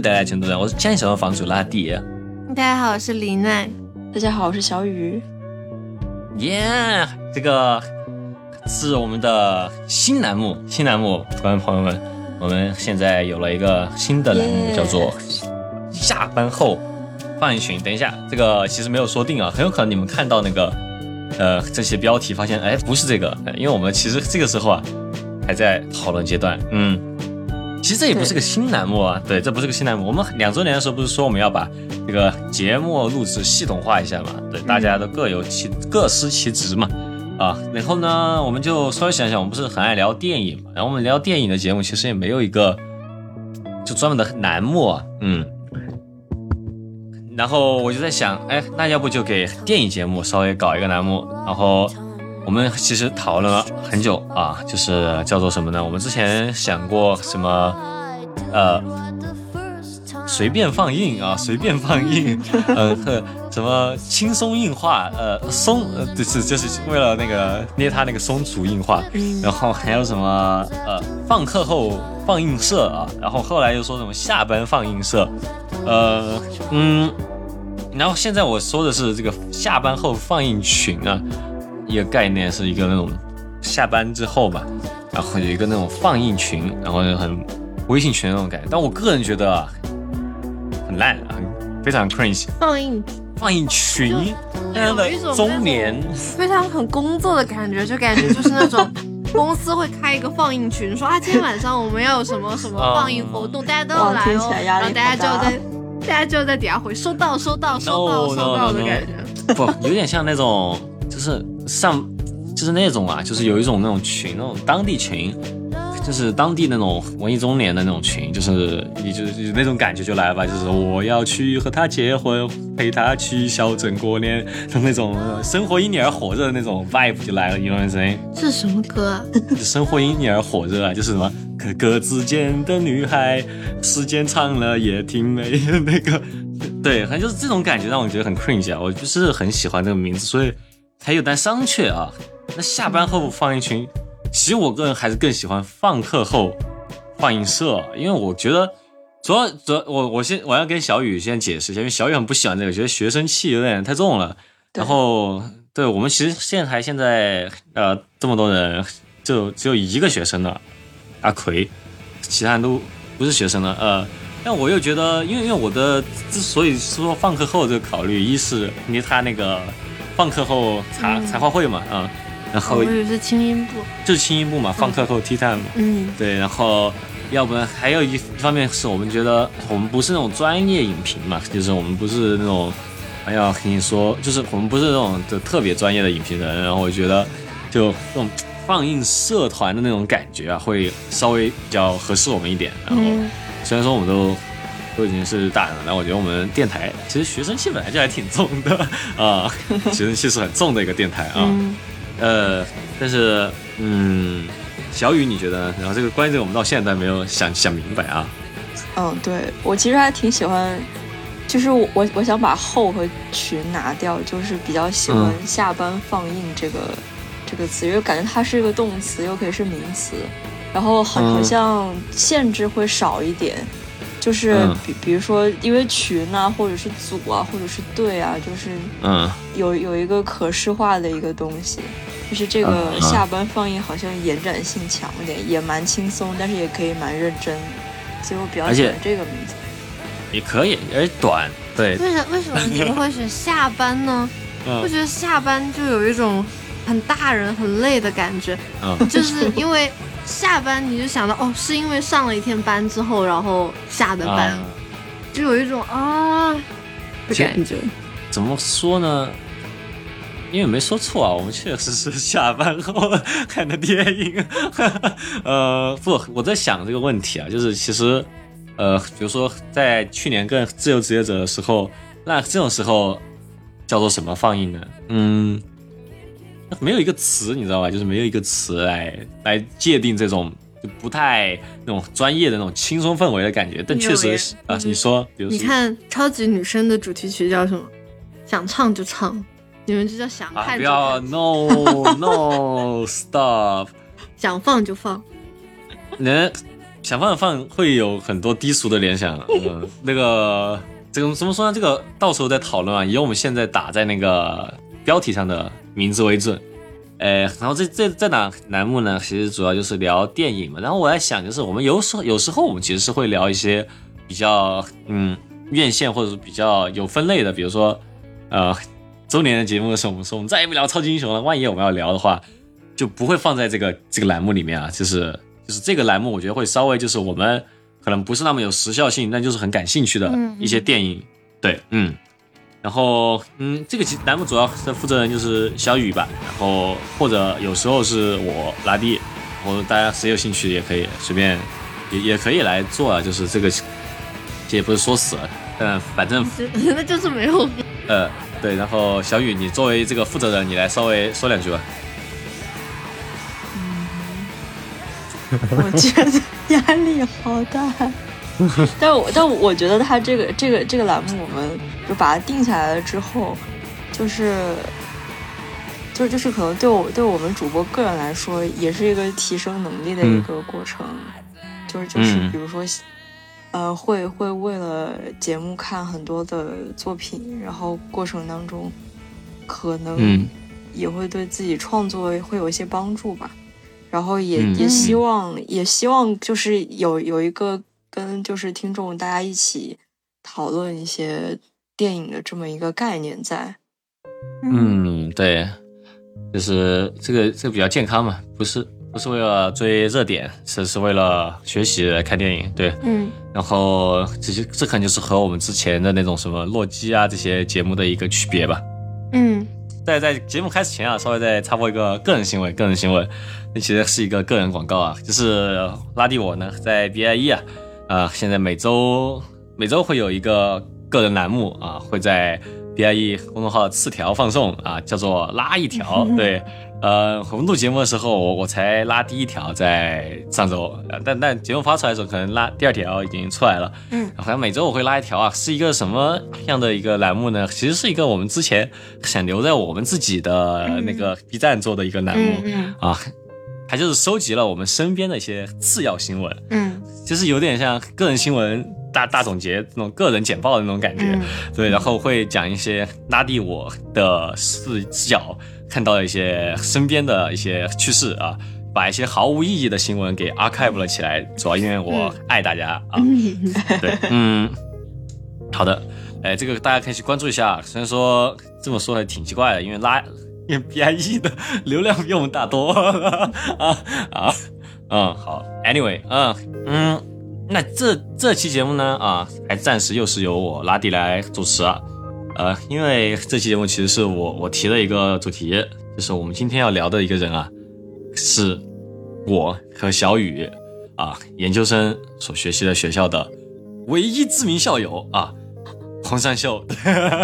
带来成都人，我是江西小房主拉蒂。大家好，我是李奈。大家好，我是小雨。耶，这个是我们的新栏目，新栏目，观众朋友们，我们现在有了一个新的栏目，叫做下班后放一群。等一下，这个其实没有说定啊，很有可能你们看到那个呃这些标题，发现哎不是这个，因为我们其实这个时候啊还在讨论阶段，嗯。其实这也不是个新栏目啊，对，这不是个新栏目。我们两周年的时候不是说我们要把这个节目录制系统化一下嘛？对，大家都各有其各司其职嘛。啊，然后呢，我们就稍微想想，我们不是很爱聊电影嘛？然后我们聊电影的节目其实也没有一个就专门的栏目啊，嗯。然后我就在想，哎，那要不就给电影节目稍微搞一个栏目？然后我们其实讨论了很久啊，就是叫做什么呢？我们之前想过什么，呃，随便放映啊，随便放映，呃，什么轻松映画，呃，松，呃，就是就是为了那个捏他那个松竹映画，然后还有什么，呃，放课后放映社啊，然后后来又说什么下班放映社，呃，嗯，然后现在我说的是这个下班后放映群啊，一个概念是一个那种下班之后吧，然后有一个那种放映群，然后很微信群那种感觉，但我个人觉得啊，很烂啊，非常 cringe。放映放映群，那种中年，非常很工作的感觉，就感觉就是那种 公司会开一个放映群，说啊，今天晚上我们要有什么什么放映活动，大家都要来哦，然后大家就在大家就在底下回收到收到收到收到的感觉，不，有点像那种就是上就是那种啊，就是有一种那种群，那种当地群。就是当地那种文艺中年的那种群，就是你就是那种感觉就来了吧，就是我要去和他结婚，陪他去小镇过年，的那种生活因你而火热的那种 vibe 就来了，你懂我意思？这是什么歌啊？生活因你而火热啊，就是什么可格子间的女孩，时间长了也挺美那个，对，反正就是这种感觉让我觉得很 cringe 啊，我就是很喜欢这个名字，所以还有单商榷啊。那下班后放一群。其实我个人还是更喜欢放课后放映社，因为我觉得主要主要我我先我要跟小雨先解释一下，因为小雨很不喜欢这个，觉得学生气有点太重了。然后对我们其实现台现在呃这么多人，就只有一个学生的阿奎，其他人都不是学生了。呃，但我又觉得，因为因为我的之所以说放课后这个考虑，一是因为他那个放课后茶茶话会嘛，啊。然后我以为是轻音部，就是轻音部嘛，放课后 tea time 嘛，嗯，对，然后要不然还有一一方面是我们觉得我们不是那种专业影评嘛，就是我们不是那种，哎呀，跟你说，就是我们不是那种就特别专业的影评人，然后我觉得就那种放映社团的那种感觉啊，会稍微比较合适我们一点。然后虽然说我们都都已经是大人了，但我觉得我们电台其实学生气本来就还挺重的啊，学生气是很重的一个电台啊。呃，但是，嗯，小雨你觉得？然后这个关于这个我们到现在没有想想明白啊。嗯，对我其实还挺喜欢，就是我我我想把后和群拿掉，就是比较喜欢下班放映这个这个词，因为感觉它是一个动词，又可以是名词，然后好好像限制会少一点。就是比比如说，因为群啊，或者是组啊，或者是队啊，就是嗯，有有一个可视化的一个东西。就是这个下班放映好像延展性强一点，也蛮轻松，但是也可以蛮认真，所以我比较喜欢这个名字。也可以，而且短，对。为什为什么你们会选下班呢？我觉得下班就有一种很大人很累的感觉，就是因为下班你就想到哦，是因为上了一天班之后，然后下的班，就有一种啊的感觉。怎么说呢？因为没说错啊，我们确实是下班后看的电影。呃，不，我在想这个问题啊，就是其实，呃，比如说在去年跟自由职业者的时候，那这种时候叫做什么放映呢？嗯，没有一个词，你知道吧？就是没有一个词来来界定这种就不太那种专业的那种轻松氛围的感觉。但确实啊，你说，比如你看超级女声的主题曲叫什么？想唱就唱。你们这叫想看不要 no no stop，想放就放。能想放就放会有很多低俗的联想。嗯，那个这个怎么说呢？这个到时候再讨论啊，以我们现在打在那个标题上的名字为准。哎，然后这这这档栏目呢，其实主要就是聊电影嘛。然后我在想，就是我们有时候有时候我们其实是会聊一些比较嗯院线或者是比较有分类的，比如说呃周年的节目的时候，我们说我们再也不聊超级英雄了。万一我们要聊的话，就不会放在这个这个栏目里面啊。就是就是这个栏目，我觉得会稍微就是我们可能不是那么有时效性，但就是很感兴趣的一些电影。对，嗯。然后，嗯，这个栏目主要的负责人就是小雨吧。然后或者有时候是我拉弟，然后大家谁有兴趣也可以随便，也也可以来做啊。就是这个，这也不是说死了，但反正 那就是没有。呃，对。然后小雨，你作为这个负责人，你来稍微说两句吧。嗯，我觉得压力好大。但我但我觉得他这个这个这个栏目，我们就把它定下来了之后，就是就就是可能对我对我们主播个人来说，也是一个提升能力的一个过程。就是就是比如说，呃，会会为了节目看很多的作品，然后过程当中可能也会对自己创作会有一些帮助吧。然后也也希望也希望就是有有一个。跟就是听众大家一起讨论一些电影的这么一个概念在，嗯，对，就是这个这个比较健康嘛，不是不是为了追热点，是是为了学习来看电影，对，嗯，然后这些这可能就是和我们之前的那种什么洛基啊这些节目的一个区别吧，嗯，在在节目开始前啊，稍微再插播一个个人新闻，个人新闻，那其实是一个个人广告啊，就是拉蒂我呢在 BIE 啊。啊，现在每周每周会有一个个人栏目啊，会在 B I E 公众号次条放送啊，叫做拉一条。对，呃，我们录节目的时候，我我才拉第一条，在上周，但但节目发出来的时候，可能拉第二条已经出来了。嗯，好像每周我会拉一条啊，是一个什么样的一个栏目呢？其实是一个我们之前想留在我们自己的那个 B 站做的一个栏目啊。它就是收集了我们身边的一些次要新闻，嗯，就是有点像个人新闻大大总结那种个人简报的那种感觉，对，然后会讲一些拉低我的视角看到一些身边的一些趣事啊，把一些毫无意义的新闻给 archive 了起来，主要因为我爱大家啊，对，嗯，好的，哎，这个大家可以去关注一下，虽然说这么说还挺奇怪的，因为拉。因为 B I E 的流量比我们大多。啊啊。嗯好，Anyway 嗯嗯，那这这期节目呢啊，还暂时又是由我拉蒂来主持啊，呃，因为这期节目其实是我我提了一个主题，就是我们今天要聊的一个人啊，是我和小雨啊研究生所学习的学校的唯一知名校友啊，洪山秀，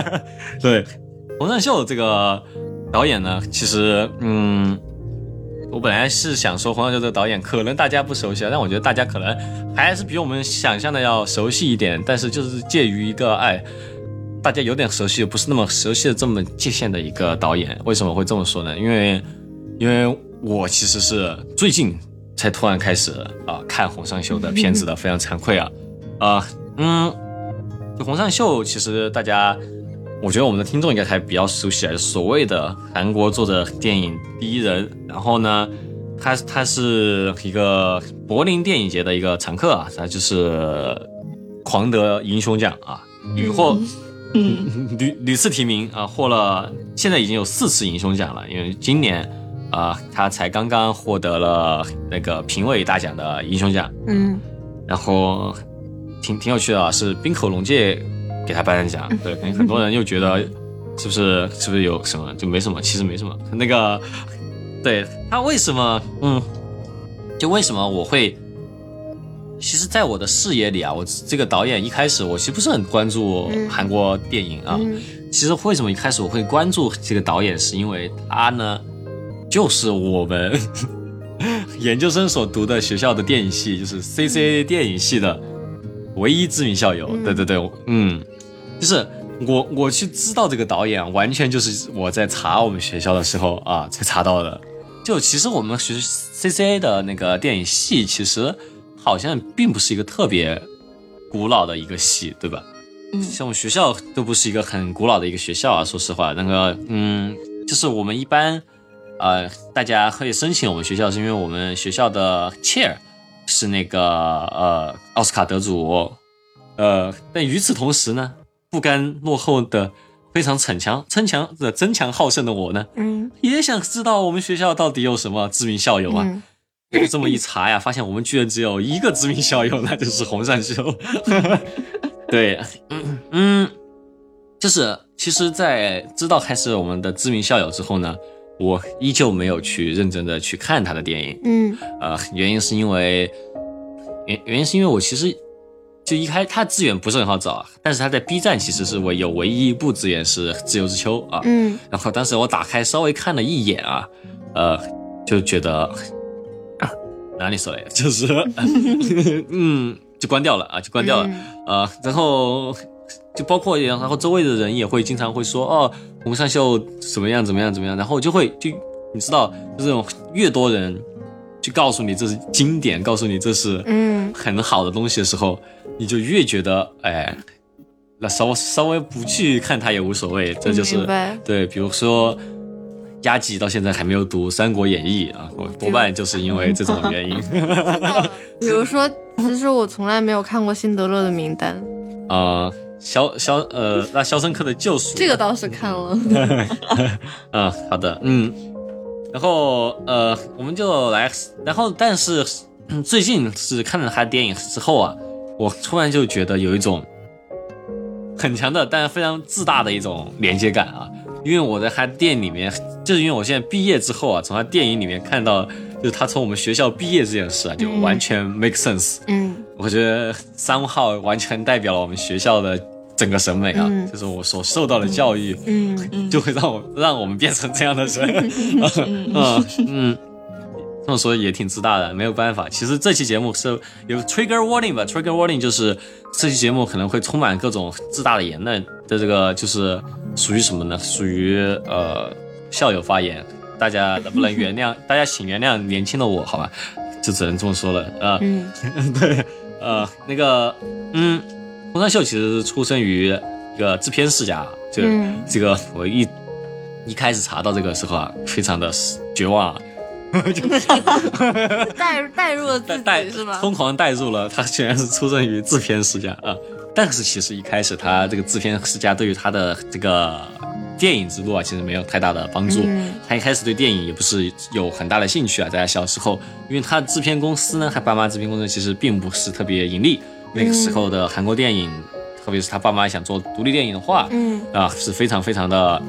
对，洪山秀这个。导演呢？其实，嗯，我本来是想说黄小秀这个导演可能大家不熟悉啊，但我觉得大家可能还是比我们想象的要熟悉一点。但是就是介于一个哎，大家有点熟悉，不是那么熟悉的这么界限的一个导演。为什么会这么说呢？因为，因为我其实是最近才突然开始啊看洪尚秀的片子的，非常惭愧啊啊嗯，洪尚秀其实大家。我觉得我们的听众应该还比较熟悉啊，所谓的韩国做的电影第一人。然后呢，他他是一个柏林电影节的一个常客啊，他就是狂得银熊奖啊，屡获屡屡次提名啊，获了现在已经有四次银熊奖了。因为今年啊，他才刚刚获得了那个评委大奖的英雄奖。嗯，然后挺挺有趣的啊，是冰口龙介。给他颁奖，对，可能很多人又觉得是不是是不是有什么就没什么，其实没什么。那个，对他为什么，嗯，就为什么我会，其实，在我的视野里啊，我这个导演一开始我其实不是很关注韩国电影啊。其实为什么一开始我会关注这个导演，是因为他呢，就是我们 研究生所读的学校的电影系，就是 C C A 电影系的唯一知名校友。对对对，嗯。就是我我去知道这个导演，完全就是我在查我们学校的时候啊才查到的。就其实我们学 C C A 的那个电影系，其实好像并不是一个特别古老的一个系，对吧？嗯，像我们学校都不是一个很古老的一个学校啊。说实话，那个，嗯，就是我们一般，呃，大家可以申请我们学校，是因为我们学校的 chair 是那个呃奥斯卡得主，呃，但与此同时呢，不甘落后的。非常逞强、逞强的争强好胜的我呢，嗯，也想知道我们学校到底有什么知名校友啊？这么一查呀，发现我们居然只有一个知名校友，那就是洪善秀。对，嗯嗯，就是其实，在知道开始我们的知名校友之后呢，我依旧没有去认真的去看他的电影。嗯，呃，原因是因为原原因是因为我其实。就一开，他资源不是很好找啊，但是他在 B 站其实是唯有唯一一部资源是《自由之秋》啊，嗯，然后当时我打开稍微看了一眼啊，呃，就觉得哪里说嘞，就是，嗯，就关掉了啊，就关掉了，呃，然后就包括然后周围的人也会经常会说哦，红上秀怎么样怎么样怎么样，然后就会就你知道，就这种越多人去告诉你这是经典，告诉你这是嗯很好的东西的时候。你就越觉得，哎，那稍微稍微不去看它也无所谓，这就是对。比如说，压级到现在还没有读《三国演义》啊，我多半就是因为这种 原因。比如说，其实我从来没有看过辛德勒的名单。啊，肖肖呃，那《肖申克的救赎》这个倒是看了。嗯，好的，嗯，然后呃，我们就来，然后但是 最近是看了他的电影之后啊。我突然就觉得有一种很强的，但是非常自大的一种连接感啊！因为我在他电影里面，就是因为我现在毕业之后啊，从他电影里面看到，就是他从我们学校毕业这件事啊，就完全 make sense。嗯，我觉得三号完全代表了我们学校的整个审美啊，就是我所受到的教育，嗯，就会让我让我们变成这样的人。嗯 嗯。这么说也挺自大的，没有办法。其实这期节目是有 trigger warning 吧，trigger warning 就是这期节目可能会充满各种自大的言论的这个就是属于什么呢？属于呃校友发言，大家能不能原谅？大家请原谅年轻的我，好吧？就只能这么说了啊。嗯，对，呃，那个，嗯，洪尚秀其实是出生于一个制片世家，就这个我一一开始查到这个时候啊，非常的绝望。带带入了自己是吗？疯狂带入了他，居然是出生于制片世家啊！但是其实一开始他这个制片世家对于他的这个电影之路啊，其实没有太大的帮助。他一开始对电影也不是有很大的兴趣啊，在他小时候，因为他的制片公司呢，他爸妈制片公司其实并不是特别盈利。那个时候的韩国电影，特别是他爸妈想做独立电影的话，嗯。啊，是非常非常的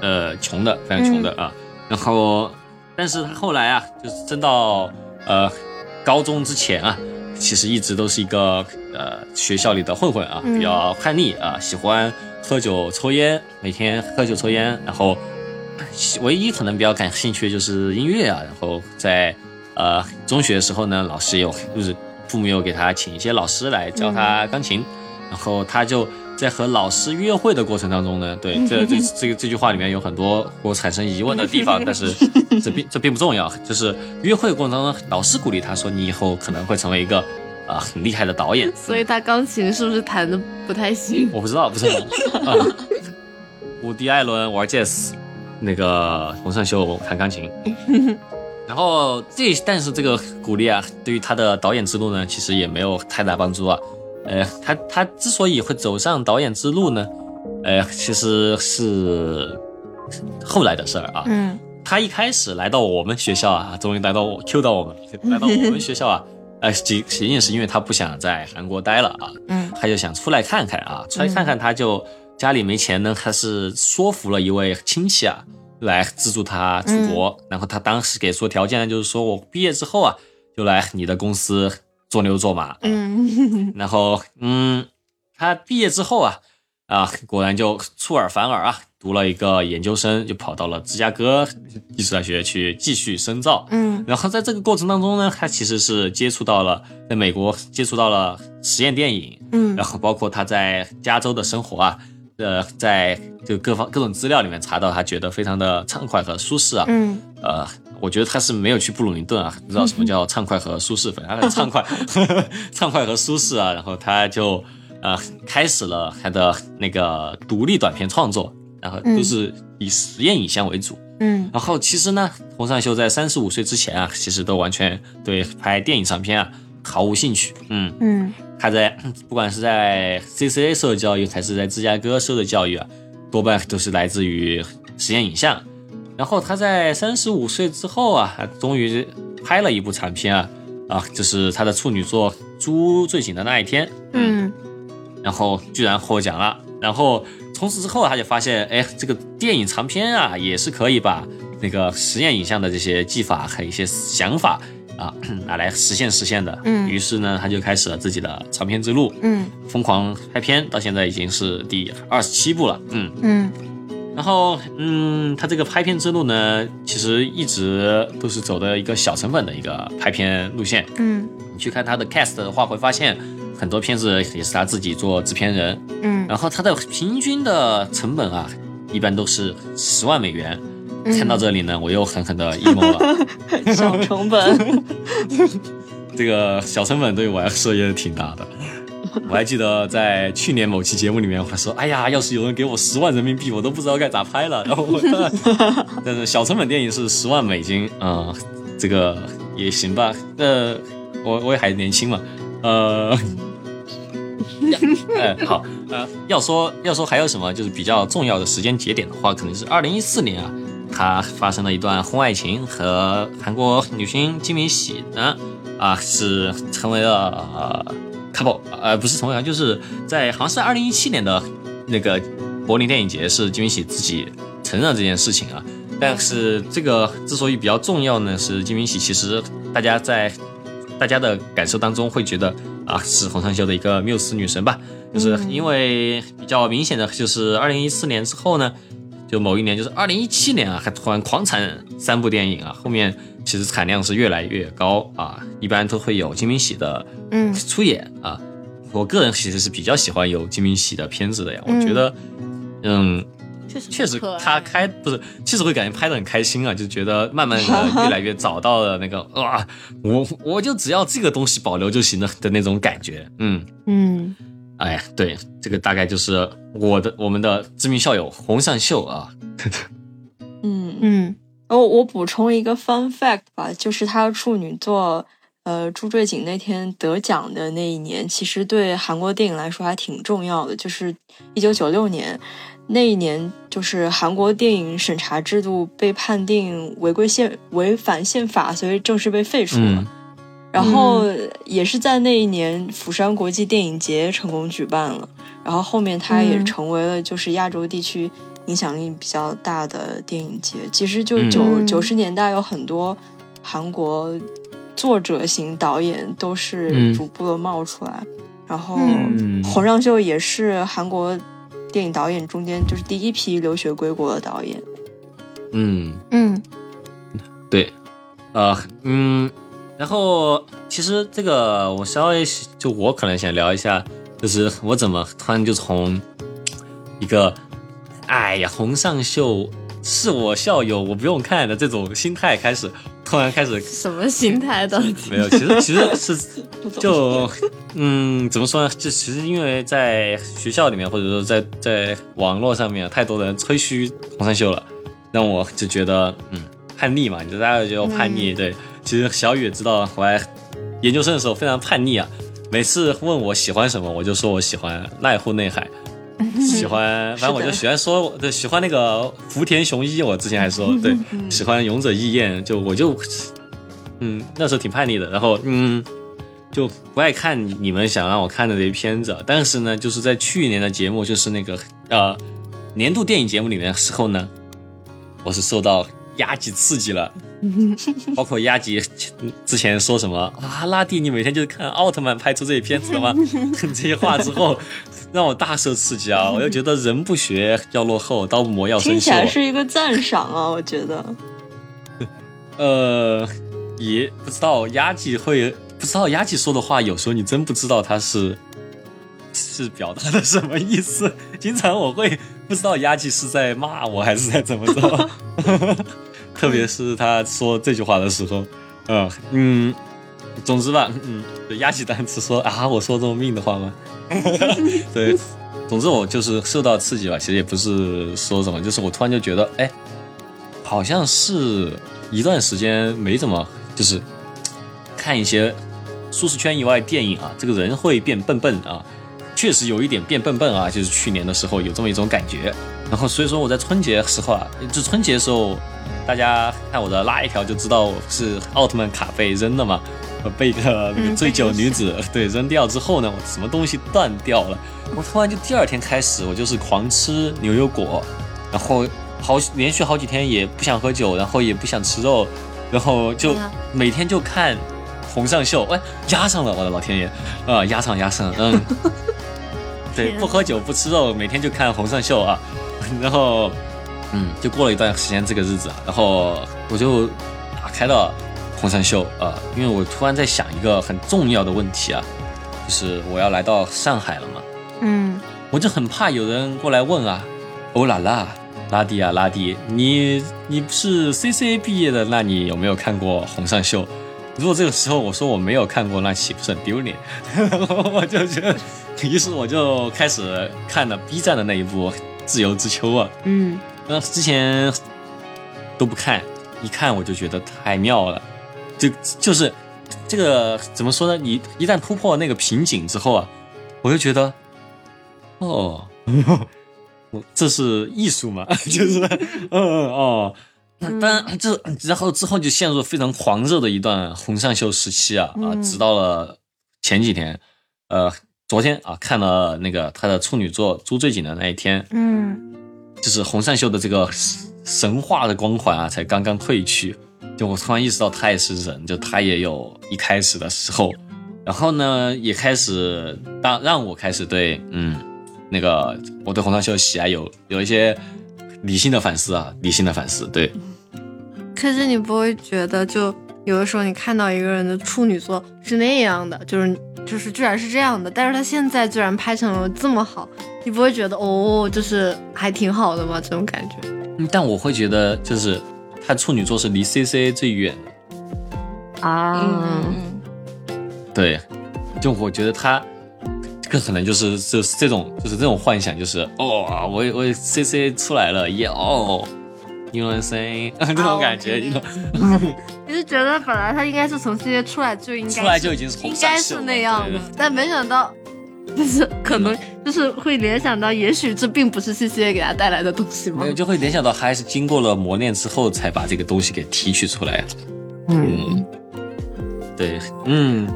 呃穷的，非常穷的啊，然后。但是他后来啊，就是真到呃高中之前啊，其实一直都是一个呃学校里的混混啊，比较叛逆啊，喜欢喝酒抽烟，每天喝酒抽烟，然后唯一可能比较感兴趣的就是音乐啊，然后在呃中学的时候呢，老师有就是父母又给他请一些老师来教他钢琴，然后他就。在和老师约会的过程当中呢，对这这 这个这句话里面有很多我产生疑问的地方，但是这并这并不重要。就是约会过程当中，老师鼓励他说：“你以后可能会成为一个啊很厉害的导演。”所以他钢琴是不是弹的不太行？我不知道，不知道。伍迪·艾伦玩 jazz，那个洪尚秀弹钢琴。然后这但是这个鼓励啊，对于他的导演之路呢，其实也没有太大帮助啊。呃，他他之所以会走上导演之路呢，呃，其实是后来的事儿啊。嗯，他一开始来到我们学校啊，终于来到我 Q 到我们，来到我们学校啊，呃，仅仅仅是因为他不想在韩国待了啊，嗯，他就想出来看看啊，出来看看，他就家里没钱呢，他是说服了一位亲戚啊，来资助他出国，然后他当时给出条件呢，就是说我毕业之后啊，就来你的公司。做牛做马，嗯，然后，嗯，他毕业之后啊，啊，果然就出尔反尔啊，读了一个研究生，就跑到了芝加哥艺术大学去继续深造，嗯，然后在这个过程当中呢，他其实是接触到了在美国接触到了实验电影，嗯，然后包括他在加州的生活啊，呃，在就各方各种资料里面查到，他觉得非常的畅快和舒适啊。嗯。呃，我觉得他是没有去布鲁林顿啊，不知道什么叫畅快和舒适，反正畅快，畅快和舒适啊。然后他就呃开始了他的那个独立短片创作，然后都是以实验影像为主。嗯。然后其实呢，洪尚秀在三十五岁之前啊，其实都完全对拍电影长片啊毫无兴趣。嗯嗯。他在不管是在 CCA 受的教育，还是在芝加哥受的教育啊，多半都是来自于实验影像。然后他在三十五岁之后啊，终于拍了一部长片啊啊，就是他的处女作《猪最醒的那一天》。嗯，然后居然获奖了。然后从此之后，他就发现，哎，这个电影长片啊，也是可以把那个实验影像的这些技法和一些想法。啊，拿来实现实现的，嗯，于是呢，他就开始了自己的长篇之路，嗯，疯狂拍片，到现在已经是第二十七部了，嗯。嗯，然后嗯，他这个拍片之路呢，其实一直都是走的一个小成本的一个拍片路线，嗯，你去看他的 cast 的话，会发现很多片子也是他自己做制片人，嗯，然后他的平均的成本啊，一般都是十万美元。看到这里呢，我又狠狠的 emo 了。小成本，这个小成本对我来说也挺大的。我还记得在去年某期节目里面，我还说：“哎呀，要是有人给我十万人民币，我都不知道该咋拍了。”然后，但是小成本电影是十万美金啊，这个也行吧。呃，我我也还年轻嘛，呃，哎，好，呃，要说要说还有什么就是比较重要的时间节点的话，可能是二零一四年啊。他发生了一段婚外情，和韩国女星金敏喜呢，啊，是成为了 couple，呃，不是成为了，就是在好像是二零一七年的那个柏林电影节，是金敏喜自己承认这件事情啊。但是这个之所以比较重要呢，是金敏喜其实大家在大家的感受当中会觉得啊，是洪尚秀的一个缪斯女神吧，就是因为比较明显的就是二零一四年之后呢。就某一年，就是二零一七年啊，还突然狂产三部电影啊，后面其实产量是越来越高啊，一般都会有金敏喜的嗯出演啊。我个人其实是比较喜欢有金敏喜的片子的呀，我觉得，嗯，确实确实他开不是，确实会感觉拍的很开心啊，就觉得慢慢的 越来越找到了那个哇，我我就只要这个东西保留就行了的那种感觉，嗯嗯。哎，对，这个大概就是我的我们的知名校友洪善秀啊。嗯嗯，我我补充一个 fun fact 吧，就是他处女作呃朱坠景那天得奖的那一年，其实对韩国电影来说还挺重要的，就是一九九六年那一年，就是韩国电影审查制度被判定违规宪违反宪法，所以正式被废除了。然后也是在那一年，釜山国际电影节成功举办了。然后后面它也成为了就是亚洲地区影响力比较大的电影节。其实就九九十年代有很多韩国作者型导演都是逐步的冒出来。然后洪尚秀也是韩国电影导演中间就是第一批留学归国的导演。嗯嗯，对，呃嗯。然后，其实这个我稍微就我可能想聊一下，就是我怎么突然就从一个哎呀洪尚秀是我校友，我不用看的这种心态开始，突然开始什么心态的？没有，其实其实是就嗯怎么说呢？就其实因为在学校里面或者说在在网络上面，太多人吹嘘洪尚秀了，让我就觉得嗯叛逆嘛，你就大家觉得叛逆对。其实小雨也知道，我来研究生的时候非常叛逆啊。每次问我喜欢什么，我就说我喜欢濑户内海，喜欢，反正我就喜欢说，对，喜欢那个福田雄一。我之前还说，对，喜欢勇者义彦，就我就，嗯，那时候挺叛逆的。然后，嗯，就不爱看你们想让我看的这些片子。但是呢，就是在去年的节目，就是那个呃年度电影节目里面的时候呢，我是受到。压级刺激了，包括压级之前说什么啊，拉蒂，你每天就是看奥特曼拍出这些片子的吗？这些话之后，让我大受刺激啊！我又觉得人不学要落后，刀不磨要生锈。听起来是一个赞赏啊，我觉得。呃，也不知道压级会不知道压级说的话，有时候你真不知道他是。是表达的什么意思。经常我会不知道压记是在骂我还是在怎么着，特别是他说这句话的时候，嗯嗯，总之吧，嗯，压记单词说啊，我说这么命的话吗？对，总之我就是受到刺激吧。其实也不是说什么，就是我突然就觉得，哎，好像是一段时间没怎么就是看一些。舒适圈以外电影啊，这个人会变笨笨啊，确实有一点变笨笨啊，就是去年的时候有这么一种感觉。然后所以说我在春节时候啊，就春节的时候，大家看我的拉一条就知道我是奥特曼卡被扔了嘛，被一个那个醉酒女子 对扔掉之后呢，我什么东西断掉了，我突然就第二天开始我就是狂吃牛油果，然后好连续好几天也不想喝酒，然后也不想吃肉，然后就每天就看。红上秀，哎，压上了，我的老天爷，啊，压上压上，嗯，对，不喝酒不吃肉，每天就看红上秀啊，然后，嗯，就过了一段时间这个日子啊，然后我就打开了红上秀啊，因为我突然在想一个很重要的问题啊，就是我要来到上海了嘛，嗯，我就很怕有人过来问啊，欧啦啦，拉蒂啊拉蒂，你你不是 C C A 毕业的，那你有没有看过红上秀？如果这个时候我说我没有看过，那岂不是很丢脸？我就觉得，于是我就开始看了 B 站的那一部《自由之秋》啊。嗯，那之前都不看，一看我就觉得太妙了。就就是这个怎么说呢？你一旦突破那个瓶颈之后啊，我就觉得，哦，这是艺术嘛？就是，嗯嗯哦。但这然后之后就陷入非常狂热的一段红上秀时期啊啊，直到了前几天，呃，昨天啊看了那个他的处女作朱坠锦的那一天，嗯，就是红上秀的这个神话的光环啊才刚刚褪去，就我突然意识到他也是人，就他也有一开始的时候，然后呢也开始当让我开始对嗯那个我对红上秀喜爱有有一些理性的反思啊，理性的反思，对。可是你不会觉得，就有的时候你看到一个人的处女座是那样的，就是就是居然是这样的，但是他现在居然拍成了这么好，你不会觉得哦，就是还挺好的吗？这种感觉。但我会觉得，就是他处女座是离 C C A 最远的啊。对，就我觉得他更可能就是就是这种就是这种幻想，就是哦，我我 C C A 出来了耶哦。英文声音 这种感觉，你 是觉得本来他应该是从这些出来就应该出来就已经是应该是那样的，但没想到就是可能就是会联想到，也许这并不是 C C A 给他带来的东西吗？没有，就会联想到还是经过了磨练之后才把这个东西给提取出来。嗯，对，嗯，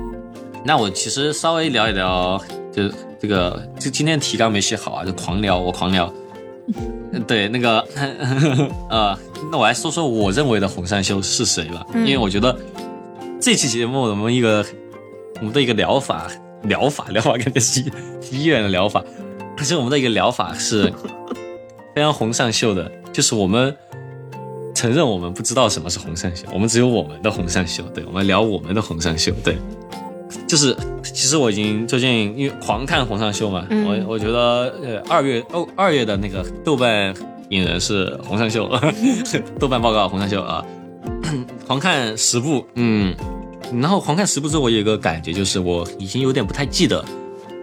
那我其实稍微聊一聊，就这个，就今天提纲没写好啊，就狂聊，我狂聊。对，那个，呃，那我来说说我认为的红山修是谁吧，因为我觉得这期节目我们一个我们的一个疗法，疗法，疗法，感觉是医院的疗法，可是我们的一个疗法是非常红上秀的，就是我们承认我们不知道什么是红上秀，我们只有我们的红上秀，对，我们聊我们的红上秀，对。就是，其实我已经最近因为狂看红尚秀嘛，我我觉得呃二月哦二月的那个豆瓣影人是红尚秀，豆瓣报告红尚秀啊，狂看十部，嗯，然后狂看十部之后，我有一个感觉就是我已经有点不太记得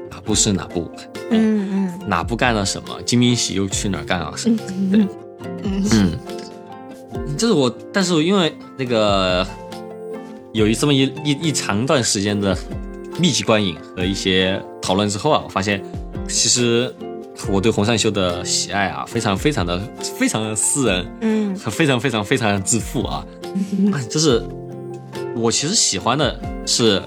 哪部是哪部，嗯嗯，哪部干了什么，金明喜又去哪儿干了什么，对，嗯，就是我，但是因为那个。有一这么一一一长段时间的密集观影和一些讨论之后啊，我发现其实我对红善秀的喜爱啊，非常非常的非常的私人，嗯，非常非常非常的自负啊，就是我其实喜欢的是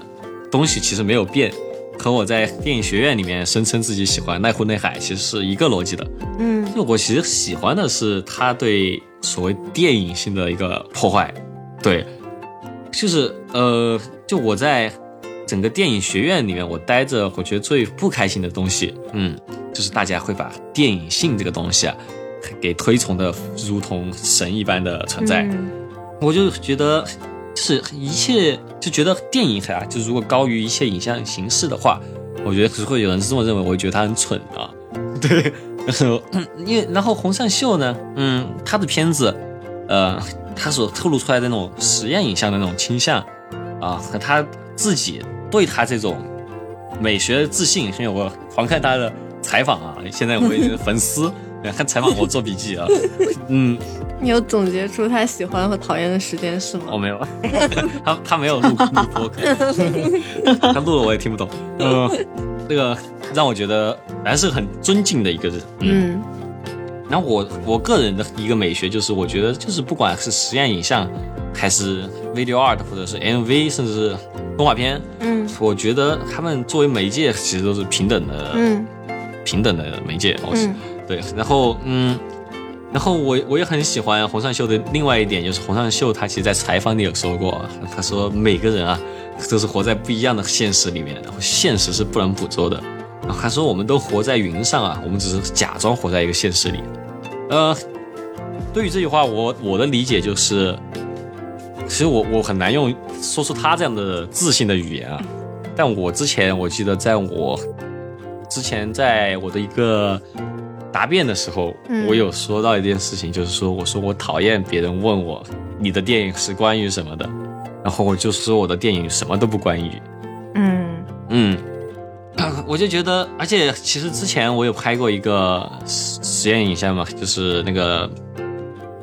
东西其实没有变，和我在电影学院里面声称自己喜欢奈户内海其实是一个逻辑的，嗯，就我其实喜欢的是他对所谓电影性的一个破坏，对。就是呃，就我在整个电影学院里面，我待着，我觉得最不开心的东西，嗯，就是大家会把电影性这个东西啊，给推崇的如同神一般的存在。我就觉得，就是一切就觉得电影啊，就如果高于一切影像形式的话，我觉得如果有人是这么认为，我会觉得他很蠢啊。对，然后因为然后洪尚秀呢，嗯，他的片子，呃，他所透露出来的那种实验影像的那种倾向啊，和他自己对他这种美学的自信，因为我狂看他的采访啊，现在我也粉丝。看采访我做笔记啊，嗯，你有总结出他喜欢和讨厌的时间是吗？我没有，他他没有录录播，他录了我也听不懂。嗯，这个让我觉得还是很尊敬的一个人。嗯，然后我我个人的一个美学就是，我觉得就是不管是实验影像，还是 video art，或者是 MV，甚至是动画片，嗯，我觉得他们作为媒介其实都是平等的，嗯，平等的媒介，嗯。对，然后嗯，然后我我也很喜欢洪尚秀的另外一点，就是洪尚秀他其实，在采访里有说过，他说每个人啊，都是活在不一样的现实里面，然后现实是不能捕捉的。然后他说我们都活在云上啊，我们只是假装活在一个现实里。呃，对于这句话，我我的理解就是，其实我我很难用说出他这样的自信的语言啊。但我之前我记得，在我之前在我的一个。答辩的时候，我有说到一件事情，就是说，我说我讨厌别人问我你的电影是关于什么的，然后我就说我的电影什么都不关于。嗯嗯，我就觉得，而且其实之前我有拍过一个实实验影像嘛，就是那个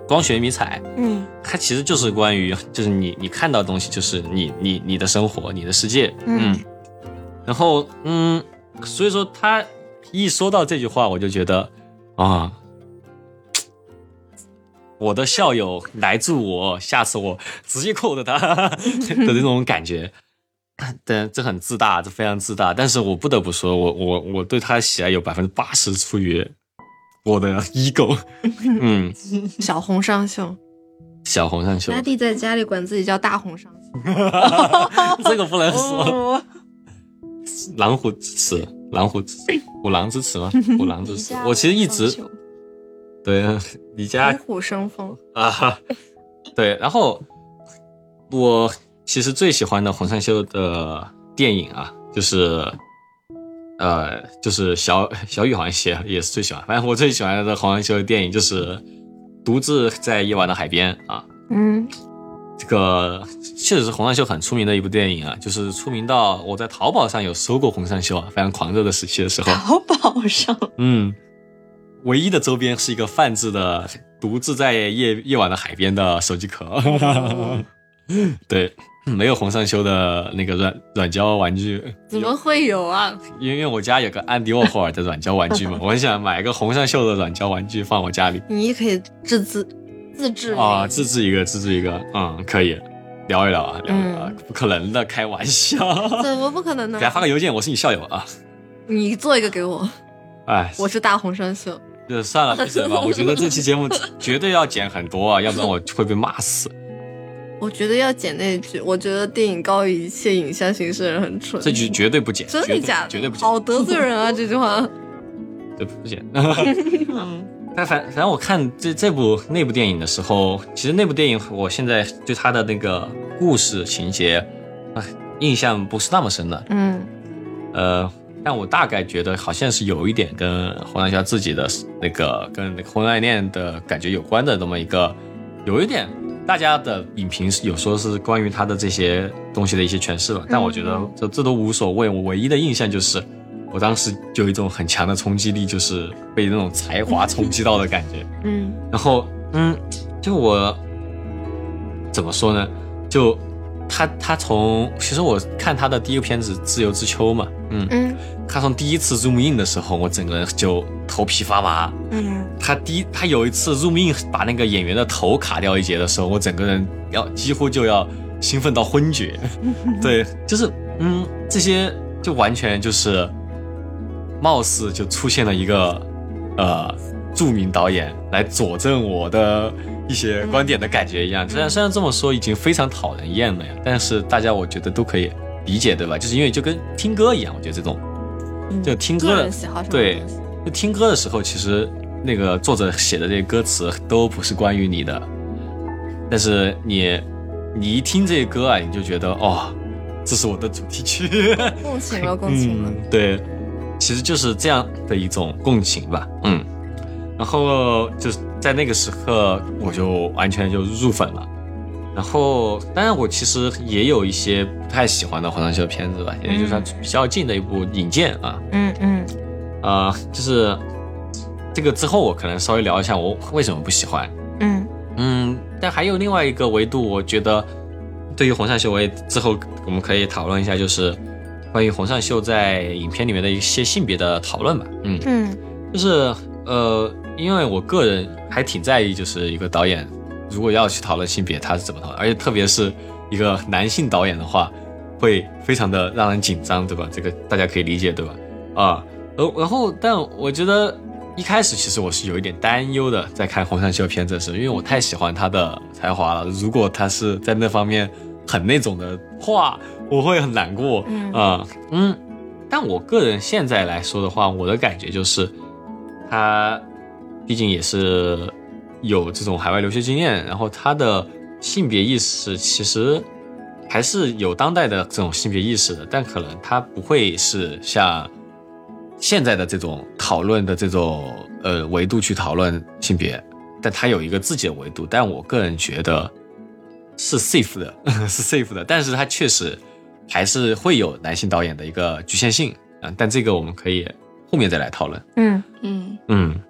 光学迷彩，嗯，它其实就是关于，就是你你看到的东西，就是你你你的生活，你的世界，嗯，然后嗯，所以说他一说到这句话，我就觉得。啊！我的校友来助我，下次我直接扣的他 的那种感觉，但这很自大，这非常自大。但是我不得不说，我我我对他的喜爱有百分之八十出于我的 ego。嗯，小红上秀，小红上秀，大弟在家里管自己叫大红上秀，这个不能说，狼虎之齿。狼虎之虎狼之词吗？虎狼之词，我其实一直对你家虎生风啊，对。然后我其实最喜欢的洪善秀的电影啊，就是呃，就是小小雨好像写也是最喜欢。反正我最喜欢的洪善秀的电影就是《独自在夜晚的海边》啊，嗯。这个确实是洪尚秀很出名的一部电影啊，就是出名到我在淘宝上有搜过洪尚秀啊，非常狂热的时期的时候。淘宝上，嗯，唯一的周边是一个泛制的独自在夜夜晚的海边的手机壳。对，没有洪尚秀的那个软软胶玩具。怎么会有啊？因为我家有个安迪沃霍尔的软胶玩具嘛，我很想买一个洪尚秀的软胶玩具放我家里。你可以自制。自制啊，自制一个，自制一个，嗯，可以聊一聊啊，聊一聊，不可能的，开玩笑，怎么不可能呢？给他发个邮件，我是你校友啊，你做一个给我，哎，我是大红山秀，就算了，闭嘴吧，我觉得这期节目绝对要剪很多啊，要不然我会被骂死。我觉得要剪那句，我觉得电影高于一切影像形式的人很蠢，这句绝对不剪，真的假的？绝对不剪，好得罪人啊，这句话，对不剪。但反反正我看这这部那部电影的时候，其实那部电影我现在对他的那个故事情节，哎，印象不是那么深的。嗯，呃，但我大概觉得好像是有一点跟洪尚秀自己的那个跟那个婚外恋的感觉有关的那么一个，有一点大家的影评有说是关于他的这些东西的一些诠释吧。但我觉得这这都无所谓，我唯一的印象就是。我当时就有一种很强的冲击力，就是被那种才华冲击到的感觉。嗯，然后嗯，就我怎么说呢？就他他从其实我看他的第一个片子《自由之秋》嘛，嗯嗯，他从第一次 zoom in 的时候，我整个人就头皮发麻。嗯，他第一他有一次 zoom in 把那个演员的头卡掉一截的时候，我整个人要几乎就要兴奋到昏厥。对，就是嗯，这些就完全就是。貌似就出现了一个，呃，著名导演来佐证我的一些观点的感觉一样。虽然虽然这么说已经非常讨人厌了呀，但是大家我觉得都可以理解，对吧？就是因为就跟听歌一样，我觉得这种，就听歌的，对，就听歌的时候，其实那个作者写的这些歌词都不是关于你的，但是你你一听这些歌啊，你就觉得哦，这是我的主题曲。共情了，共情了。对，其实就是这样的一种共情吧。嗯，然后就是在那个时刻，我就完全就入粉了。然后，当然我其实也有一些不太喜欢的黄尚秀的片子吧，也就是比较近的一部《引荐》啊。嗯嗯。啊，就是这个之后，我可能稍微聊一下我为什么不喜欢。嗯嗯。但还有另外一个维度，我觉得对于洪尚秀，我也之后我们可以讨论一下，就是关于洪尚秀在影片里面的一些性别的讨论吧。嗯嗯。就是呃，因为我个人还挺在意，就是一个导演。如果要去讨论性别，他是怎么讨论？而且特别是一个男性导演的话，会非常的让人紧张，对吧？这个大家可以理解，对吧？啊，然然后，但我觉得一开始其实我是有一点担忧的，在看洪尚秀片子的时候，因为我太喜欢他的才华了。如果他是在那方面很那种的话，我会很难过啊。嗯，但我个人现在来说的话，我的感觉就是，他毕竟也是。有这种海外留学经验，然后他的性别意识其实还是有当代的这种性别意识的，但可能他不会是像现在的这种讨论的这种呃维度去讨论性别，但他有一个自己的维度，但我个人觉得是 safe 的，是 safe 的，但是他确实还是会有男性导演的一个局限性啊，但这个我们可以后面再来讨论。嗯嗯嗯嗯。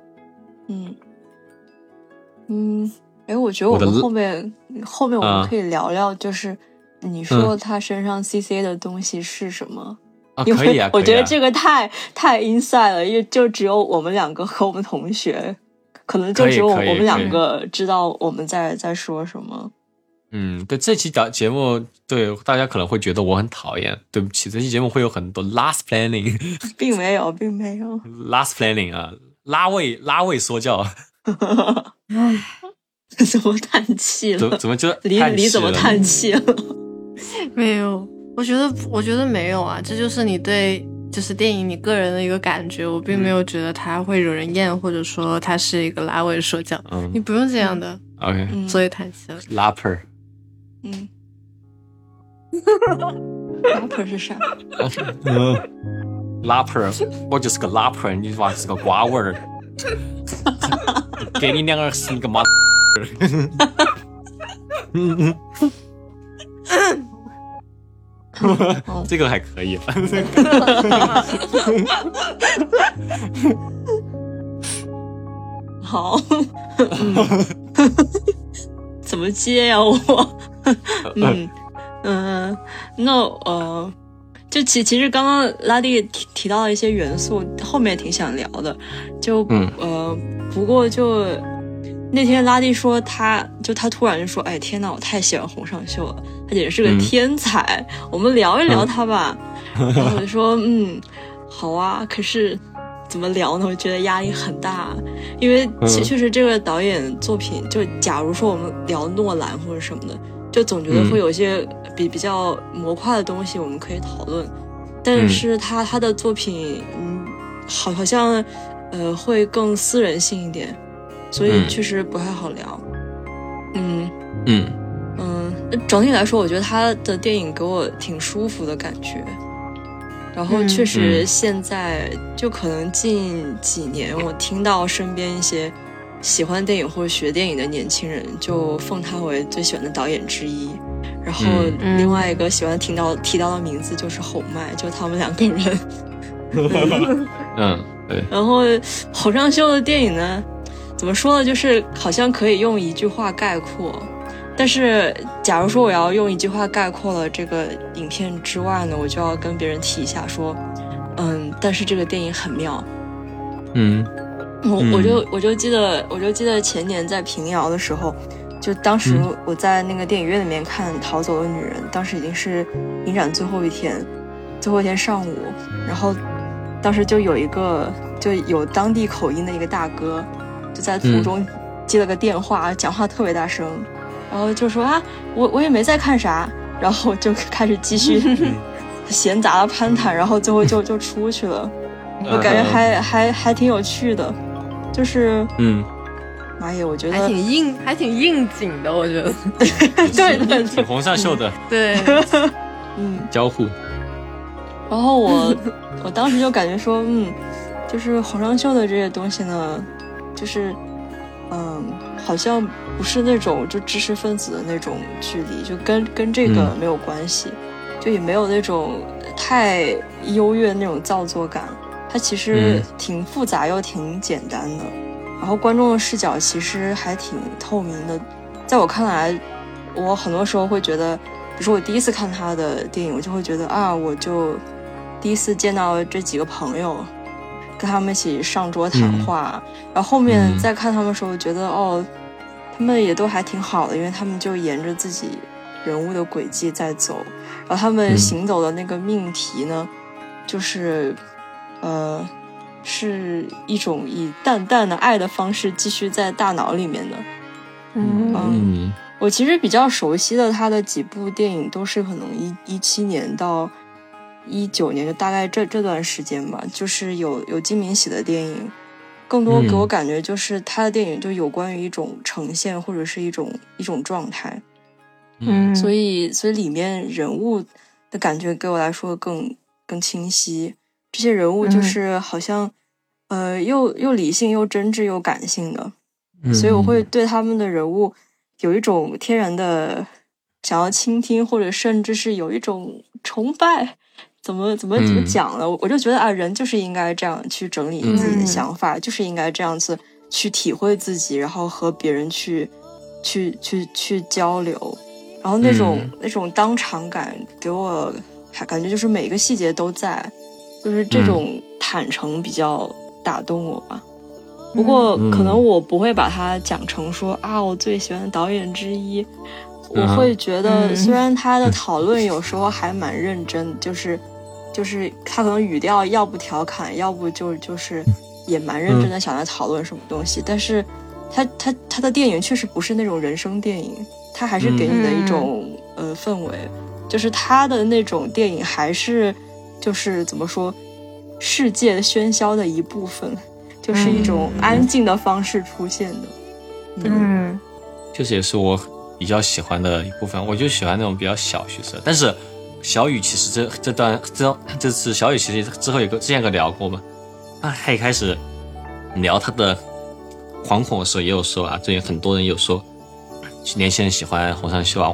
嗯，哎，我觉得我们后面后面我们可以聊聊，就是你说他身上 C C 的东西是什么？因为我觉得这个太太 inside 了，因为就只有我们两个和我们同学，可能就只有我们两个知道我们在在说什么。嗯，对，这期节节目，对大家可能会觉得我很讨厌。对不起，这期节目会有很多 last planning，并没有，并没有 last planning 啊，拉位拉位说教。唉，怎么叹气了？怎怎么就李李怎么叹气了？没有，我觉得我觉得没有啊，这就是你对就是电影你个人的一个感觉。我并没有觉得它会惹人厌，或者说它是一个拉位说教。嗯，你不用这样的。OK，所以叹气了。拉 per，嗯，拉 per 是啥？嗯，拉 per，我就是个拉 per，你娃是个瓜娃儿。给你两个是一个妈，嗯嗯，这个还可以。好，怎么接呀我？嗯嗯，那呃。就其其实刚刚拉蒂提提到了一些元素，后面挺想聊的，就呃不过就那天拉蒂说他就他突然就说哎天呐我太喜欢洪尚秀了，他简直是个天才，我们聊一聊他吧。然后我就说嗯好啊，可是怎么聊呢？我觉得压力很大，因为确实这个导演作品，就假如说我们聊诺兰或者什么的。就总觉得会有一些比比较模块的东西我们可以讨论，但是他他的作品，嗯，好好像，呃，会更私人性一点，所以确实不太好聊。嗯嗯嗯，整体来说，我觉得他的电影给我挺舒服的感觉。然后确实现在就可能近几年，我听到身边一些。喜欢电影或者学电影的年轻人就奉他为最喜欢的导演之一，然后另外一个喜欢听到提到的名字就是侯麦，就他们两个人。嗯，对。然后侯尚秀的电影呢，怎么说呢？就是好像可以用一句话概括，但是假如说我要用一句话概括了这个影片之外呢，我就要跟别人提一下说，嗯，但是这个电影很妙，嗯。我我就我就记得我就记得前年在平遥的时候，就当时我在那个电影院里面看《逃走的女人》，当时已经是影展最后一天，最后一天上午，然后当时就有一个就有当地口音的一个大哥，就在途中接了个电话，讲话特别大声，然后就说啊，我我也没在看啥，然后就开始继续 闲杂的攀谈，然后最后就就出去了，我感觉还还还挺有趣的。就是，嗯，妈耶，我觉得还挺应，还挺应景的，我觉得，对对，挺红上秀的，对，嗯，交互。然后我我当时就感觉说，嗯，就是红上秀的这些东西呢，就是嗯，好像不是那种就知识分子的那种距离，就跟跟这个没有关系，就也没有那种太优越那种造作感。它其实挺复杂又挺简单的，然后观众的视角其实还挺透明的。在我看来，我很多时候会觉得，比如说我第一次看他的电影，我就会觉得啊，我就第一次见到这几个朋友，跟他们一起上桌谈话，然后后面再看他们的时候，觉得哦，他们也都还挺好的，因为他们就沿着自己人物的轨迹在走，然后他们行走的那个命题呢，就是。呃，是一种以淡淡的爱的方式继续在大脑里面的。嗯，我其实比较熟悉的他的几部电影都是可能一一七年到一九年，就大概这这段时间吧。就是有有金敏喜的电影，更多给我感觉就是他的电影就有关于一种呈现或者是一种一种状态。嗯，所以所以里面人物的感觉给我来说更更清晰。这些人物就是好像，呃，又又理性又真挚又感性的，所以我会对他们的人物有一种天然的想要倾听，或者甚至是有一种崇拜。怎么怎么怎么讲了？我就觉得啊，人就是应该这样去整理自己的想法，就是应该这样子去体会自己，然后和别人去去去去交流，然后那种那种当场感给我感觉就是每个细节都在。就是这种坦诚比较打动我吧，不过可能我不会把它讲成说啊，我最喜欢的导演之一。我会觉得，虽然他的讨论有时候还蛮认真，就是就是他可能语调要不调侃，要不就就是也蛮认真的想来讨论什么东西，但是他他他的电影确实不是那种人生电影，他还是给你的一种呃氛围，就是他的那种电影还是。就是怎么说，世界喧嚣的一部分，就是一种安静的方式出现的。嗯，就是也是我比较喜欢的一部分。我就喜欢那种比较小角色。但是小雨其实这这段这这次小雨其实之后有个之前有个聊过嘛，啊，他一开始聊他的惶恐的时候也有说啊，最近很多人有说年轻人喜欢红上秀啊。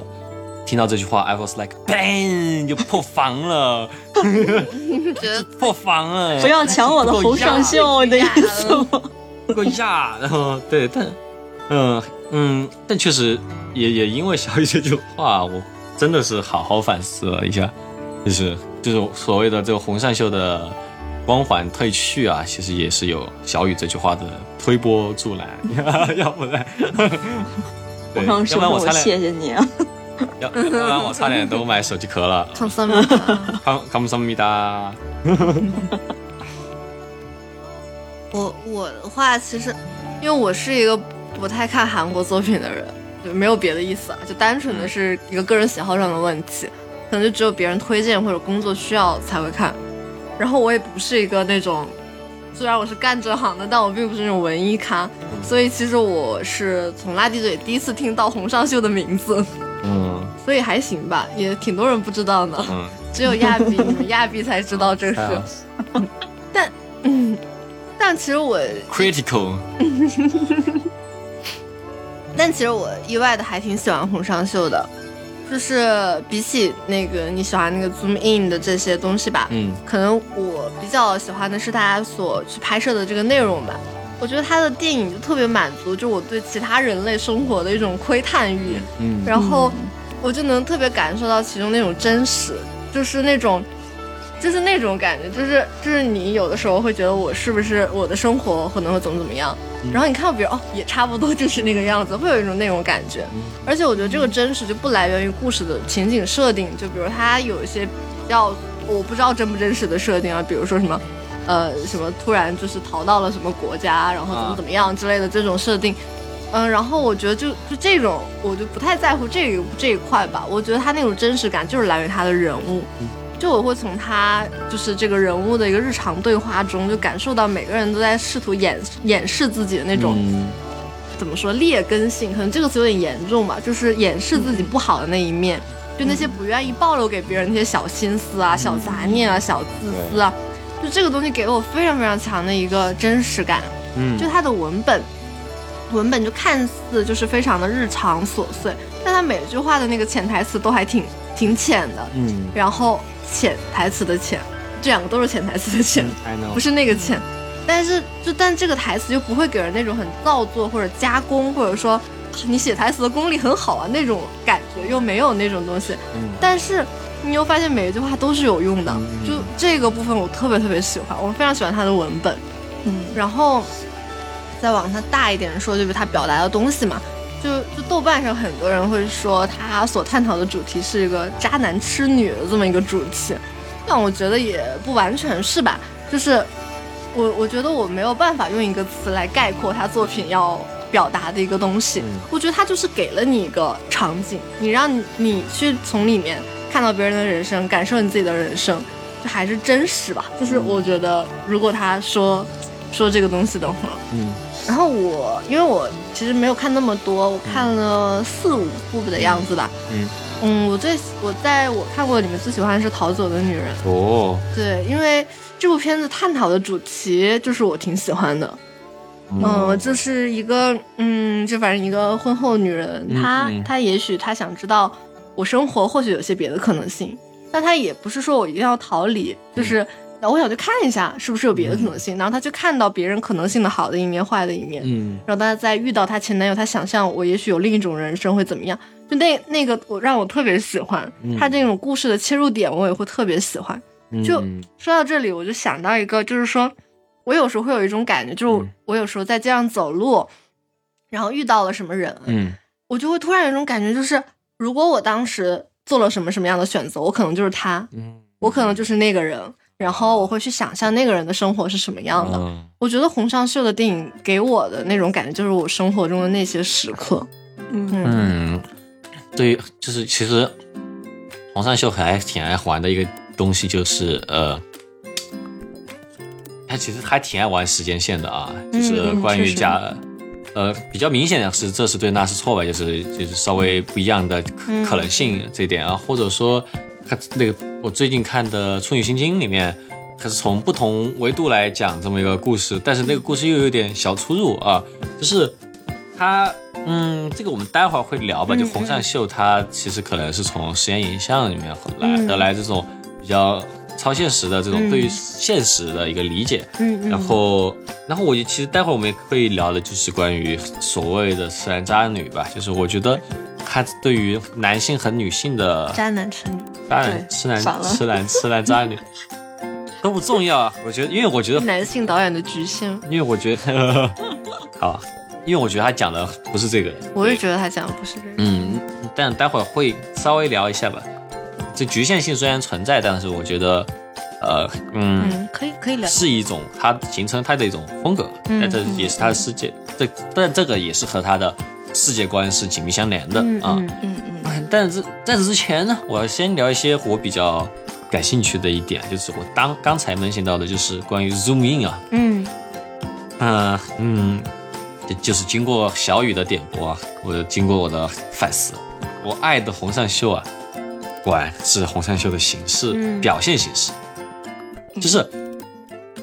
听到这句话，I was like bang，就破防了，破防了，不要抢我的红上秀的意思吗？不够压，然后 对，但嗯嗯，但确实也也因为小雨这句话，我真的是好好反思了一下，就是就是所谓的这个红上秀的光环褪去啊，其实也是有小雨这句话的推波助澜，要不然红上秀，我谢谢你啊。要不然我差点都买手机壳了。康桑米达，康康桑米达。我我的话，其实因为我是一个不太看韩国作品的人，就没有别的意思啊，就单纯的是一个个人喜好上的问题，可能就只有别人推荐或者工作需要才会看。然后我也不是一个那种，虽然我是干这行的，但我并不是那种文艺咖，所以其实我是从垃圾嘴第一次听到洪尚秀的名字。嗯，所以还行吧，也挺多人不知道呢。嗯，只有亚比，你 们亚比才知道这事。但，嗯，但其实我 critical。但其实我意外的还挺喜欢红尚秀的，就是比起那个你喜欢那个 zoom in 的这些东西吧，嗯，可能我比较喜欢的是大家所去拍摄的这个内容吧。我觉得他的电影就特别满足，就我对其他人类生活的一种窥探欲，嗯，然后我就能特别感受到其中那种真实，就是那种，就是那种感觉，就是就是你有的时候会觉得我是不是我的生活可能会怎么怎么样，然后你看到别人哦也差不多 就是那个样子，会有一种那种感觉，而且我觉得这个真实就不来源于故事的情景设定，就比如他有一些比较我不知道真不真实的设定啊，比如说什么。呃，什么突然就是逃到了什么国家，然后怎么怎么样之类的这种设定，嗯，然后我觉得就就这种，我就不太在乎这个这一块吧。我觉得他那种真实感就是来源于他的人物，就我会从他就是这个人物的一个日常对话中，就感受到每个人都在试图掩掩饰自己的那种，怎么说劣根性？可能这个词有点严重吧，就是掩饰自己不好的那一面。就那些不愿意暴露给别人那些小心思啊、小杂念啊、小自私啊，就这个东西给了我非常非常强的一个真实感。嗯，就它的文本，文本就看似就是非常的日常琐碎，但它每句话的那个潜台词都还挺挺浅的。嗯，然后潜台词的潜，这两个都是潜台词的潜，不是那个潜。但是就但这个台词又不会给人那种很造作或者加工，或者说你写台词的功力很好啊那种感觉，又没有那种东西。嗯。但是你又发现每一句话都是有用的，就这个部分我特别特别喜欢，我非常喜欢他的文本。嗯。然后再往它大一点说，就是他表达的东西嘛，就就豆瓣上很多人会说他所探讨的主题是一个渣男吃女的这么一个主题，但我觉得也不完全是吧，就是。我我觉得我没有办法用一个词来概括他作品要表达的一个东西。我觉得他就是给了你一个场景，你让你去从里面看到别人的人生，感受你自己的人生，就还是真实吧。就是我觉得，如果他说说这个东西的话，嗯。然后我因为我其实没有看那么多，我看了四五部的样子吧。嗯。嗯，我最我在我看过里面最喜欢的是《逃走的女人》。哦。对，因为。这部片子探讨的主题就是我挺喜欢的，嗯，就是一个，嗯，就反正一个婚后女人，她她也许她想知道我生活或许有些别的可能性，但他也不是说我一定要逃离，就是我想去看一下是不是有别的可能性，然后他就看到别人可能性的好的一面、坏的一面，嗯，然后他再遇到他前男友，他想象我也许有另一种人生会怎么样，就那那个我让我特别喜欢，他这种故事的切入点我也会特别喜欢。就说到这里，我就想到一个，就是说，我有时候会有一种感觉，就是我有时候在街上走路，然后遇到了什么人，嗯，我就会突然有一种感觉，就是如果我当时做了什么什么样的选择，我可能就是他，嗯，我可能就是那个人，然后我会去想象那个人的生活是什么样的。我觉得洪尚秀的电影给我的那种感觉，就是我生活中的那些时刻。嗯，对，就是其实洪尚秀还挺爱玩的一个。东西就是呃，他其实还挺爱玩时间线的啊，就是关于假，呃，比较明显的是这是对那是错吧，就是就是稍微不一样的可能性这点啊，或者说他那个我最近看的《处女心经》里面，它是从不同维度来讲这么一个故事，但是那个故事又有点小出入啊，就是他嗯，这个我们待会儿会聊吧，就洪善秀他其实可能是从实验影像里面来得来这种。比较超现实的这种对于现实的一个理解，嗯，然后，然后我其实待会儿我们也可以聊的就是关于所谓的痴男渣女吧，就是我觉得他对于男性和女性的渣男痴女，渣男痴男痴男痴男渣女 都不重要啊，我觉得，因为我觉得男性导演的局限，因为我觉得 好，因为我觉得他讲的不是这个，我也觉得他讲的不是这个，嗯，但待会儿会稍微聊一下吧。这局限性虽然存在，但是我觉得，呃，嗯，可以可以聊，是一种它形成它的一种风格，但这也是它的世界，这但这个也是和它的世界观是紧密相连的啊，嗯嗯。但是在此之前呢，我要先聊一些我比较感兴趣的一点，就是我当刚才 mention 想到的，就是关于 zoom in 啊，嗯嗯嗯，就是经过小雨的点拨啊，我经过我的反思，我爱的洪尚秀啊。管是红山秀的形式表现形式，就是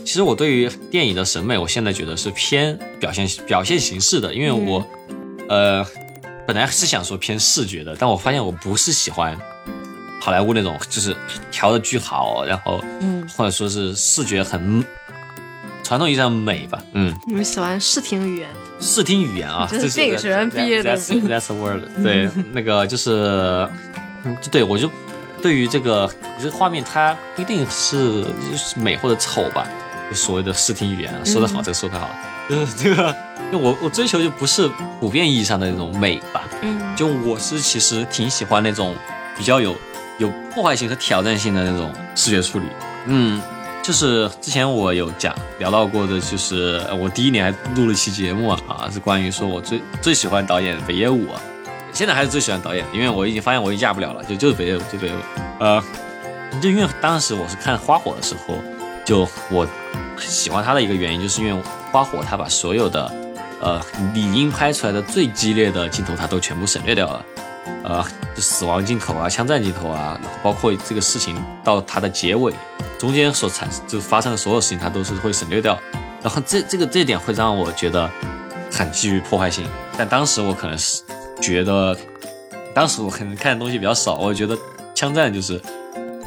其实我对于电影的审美，我现在觉得是偏表现表现形式的，因为我呃本来是想说偏视觉的，但我发现我不是喜欢好莱坞那种就是调的巨好，然后嗯或者说是视觉很传统意义上美吧，嗯，你们喜欢视听语言？视听语言啊，这是电影学院毕业的，That's the word，对，那个就是。对，我就对于这个这个画面，它不一定是美或者丑吧，就所谓的视听语言，说得好，这个说得好，就是这个，就我我追求就不是普遍意义上的那种美吧，嗯，就我是其实挺喜欢那种比较有有破坏性和挑战性的那种视觉处理，嗯，就是之前我有讲聊到过的，就是我第一年还录了一期节目啊，啊，是关于说我最最喜欢导演北野武。现在还是最喜欢导演，因为我已经发现我已经嫁不了了，就就是北野武，就北野。呃，就因为当时我是看《花火》的时候，就我喜欢他的一个原因，就是因为《花火》他把所有的呃理应拍出来的最激烈的镜头，他都全部省略掉了。呃，死亡镜头啊，枪战镜头啊，包括这个事情到它的结尾中间所产就发生的所有事情，它都是会省略掉。然后这这个这点会让我觉得很具破坏性。但当时我可能是觉得，当时我可能看的东西比较少，我觉得枪战就是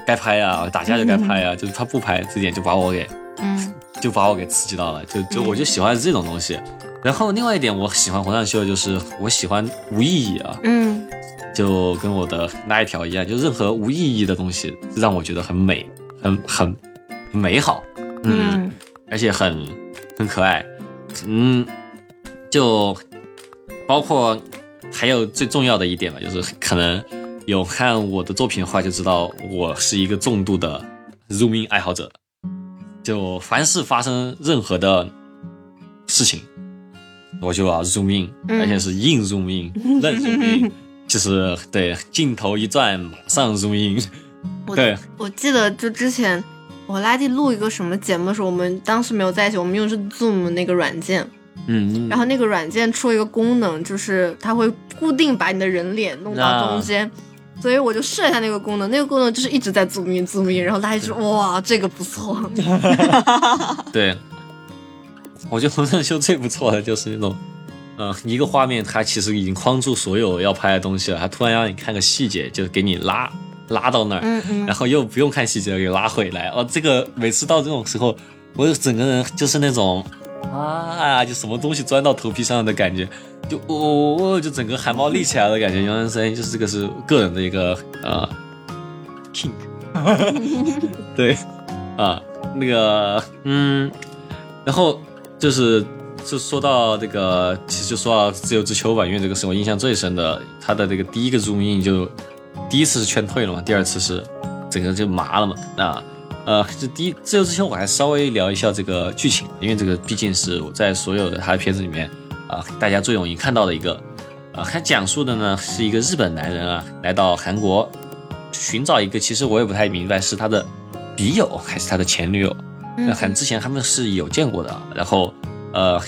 该拍啊，打架就该拍啊，就是他不拍这点就把我给，嗯，就把我给刺激到了，就就我就喜欢这种东西。然后另外一点我喜欢《红上秀》，就是我喜欢无意义啊，嗯。就跟我的那一条一样，就任何无意义的东西让我觉得很美，很很美好，嗯，而且很很可爱，嗯，就包括还有最重要的一点吧，就是可能有看我的作品的话，就知道我是一个重度的 zoom in 爱好者，就凡是发生任何的事情，我就要 zoom in，而且是硬 zoom in，愣 zoom in。就是对镜头一转，马上录音。对，我记得就之前我拉弟录一个什么节目的时候，我们当时没有在一起，我们用的是 Zoom 那个软件。嗯。然后那个软件出了一个功能，就是它会固定把你的人脸弄到中间，所以我就试了一下那个功能。那个功能就是一直在 zoom in zoom in，，然后拉弟说：“哇，这个不错。”对，我觉得红色秀最不错的就是那种。嗯，一个画面它其实已经框住所有要拍的东西了，它突然让你看个细节，就给你拉拉到那儿，嗯嗯，然后又不用看细节给拉回来。哦，这个每次到这种时候，我整个人就是那种啊，就什么东西钻到头皮上的感觉，就哦，就整个汗毛立起来的感觉。杨先生就是这个是个人的一个呃 king，对啊，那个嗯，然后就是。就说到这个，其实就说到自由之秋吧，因为这个是我印象最深的。他的这个第一个 zoom in 就第一次是劝退了嘛，第二次是整个就麻了嘛。那呃，这第一自由之前我还稍微聊一下这个剧情，因为这个毕竟是我在所有的他的片子里面啊，大家最容易看到的一个啊。他讲述的呢是一个日本男人啊来到韩国寻找一个，其实我也不太明白是他的笔友还是他的前女友。那很之前他们是有见过的，然后。呃，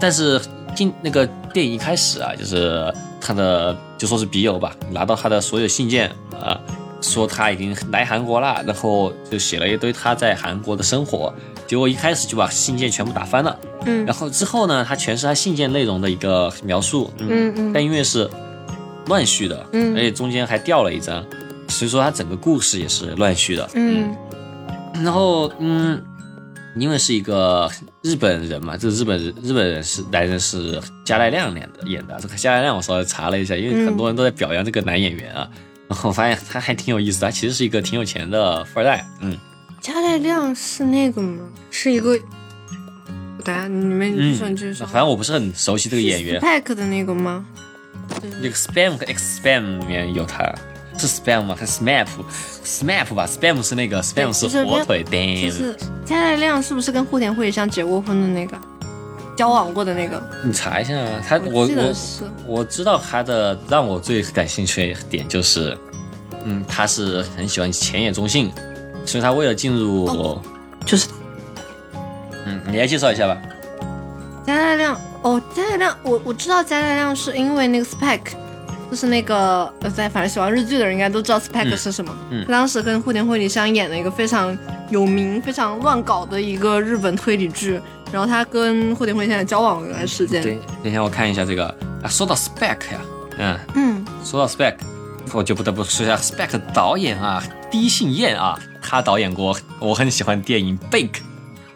但是进那个电影一开始啊，就是他的就说是笔友吧，拿到他的所有信件啊，说他已经来韩国了，然后就写了一堆他在韩国的生活，结果一开始就把信件全部打翻了，嗯，然后之后呢，他全是他信件内容的一个描述，嗯嗯，但因为是乱序的，嗯，而且中间还掉了一张，所以说他整个故事也是乱序的，嗯，然后嗯。因为是一个日本人嘛，这个日本人日本人是男人是加濑亮演的演的。这个加濑亮我稍微查了一下，因为很多人都在表扬这个男演员啊，我发现他还挺有意思，他其实是一个挺有钱的富二代。嗯，加代亮是那个吗？是一个，等下你们你说你继续说。反正我不是很熟悉这个演员。Pack 的那个吗？那个 Spam 和 X Spam 里面有他。是 spam 吗？还是 smap？smap 吧，spam 是那个 spam 是火腿。就是加代亮是不是跟户田惠香结过婚的那个，交往过的那个？你查一下啊，他我我我知道他的让我最感兴趣的点就是，嗯，他是很喜欢前野忠信，所以他为了进入就是，嗯，你来介绍一下吧。加奈亮哦，加奈亮，我我知道加奈亮是因为那个 spec。就是那个呃，在反正喜欢日剧的人应该都知道 Spec 是什么。嗯，当时跟户田惠梨香演了一个非常有名、非常乱搞的一个日本推理剧。然后他跟户田惠梨香交往一段时间。对，等一下我看一下这个啊，说到 Spec 呀，嗯嗯，说到 Spec，我就不得不说一下 Spec 导演啊，低信彦啊，他导演过我很喜欢电影 Bake，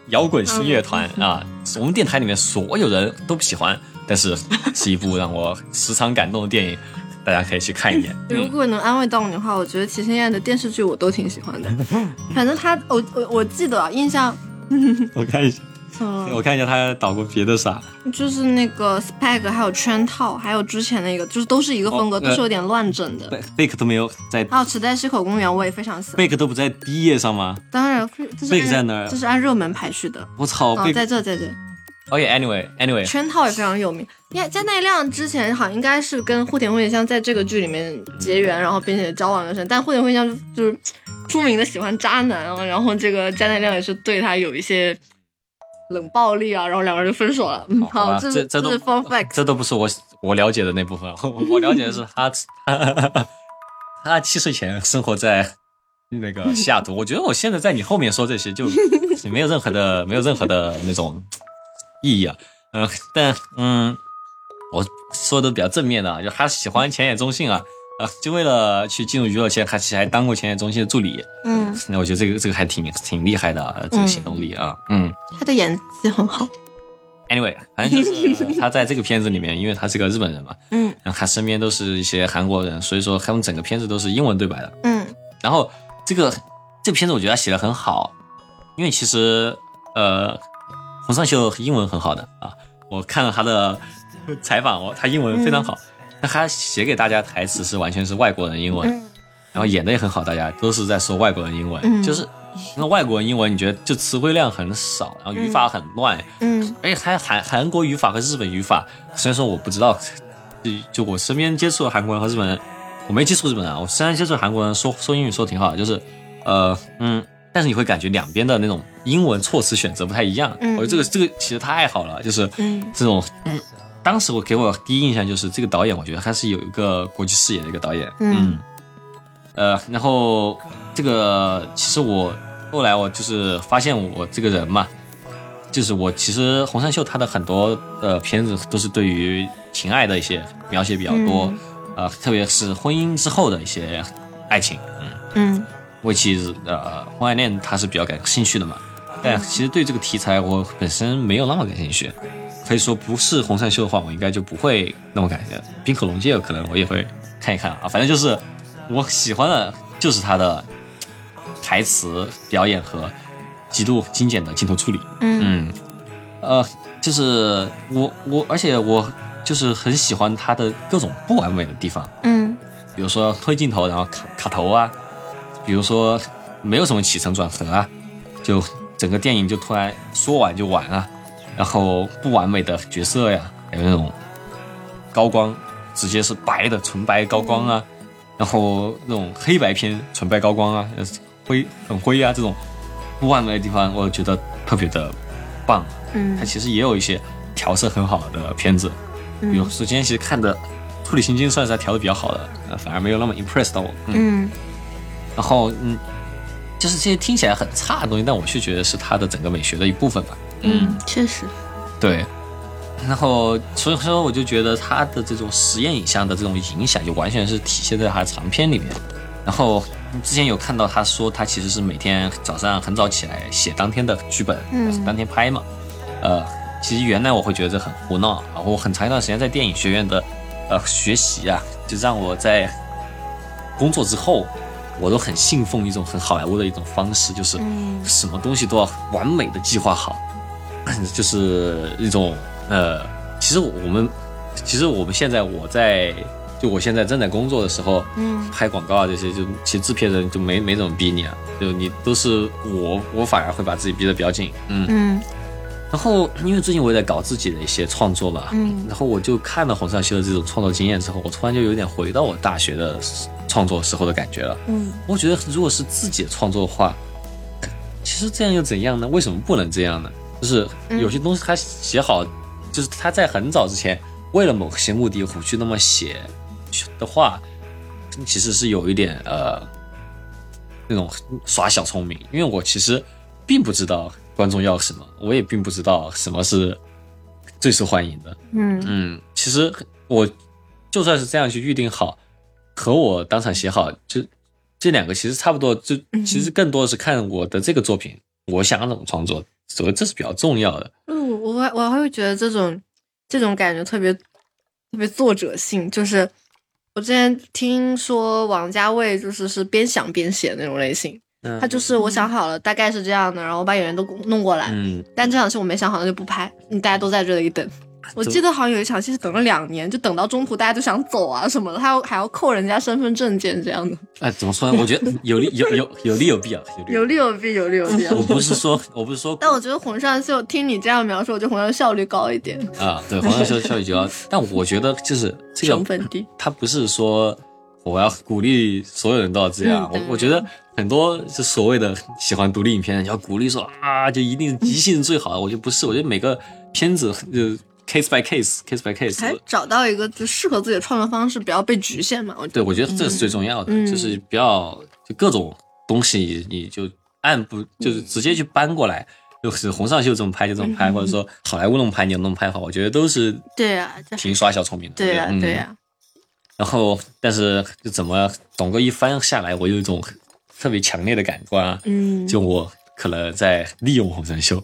摇滚新乐团啊，我们电台里面所有人都不喜欢，但是是一部让我时常感动的电影。大家可以去看一眼。如果能安慰到你的话，我觉得齐星燕的电视剧我都挺喜欢的。反正他，我我我记得印象。我看一下，我看一下他导过别的啥。就是那个 Spec，还有圈套，还有之前那个，就是都是一个风格，都是有点乱整的。Fake 都没有在。还有池袋西口公园，我也非常喜欢。Fake 都不在第一页上吗？当然，Fake 在哪？这是按热门排序的。我操！在这，在这。OK，Anyway，Anyway，圈套也非常有名。加加奈亮之前好像应该是跟户田惠香在这个剧里面结缘，然后并且交往了深。但户田惠香就是出名的喜欢渣男啊，然后这个加奈亮也是对他有一些冷暴力啊，然后两个人就分手了。好，这这这都 fun fact，这都不是我我了解的那部分。我了解的是他，他七岁前生活在那个西雅图。我觉得我现在在你后面说这些就 没有任何的没有任何的那种意义啊。嗯，但嗯，我说的比较正面的，啊就他喜欢浅野中信啊。就为了去进入娱乐圈，他其实还当过前野中心的助理。嗯，那我觉得这个这个还挺挺厉害的，这个行动力啊。嗯，他的演技很好。Anyway，反正就是他在这个片子里面，因为他是个日本人嘛，嗯，然后他身边都是一些韩国人，所以说他们整个片子都是英文对白的。嗯，然后这个这个片子我觉得他写的很好，因为其实呃，洪尚秀英文很好的啊，我看了他的采访我，他英文非常好。那他写给大家台词是完全是外国人英文，然后演的也很好，大家都是在说外国人英文，就是那外国人英文，你觉得就词汇量很少，然后语法很乱，嗯，而且还韩韩国语法和日本语法，虽然说我不知道，就就我身边接触的韩国人和日本人，我没接触日本人啊，我虽然接触韩国人说说英语说的挺好的，就是呃嗯，但是你会感觉两边的那种英文措辞选择不太一样，我觉得这个这个其实太好了，就是这种。当时我给我第一印象就是这个导演，我觉得他是有一个国际视野的一个导演。嗯，呃，然后这个其实我后来我就是发现我这个人嘛，就是我其实洪山秀他的很多的片子都是对于情爱的一些描写比较多，呃，特别是婚姻之后的一些爱情。嗯嗯，为其呃婚外恋他是比较感兴趣的嘛，但其实对这个题材我本身没有那么感兴趣。可以说不是红杉秀的话，我应该就不会那么感觉。冰可龙介可能我也会看一看啊，反正就是我喜欢的就是他的台词表演和极度精简的镜头处理。嗯，呃，就是我我，而且我就是很喜欢他的各种不完美的地方。嗯，比如说推镜头然后卡卡头啊，比如说没有什么起承转合啊，就整个电影就突然说完就完了。然后不完美的角色呀，还有那种高光，直接是白的纯白高光啊，然后那种黑白片纯白高光啊，灰很灰啊，这种不完美的地方，我觉得特别的棒。嗯，它其实也有一些调色很好的片子，比如说今天其实看的《处理心经》算是调的比较好的，反而没有那么 impress 到我。嗯，然后嗯，就是这些听起来很差的东西，但我却觉得是它的整个美学的一部分吧。嗯，确实，对，然后所以说我就觉得他的这种实验影像的这种影响，就完全是体现在他长片里面。然后之前有看到他说，他其实是每天早上很早起来写当天的剧本，嗯，当天拍嘛。呃，其实原来我会觉得这很胡闹，然后很长一段时间在电影学院的呃学习啊，就让我在工作之后，我都很信奉一种很好莱坞的一种方式，就是什么东西都要完美的计划好。就是一种呃，其实我们，其实我们现在我在就我现在正在工作的时候，嗯，拍广告啊这些，就其实制片人就没没怎么逼你啊，就你都是我我反而会把自己逼得比较紧，嗯嗯。然后因为最近我也在搞自己的一些创作嘛，嗯，然后我就看了洪尚秀的这种创作经验之后，我突然就有点回到我大学的创作时候的感觉了，嗯，我觉得如果是自己的创作的话，其实这样又怎样呢？为什么不能这样呢？就是有些东西他写好，就是他在很早之前为了某些目的胡去那么写的话，其实是有一点呃那种耍小聪明。因为我其实并不知道观众要什么，我也并不知道什么是最受欢迎的。嗯嗯，其实我就算是这样去预定好，和我当场写好，就这两个其实差不多。就其实更多的是看我的这个作品，我想怎么创作。所以这是比较重要的。嗯，我我还会觉得这种这种感觉特别特别作者性，就是我之前听说王家卫就是是边想边写那种类型，他就是我想好了大概是这样的，然后我把演员都弄过来，嗯，但这场戏我没想好，那就不拍，你大家都在这里等。我记得好像有一场戏是等了两年，就等到中途大家都想走啊什么的，他要还要扣人家身份证件这样的。哎，怎么说呢？我觉得有利有有有利有弊啊，有利有弊，有利有弊。我不是说，我不是说，但我觉得红上秀听你这样描述，我觉得红上效率高一点啊。对，红上秀效率高，但我觉得就是这个成本低。他不是说我要鼓励所有人都要这样，我我觉得很多就所谓的喜欢独立影片，要鼓励说啊，就一定即兴最好。我觉得不是，我觉得每个片子就。Case by case，case by case，还找到一个就适合自己的创作方式，不要被局限嘛。我对，我觉得这是最重要的，就是不要就各种东西你就按不就是直接去搬过来，就是洪尚秀这么拍就这么拍，或者说好莱坞那么拍你就那么拍好，我觉得都是对啊，挺耍小聪明的。对呀，对呀。然后，但是就怎么董哥一翻下来，我有一种特别强烈的感官啊，嗯，就我可能在利用洪尚秀。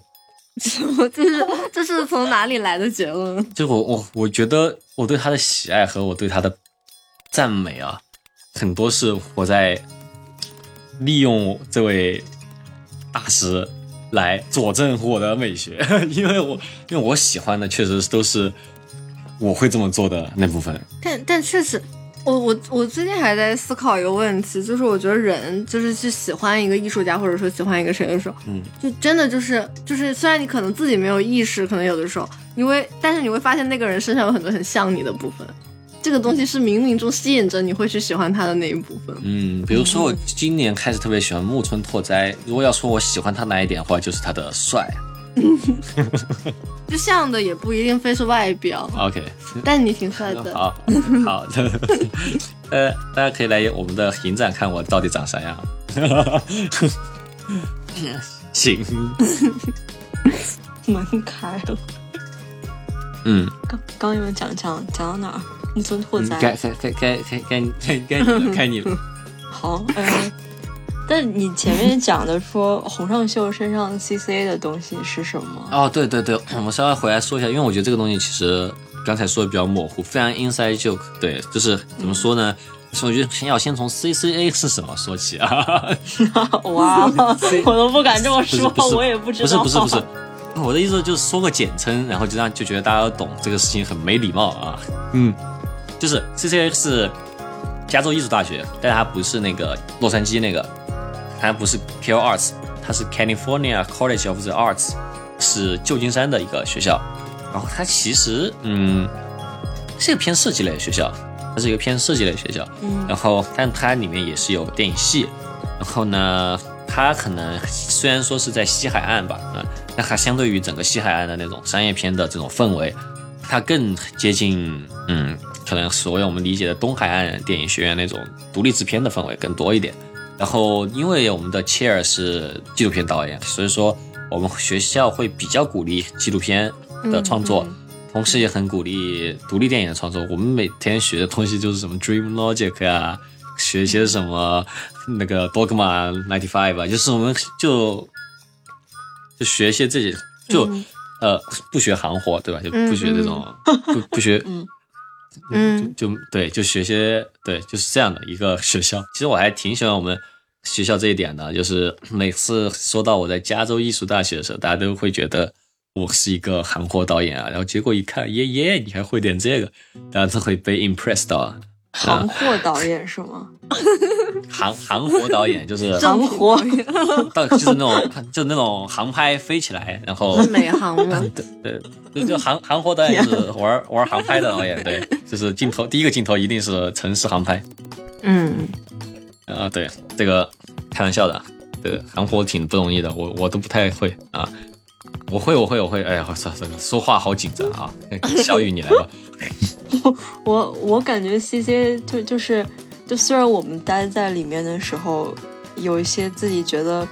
这是这是从哪里来的结论？就我我我觉得我对他的喜爱和我对他的赞美啊，很多是我在利用这位大师来佐证我的美学，因为我因为我喜欢的确实都是我会这么做的那部分。但但确实。我我我最近还在思考一个问题，就是我觉得人就是去喜欢一个艺术家，或者说喜欢一个谁的时候，嗯，就真的就是就是，虽然你可能自己没有意识，可能有的时候，因为但是你会发现那个人身上有很多很像你的部分，这个东西是冥冥中吸引着你会去喜欢他的那一部分。嗯，比如说我今年开始特别喜欢木村拓哉，如果要说我喜欢他哪一点的话，就是他的帅。就像的也不一定非是外表。OK，但你挺帅的。好，好的。呃，大家可以来我们的影展看我到底长啥样。行。门开了。嗯。刚刚有没有讲讲讲到哪儿？你从拓展？该该该该该该该你了，该你了。好，嗯、但你前面讲的说洪尚秀身上 C C A 的东西是什么？哦，对对对，我们稍微回来说一下，因为我觉得这个东西其实刚才说的比较模糊，非常 inside joke。对，就是怎么说呢？我觉得先要先从 C C A 是什么说起啊。哇，我都不敢这么说，我也不知道。不是不是不是，我的意思就是说个简称，然后就让就觉得大家都懂这个事情很没礼貌啊。嗯，就是 C C A 是加州艺术大学，但它不是那个洛杉矶那个。它不是 Cal Arts，它是 California College of the Arts，是旧金山的一个学校。然后它其实，嗯，是一个偏设计类的学校，它是一个偏设计类的学校。嗯。然后，但它里面也是有电影系。然后呢，它可能虽然说是在西海岸吧，啊，那它相对于整个西海岸的那种商业片的这种氛围，它更接近，嗯，可能所谓我们理解的东海岸电影学院那种独立制片的氛围更多一点。然后，因为我们的 chair 是纪录片导演，所以说我们学校会比较鼓励纪录片的创作，同时也很鼓励独立电影的创作。我们每天学的东西就是什么 Dream Logic 啊，学一些什么那个 Dogma Ninety Five 啊，就是我们就就学一些自己，就呃不学行活，对吧？就不学这种不不学。嗯，就对，就学些对，就是这样的一个学校。其实我还挺喜欢我们学校这一点的，就是每次说到我在加州艺术大学的时候，大家都会觉得我是一个韩国导演啊。然后结果一看，耶耶，你还会点这个，大家都会被 impressed 到。韩货导演是吗？韩韩货导演就是韩货，到就是那种就是那种航拍飞起来，然后美航吗？对对，就韩韩货导演是玩玩航拍的导演，对，就是镜头第一个镜头一定是城市航拍。嗯，啊，对，这个开玩笑的，对，韩货挺不容易的，我我都不太会啊。我会，我会，我会。哎呀，我操，这个说话好紧张啊！小雨，你来吧。我我感觉 C C 就就是，就虽然我们待在里面的时候，有一些自己觉得，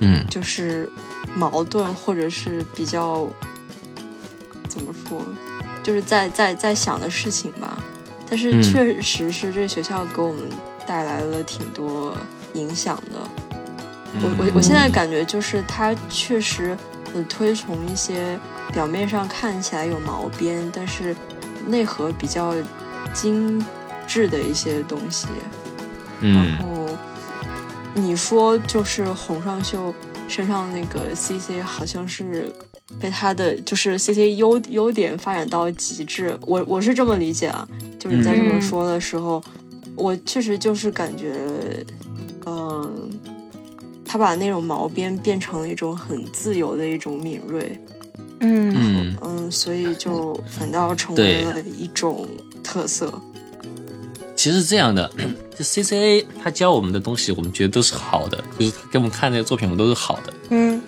嗯，就是矛盾或者是比较怎么说，就是在在在想的事情吧。但是确实是这学校给我们带来了挺多影响的。我我我现在感觉就是他确实。很推崇一些表面上看起来有毛边，但是内核比较精致的一些东西。然后你说就是洪尚秀身上那个 C C 好像是被他的就是 C C 优优点发展到极致，我我是这么理解啊。就是在这么说的时候，我确实就是感觉，嗯。他把那种毛边变成了一种很自由的一种敏锐，嗯嗯，所以就反倒成为了一种特色。其实这样的，就 C C A 他教我们的东西，我们觉得都是好的，就是给我们看那些作品，我们都是好的。嗯，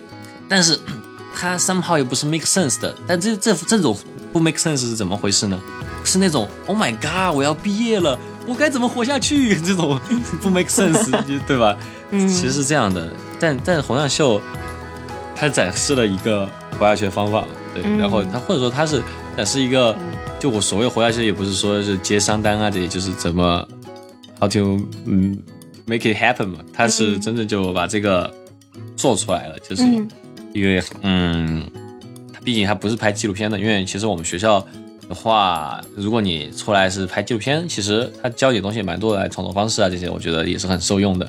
但是 他 somehow 也不是 make sense 的。但这这这种不 make sense 是怎么回事呢？是那种 Oh my God，我要毕业了，我该怎么活下去？这种不 make sense，对吧？嗯，其实是这样的。但但洪亮秀，他展示了一个活下去的方法，对，然后他或者说他是展示一个，就我所谓活下去，也不是说是接商单啊，这些就是怎么 how to 嗯 make it happen 嘛，他是真正就把这个做出来了，就是因为嗯，他毕竟他不是拍纪录片的，因为其实我们学校的话，如果你出来是拍纪录片，其实他教你东西蛮多的，创作方式啊这些，我觉得也是很受用的。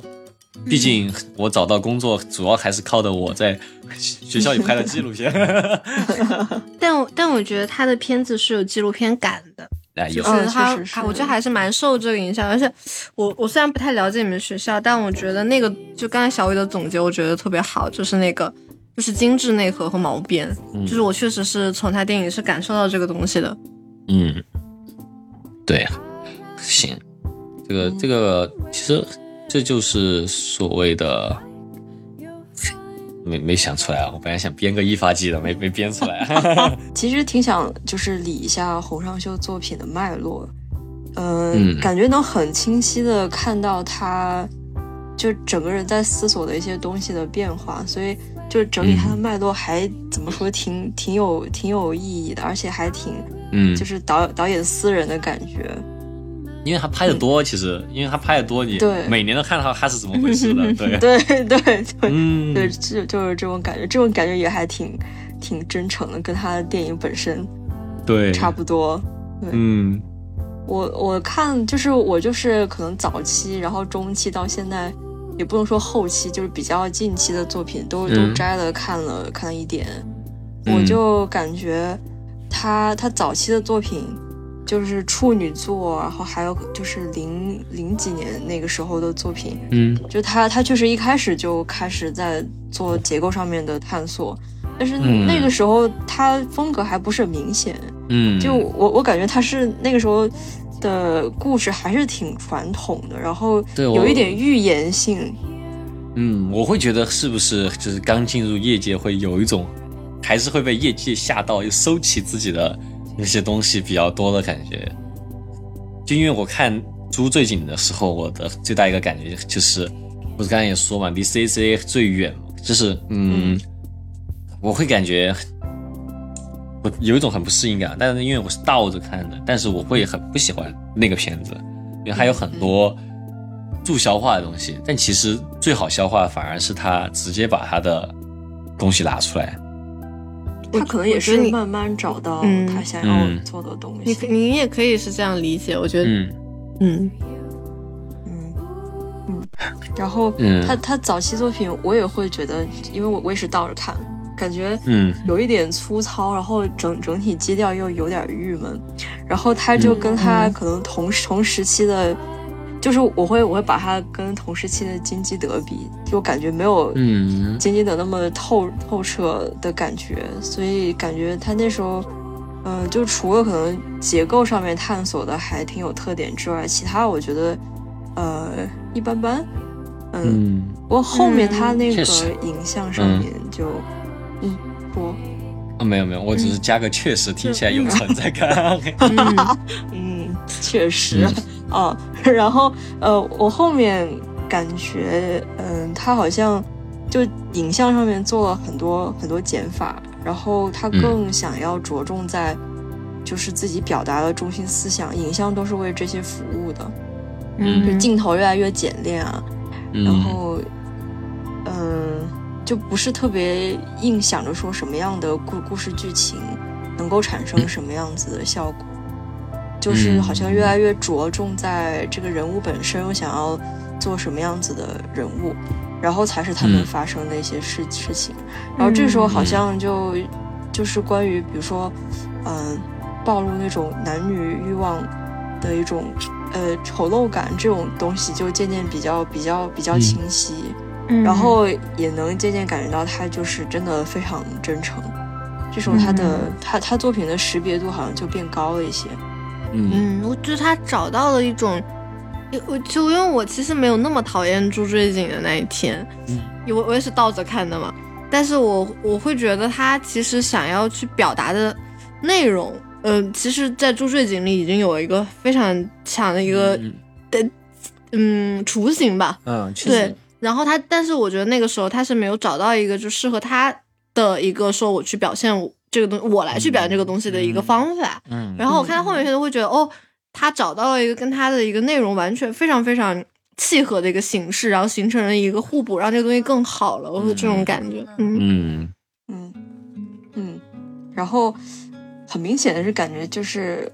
毕竟我找到工作主要还是靠的我在学校里拍的纪录片，但但我觉得他的片子是有纪录片感的，有他他我觉得还是蛮受这个影响，而且我我虽然不太了解你们学校，但我觉得那个就刚才小伟的总结，我觉得特别好，就是那个就是精致内核和毛边，就是我确实是从他电影是感受到这个东西的，嗯，对，行，这个这个其实。这就是所谓的没没想出来啊！我本来想编个一发技的，没没编出来。其实挺想就是理一下洪尚秀作品的脉络，嗯，感觉能很清晰的看到他就整个人在思索的一些东西的变化，所以就整理他的脉络还怎么说挺挺有挺有意义的，而且还挺嗯，就是导导演私人的感觉。因为他拍的多，其实因为他拍的多，你每年都看到他是怎么回事的，对。对对对，嗯，对，就就是这种感觉，这种感觉也还挺挺真诚的，跟他的电影本身对。差不多。嗯，我我看就是我就是可能早期，然后中期到现在，也不能说后期，就是比较近期的作品都都摘了看了看了一点，我就感觉他他早期的作品。就是处女座，然后还有就是零零几年那个时候的作品，嗯，就他他确实一开始就开始在做结构上面的探索，但是那个时候他风格还不是很明显，嗯，就我我感觉他是那个时候的故事还是挺传统的，然后有一点预言性，嗯，我会觉得是不是就是刚进入业界会有一种，还是会被业界吓到，又收起自己的。那些东西比较多的感觉，就因为我看猪最近的时候，我的最大一个感觉就是，不是刚才也说嘛，离 C C 最远，就是嗯，我会感觉我有一种很不适应感，但是因为我是倒着看的，但是我会很不喜欢那个片子，因为它有很多助消化的东西，但其实最好消化反而是他直接把他的东西拿出来。他可能也是慢慢找到他想要做的东西。你你也可以是这样理解，我觉得，嗯嗯嗯嗯。然后他他早期作品我也会觉得，因为我我也是倒着看，感觉嗯有一点粗糙，然后整整体基调又有点郁闷。然后他就跟他可能同同时期的。就是我会我会把它跟同时期的金基德比，就感觉没有嗯。金基德那么透透彻的感觉，所以感觉他那时候，嗯，就除了可能结构上面探索的还挺有特点之外，其他我觉得呃一般般，嗯，不过后面他那个影像上面就嗯说啊没有没有，我只是加个确实，听起来有存在感，嗯，确实。哦，然后呃，我后面感觉，嗯，他好像就影像上面做了很多很多减法，然后他更想要着重在就是自己表达的中心思想，影像都是为这些服务的，嗯，镜头越来越简练啊，然后嗯，就不是特别硬想着说什么样的故故事剧情能够产生什么样子的效果。就是好像越来越着重在这个人物本身，我想要做什么样子的人物，然后才是他们发生的一些事事情。然后这时候好像就就是关于比如说，嗯，暴露那种男女欲望的一种呃丑陋感这种东西，就渐渐比较比较比较清晰，然后也能渐渐感觉到他就是真的非常真诚。这时候他的他他作品的识别度好像就变高了一些。嗯，我觉得他找到了一种，我就因为我其实没有那么讨厌朱追景的那一天，嗯，我我也是倒着看的嘛，但是我我会觉得他其实想要去表达的内容，嗯，其实，在《朱瑞景》里已经有一个非常强的一个的嗯雏形吧。嗯，对。然后他，但是我觉得那个时候他是没有找到一个就适合他的一个说我去表现这个东，我来去表现这个东西的一个方法。嗯。然后我看到后面，就会觉得哦，他找到了一个跟他的一个内容完全非常非常。契合的一个形式，然后形成了一个互补，让这个东西更好了，我有这种感觉。嗯嗯嗯，然后很明显的是感觉就是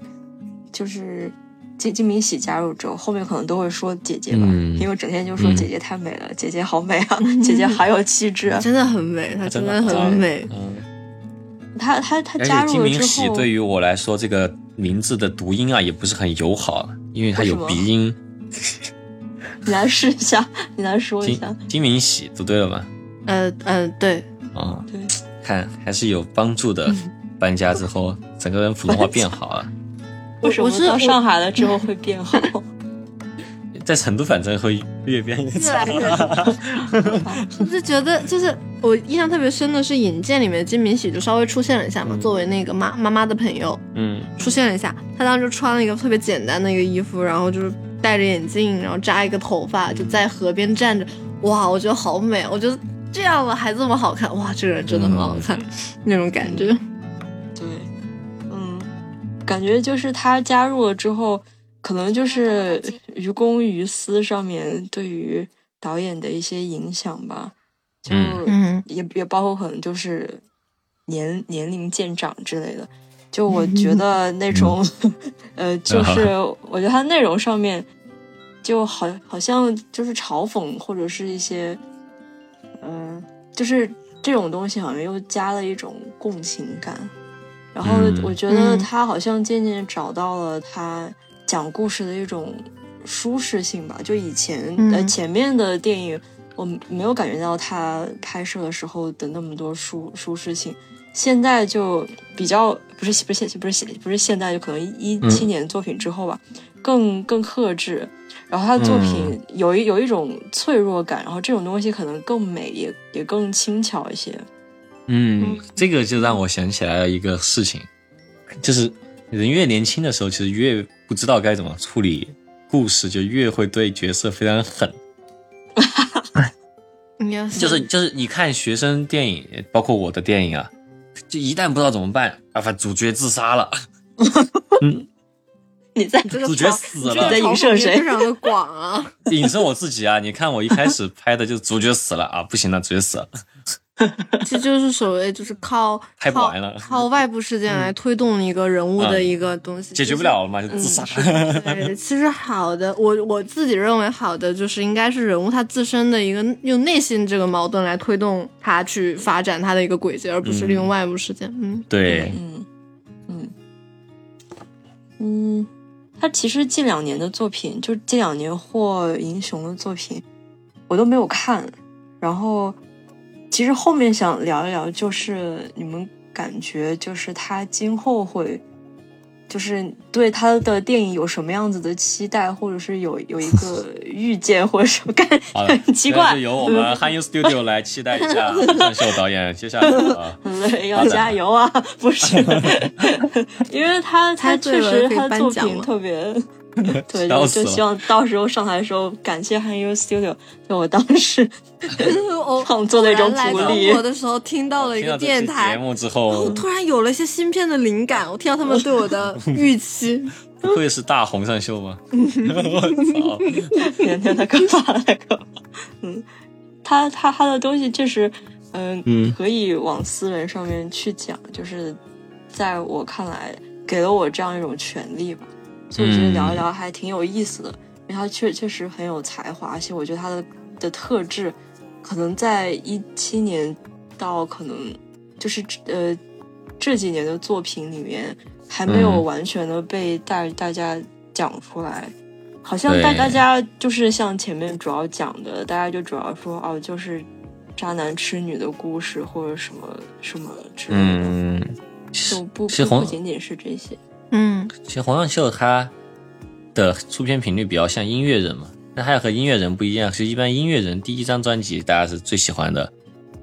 就是金金敏喜加入之后，后面可能都会说姐姐吧，因为整天就说姐姐太美了，姐姐好美啊，姐姐好有气质，啊真的很美，她真的很美。嗯，他他他加入了之后，金明喜对于我来说这个名字的读音啊也不是很友好，因为它有鼻音。你来试一下，你来说一下。金明喜读对了吗？呃呃，对。哦，对，看还是有帮助的。搬家之后，整个人普通话变好了。为什么到上海了之后会变好？在成都反正会越变越差。我 就觉得，就是我印象特别深的是《引荐》里面金敏喜就稍微出现了一下嘛，作为那个妈妈妈的朋友，嗯，出现了一下。他当时穿了一个特别简单的一个衣服，然后就是。戴着眼镜，然后扎一个头发，就在河边站着，哇，我觉得好美，我觉得这样了还这么好看，哇，这个人真的很好看，那种感觉。对，嗯，感觉就是他加入了之后，可能就是于公于私上面对于导演的一些影响吧，就也也包括可能就是年年龄渐长之类的。就我觉得那种，呃，就是我觉得它内容上面就好，好像就是嘲讽或者是一些，嗯，就是这种东西好像又加了一种共情感。然后我觉得他好像渐渐找到了他讲故事的一种舒适性吧。就以前呃前面的电影，我没有感觉到他拍摄的时候的那么多舒舒适性。现在就比较不是不是现不是现不是现在就可能一七年作品之后吧，更更克制，然后他的作品有一有一种脆弱感，然后这种东西可能更美也也更轻巧一些。嗯，这个就让我想起来了一个事情，就是人越年轻的时候，其实越不知道该怎么处理故事，就越会对角色非常狠。就是就是你看学生电影，包括我的电影啊。就一旦不知道怎么办，啊，反主角自杀了。嗯，你在主角死了，你在影射谁？非常的广啊，影射我自己啊！你看我一开始拍的就是主角死了啊，不行了，主角死了。其实就是所谓就是靠 太不完了，靠外部事件来推动一个人物的一个东西，解决不了了嘛，就自杀。对，其实好的，我我自己认为好的就是应该是人物他自身的一个用内心这个矛盾来推动他去发展他的一个轨迹，而不是利用外部事件。嗯，对，嗯嗯嗯，他其实近两年的作品，就是近两年获银熊的作品，我都没有看，然后。其实后面想聊一聊，就是你们感觉，就是他今后会，就是对他的电影有什么样子的期待，或者是有有一个 预见，或者什么感很 奇怪。由我们 汉 U Studio 来期待一下郑秀导演接下来啊，要加油啊！不是，因为他他确实他的作品特别。对，就就希望到时候上台的时候，感谢汉 U Studio 就我当时 创作的一种鼓励。我的时候听到了一个电台节目之后，突然有了一些新片的灵感。我听到他们对我的预期，不会是大红上秀吗？我操！天天他干嘛那个？嗯，他他他的东西确实，嗯，可以往私人上面去讲，就是在我看来，给了我这样一种权利吧。所以我觉得聊一聊还挺有意思的，因为他确确实很有才华，而且我觉得他的的特质，可能在一七年到可能就是呃这几年的作品里面还没有完全的被大大家讲出来，好像大大家就是像前面主要讲的，大家就主要说哦就是渣男吃女的故事或者什么什么之类的，就不不仅仅是这些。嗯，其实洪尚秀他的出片频率比较像音乐人嘛，那还有和音乐人不一样，是一般音乐人第一张专辑大家是最喜欢的，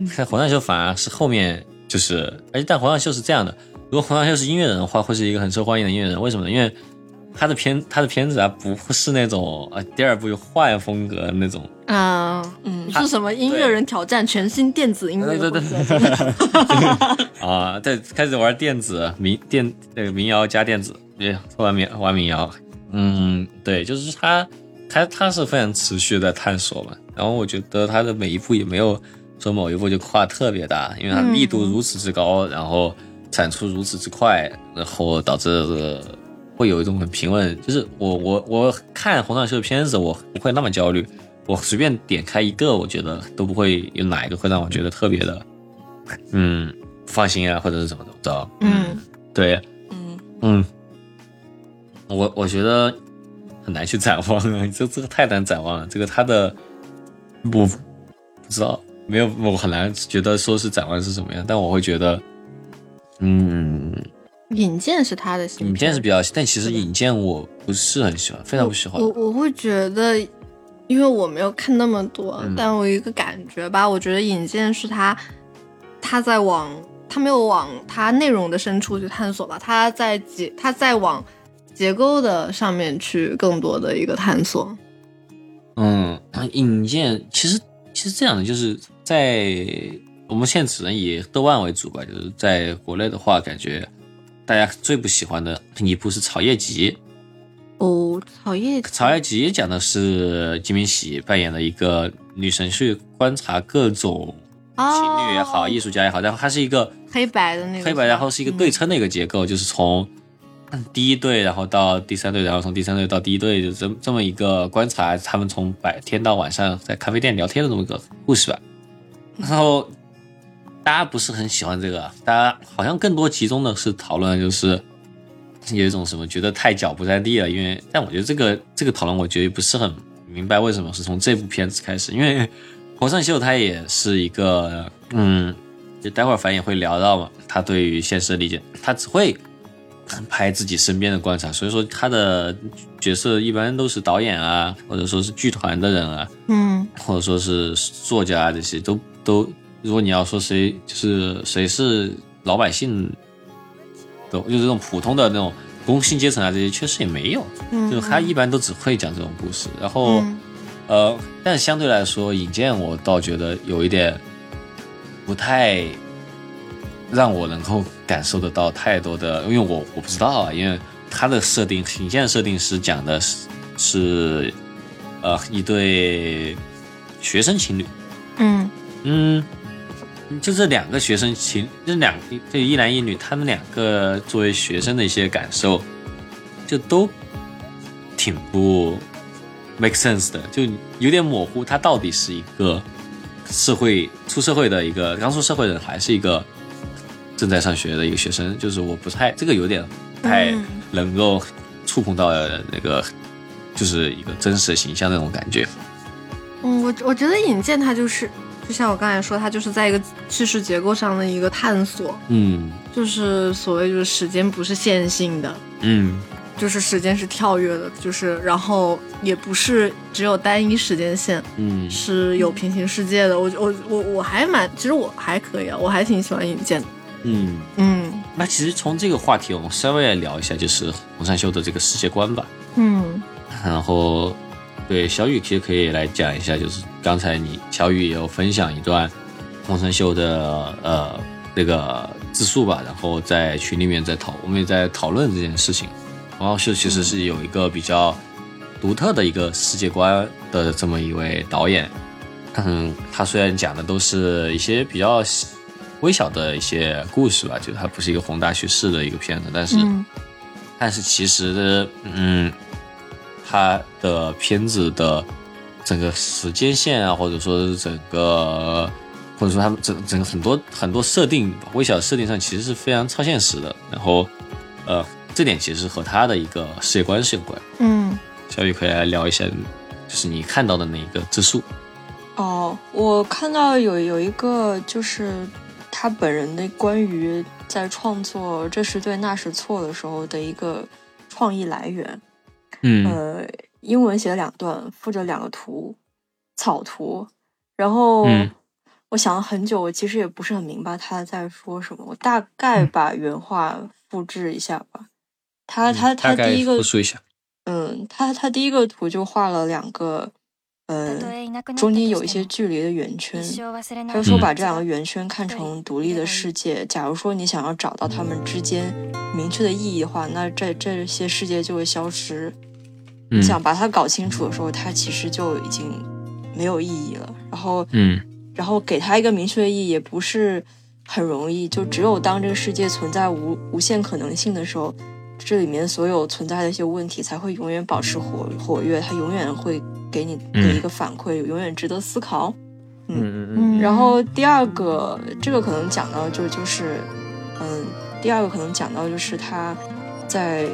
看洪尚秀反而是后面就是，而且但洪尚秀是这样的，如果洪尚秀是音乐人的话，会是一个很受欢迎的音乐人。为什么呢？因为他的片他的片子啊，不是那种啊第二部又换风格那种啊，嗯，是什么音乐人挑战全新电子音乐？对对对，啊，对，开始玩电子民电那个民谣加电子，对，玩民玩民谣，嗯，对，就是他他他是非常持续的探索嘛。然后我觉得他的每一步也没有说某一步就跨特别大，因为他力度如此之高，然后产出如此之快，然后导致。会有一种很平稳，就是我我我看洪尚秀的片子，我不会那么焦虑。我随便点开一个，我觉得都不会有哪一个会让我觉得特别的，嗯，放心啊，或者是怎么怎么着。嗯，对，嗯嗯，我我觉得很难去展望啊，这这个太难展望了。这个他的我不知道，没有我很难觉得说是展望是什么样，但我会觉得，嗯。引荐是他的，引荐是比较，但其实引荐我不是很喜欢，非常不喜欢。我我会觉得，因为我没有看那么多，但我一个感觉吧，我觉得引荐是他，他在往他没有往他内容的深处去探索吧，他在结他在往结构的上面去更多的一个探索。嗯，引荐其实其实这样的，就是在我们现在只能以豆瓣为主吧，就是在国内的话，感觉。大家最不喜欢的一部是《草叶集》哦，《草叶草叶集》讲的是金敏喜扮演的一个女神去观察各种情侣也好，艺术家也好，然后它是一个黑白的那个黑白，然后是一个对称的一个结构，就是从第一对然后到第三对，然后从第三对到第一对，就这这么一个观察他们从白天到晚上在咖啡店聊天的这么一个故事吧，然后。大家不是很喜欢这个，大家好像更多集中的是讨论，就是有一种什么觉得太脚不在地了。因为，但我觉得这个这个讨论，我觉得不是很明白为什么是从这部片子开始。因为 洪尚秀他也是一个，嗯，就待会儿反正也会聊到嘛，他对于现实的理解，他只会拍自己身边的观察，所以说他的角色一般都是导演啊，或者说是剧团的人啊，嗯，或者说是作家啊，这些都都。如果你要说谁就是谁是老百姓的，就是这种普通的那种工薪阶层啊，这些确实也没有，就是他一般都只会讲这种故事。然后，呃，但相对来说，尹健我倒觉得有一点不太让我能够感受得到太多的，因为我我不知道啊，因为他的设定，尹健的设定是讲的是是呃一对学生情侣，嗯嗯。就这两个学生情，这两这一男一女，他们两个作为学生的一些感受，就都挺不 make sense 的，就有点模糊。他到底是一个社会出社会的一个刚出社会的人，还是一个正在上学的一个学生？就是我不太这个有点太能够触碰到那个，就是一个真实的形象那种感觉。嗯，我我觉得尹健他就是。就像我刚才说，它就是在一个叙事结构上的一个探索，嗯，就是所谓就是时间不是线性的，嗯，就是时间是跳跃的，就是然后也不是只有单一时间线，嗯，是有平行世界的。我我我我还蛮，其实我还可以啊，我还挺喜欢引荐的，嗯嗯。那其实从这个话题，我们稍微来聊一下，就是红山秀的这个世界观吧，嗯，然后。对，小雨其实可以来讲一下，就是刚才你小雨也有分享一段洪生秀的呃那个自述吧，然后在群里面在讨，我们也在讨论这件事情。洪浩秀其实是有一个比较独特的一个世界观的这么一位导演，嗯，他虽然讲的都是一些比较微小的一些故事吧，就他不是一个宏大叙事的一个片子，但是但是其实嗯。他的片子的整个时间线啊，或者说是整个，或者说他们整整个很多很多设定，微小设定上其实是非常超现实的。然后，呃，这点其实和他的一个世界观是有关。嗯，小雨可以来聊一下，就是你看到的那一个自述。哦，我看到有有一个就是他本人的关于在创作这是对那是错的时候的一个创意来源。嗯，呃，英文写了两段，附着两个图，草图，然后我想了很久，我其实也不是很明白他在说什么。我大概把原话复制一下吧。他他他第一个说一下，嗯，他他第一个图就画了两个，呃，中间有一些距离的圆圈。他就说把这两个圆圈看成独立的世界。假如说你想要找到他们之间明确的意义的话，那这这些世界就会消失。你想把它搞清楚的时候，它其实就已经没有意义了。然后，嗯，然后给它一个明确的意义也不是很容易。就只有当这个世界存在无无限可能性的时候。这里面所有存在的一些问题才会永远保持活活跃，它永远会给你的一个反馈，永远值得思考。嗯嗯嗯。然后第二个，这个可能讲到就就是，嗯，第二个可能讲到就是它在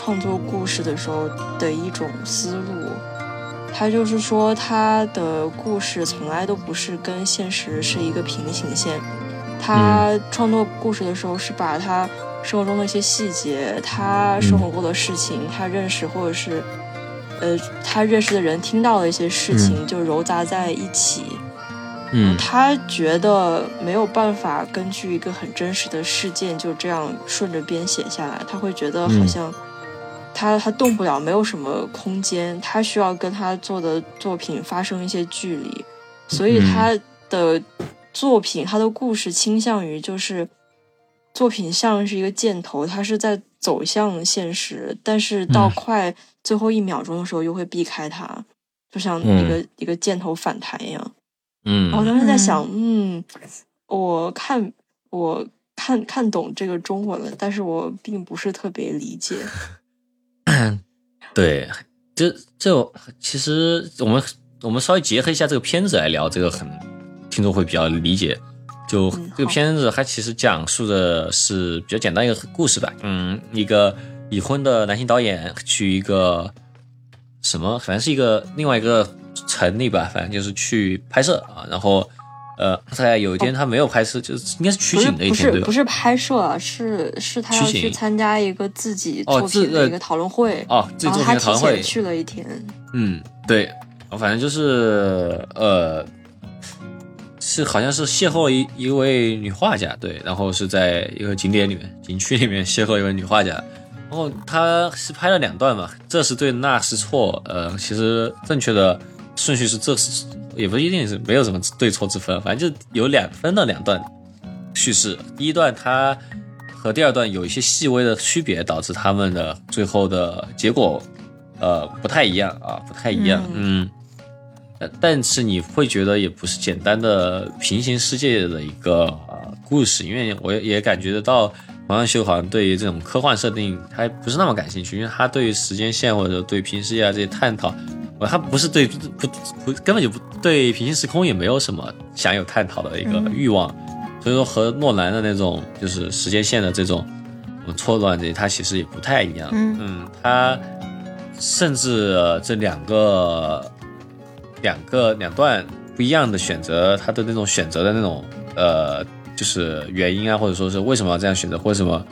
创作故事的时候的一种思路。他就是说，他的故事从来都不是跟现实是一个平行线。他创作故事的时候是把他。生活中的一些细节，他生活过的事情，他认识或者是，呃，他认识的人听到的一些事情，就糅杂在一起。嗯，他觉得没有办法根据一个很真实的事件就这样顺着编写下来，他会觉得好像他他动不了，没有什么空间，他需要跟他做的作品发生一些距离，所以他的作品，他的故事倾向于就是。作品像是一个箭头，它是在走向现实，但是到快最后一秒钟的时候又会避开它，就像一个一个箭头反弹一样。嗯，我当时在想，嗯，我看我看看懂这个中文了，但是我并不是特别理解。对，这这其实我们我们稍微结合一下这个片子来聊，这个很听众会比较理解。就这个片子，它其实讲述的是比较简单一个故事吧。嗯，一个已婚的男性导演去一个什么，反正是一个另外一个城里吧，反正就是去拍摄啊。然后，呃，在有一天他没有拍摄，就是应该是取景的一天，对吧？不是拍摄，啊是是他要去参加一个自己作品的一个讨论会哦，自己作品的讨论会去了一天。嗯，对，反正就是呃。是好像是邂逅了一一位女画家，对，然后是在一个景点里面，景区里面邂逅一位女画家，然后他是拍了两段嘛，这是对，那是错，呃，其实正确的顺序是这是，也不一定是没有什么对错之分，反正就有两分的两段叙事，第一段它和第二段有一些细微的区别，导致他们的最后的结果，呃，不太一样啊，不太一样，嗯。但是你会觉得也不是简单的平行世界的一个呃故事，因为我也感觉得到黄尚修好像对于这种科幻设定他不是那么感兴趣，因为他对于时间线或者对平行世界这些探讨，他不是对不不根本就不对平行时空也没有什么想有探讨的一个欲望，所以说和诺兰的那种就是时间线的这种错乱这些，他其实也不太一样。嗯，他甚至这两个。两个两段不一样的选择，他的那种选择的那种呃，就是原因啊，或者说是为什么要这样选择，或者什么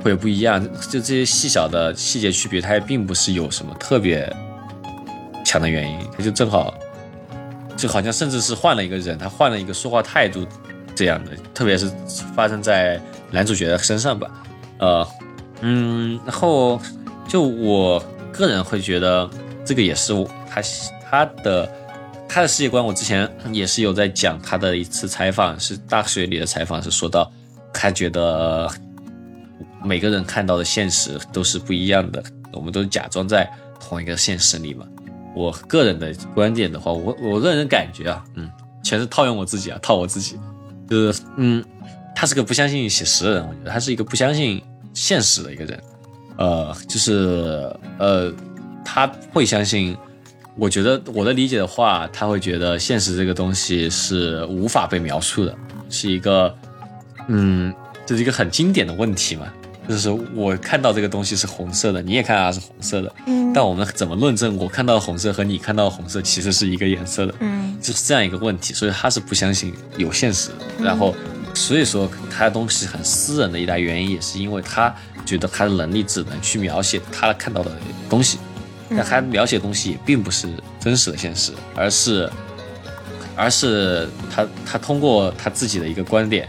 会有不一样，就这些细小的细节区别，它也并不是有什么特别强的原因，他就正好就好像甚至是换了一个人，他换了一个说话态度这样的，特别是发生在男主角的身上吧，呃，嗯，然后就我个人会觉得这个也是他他的。他的世界观，我之前也是有在讲他的一次采访，是大学里的采访，是说到他觉得每个人看到的现实都是不一样的，我们都假装在同一个现实里嘛。我个人的观点的话，我我个人感觉啊，嗯，全是套用我自己啊，套我自己，就是嗯，他是个不相信写实的人，我觉得他是一个不相信现实的一个人，呃，就是呃，他会相信。我觉得我的理解的话，他会觉得现实这个东西是无法被描述的，是一个，嗯，这是一个很经典的问题嘛，就是我看到这个东西是红色的，你也看到它是红色的，嗯，但我们怎么论证我看到的红色和你看到的红色其实是一个颜色的，嗯，就是这样一个问题，所以他是不相信有现实，然后所以说他的东西很私人的一大原因，也是因为他觉得他的能力只能去描写他看到的东西。但他描写东西也并不是真实的现实，而是，而是他他通过他自己的一个观点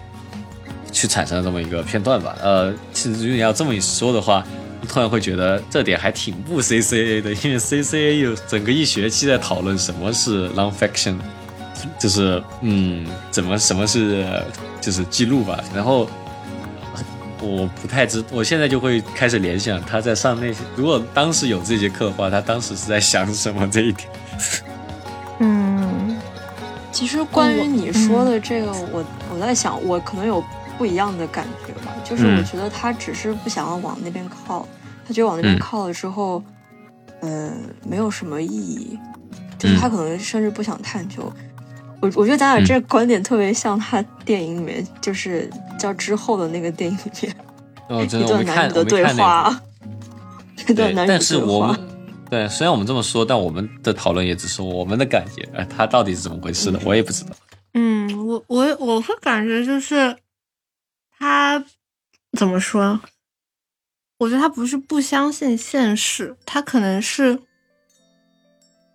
去产生了这么一个片段吧。呃，其实如果你要这么一说的话，突然会觉得这点还挺不 C C A 的，因为 C C A 有整个一学期在讨论什么是 nonfiction，就是嗯，怎么什么是就是记录吧，然后。我不太知，我现在就会开始联想他在上那些。如果当时有这节课的话，他当时是在想什么这一点？嗯，其实关于你说的这个，我我在想，我可能有不一样的感觉吧。就是我觉得他只是不想要往那边靠，他觉得往那边靠了之后，嗯，没有什么意义。就是他可能甚至不想探究。我我觉得咱俩这观点特别像他电影里面，就是叫之后的那个电影里面，一段男女的对话，一段男女但是我们对，虽然我们这么说，但我们的讨论也只是我们的感觉，哎，他到底是怎么回事呢，我也不知道。嗯，我我我会感觉就是他怎么说？我觉得他不是不相信现实，他可能是。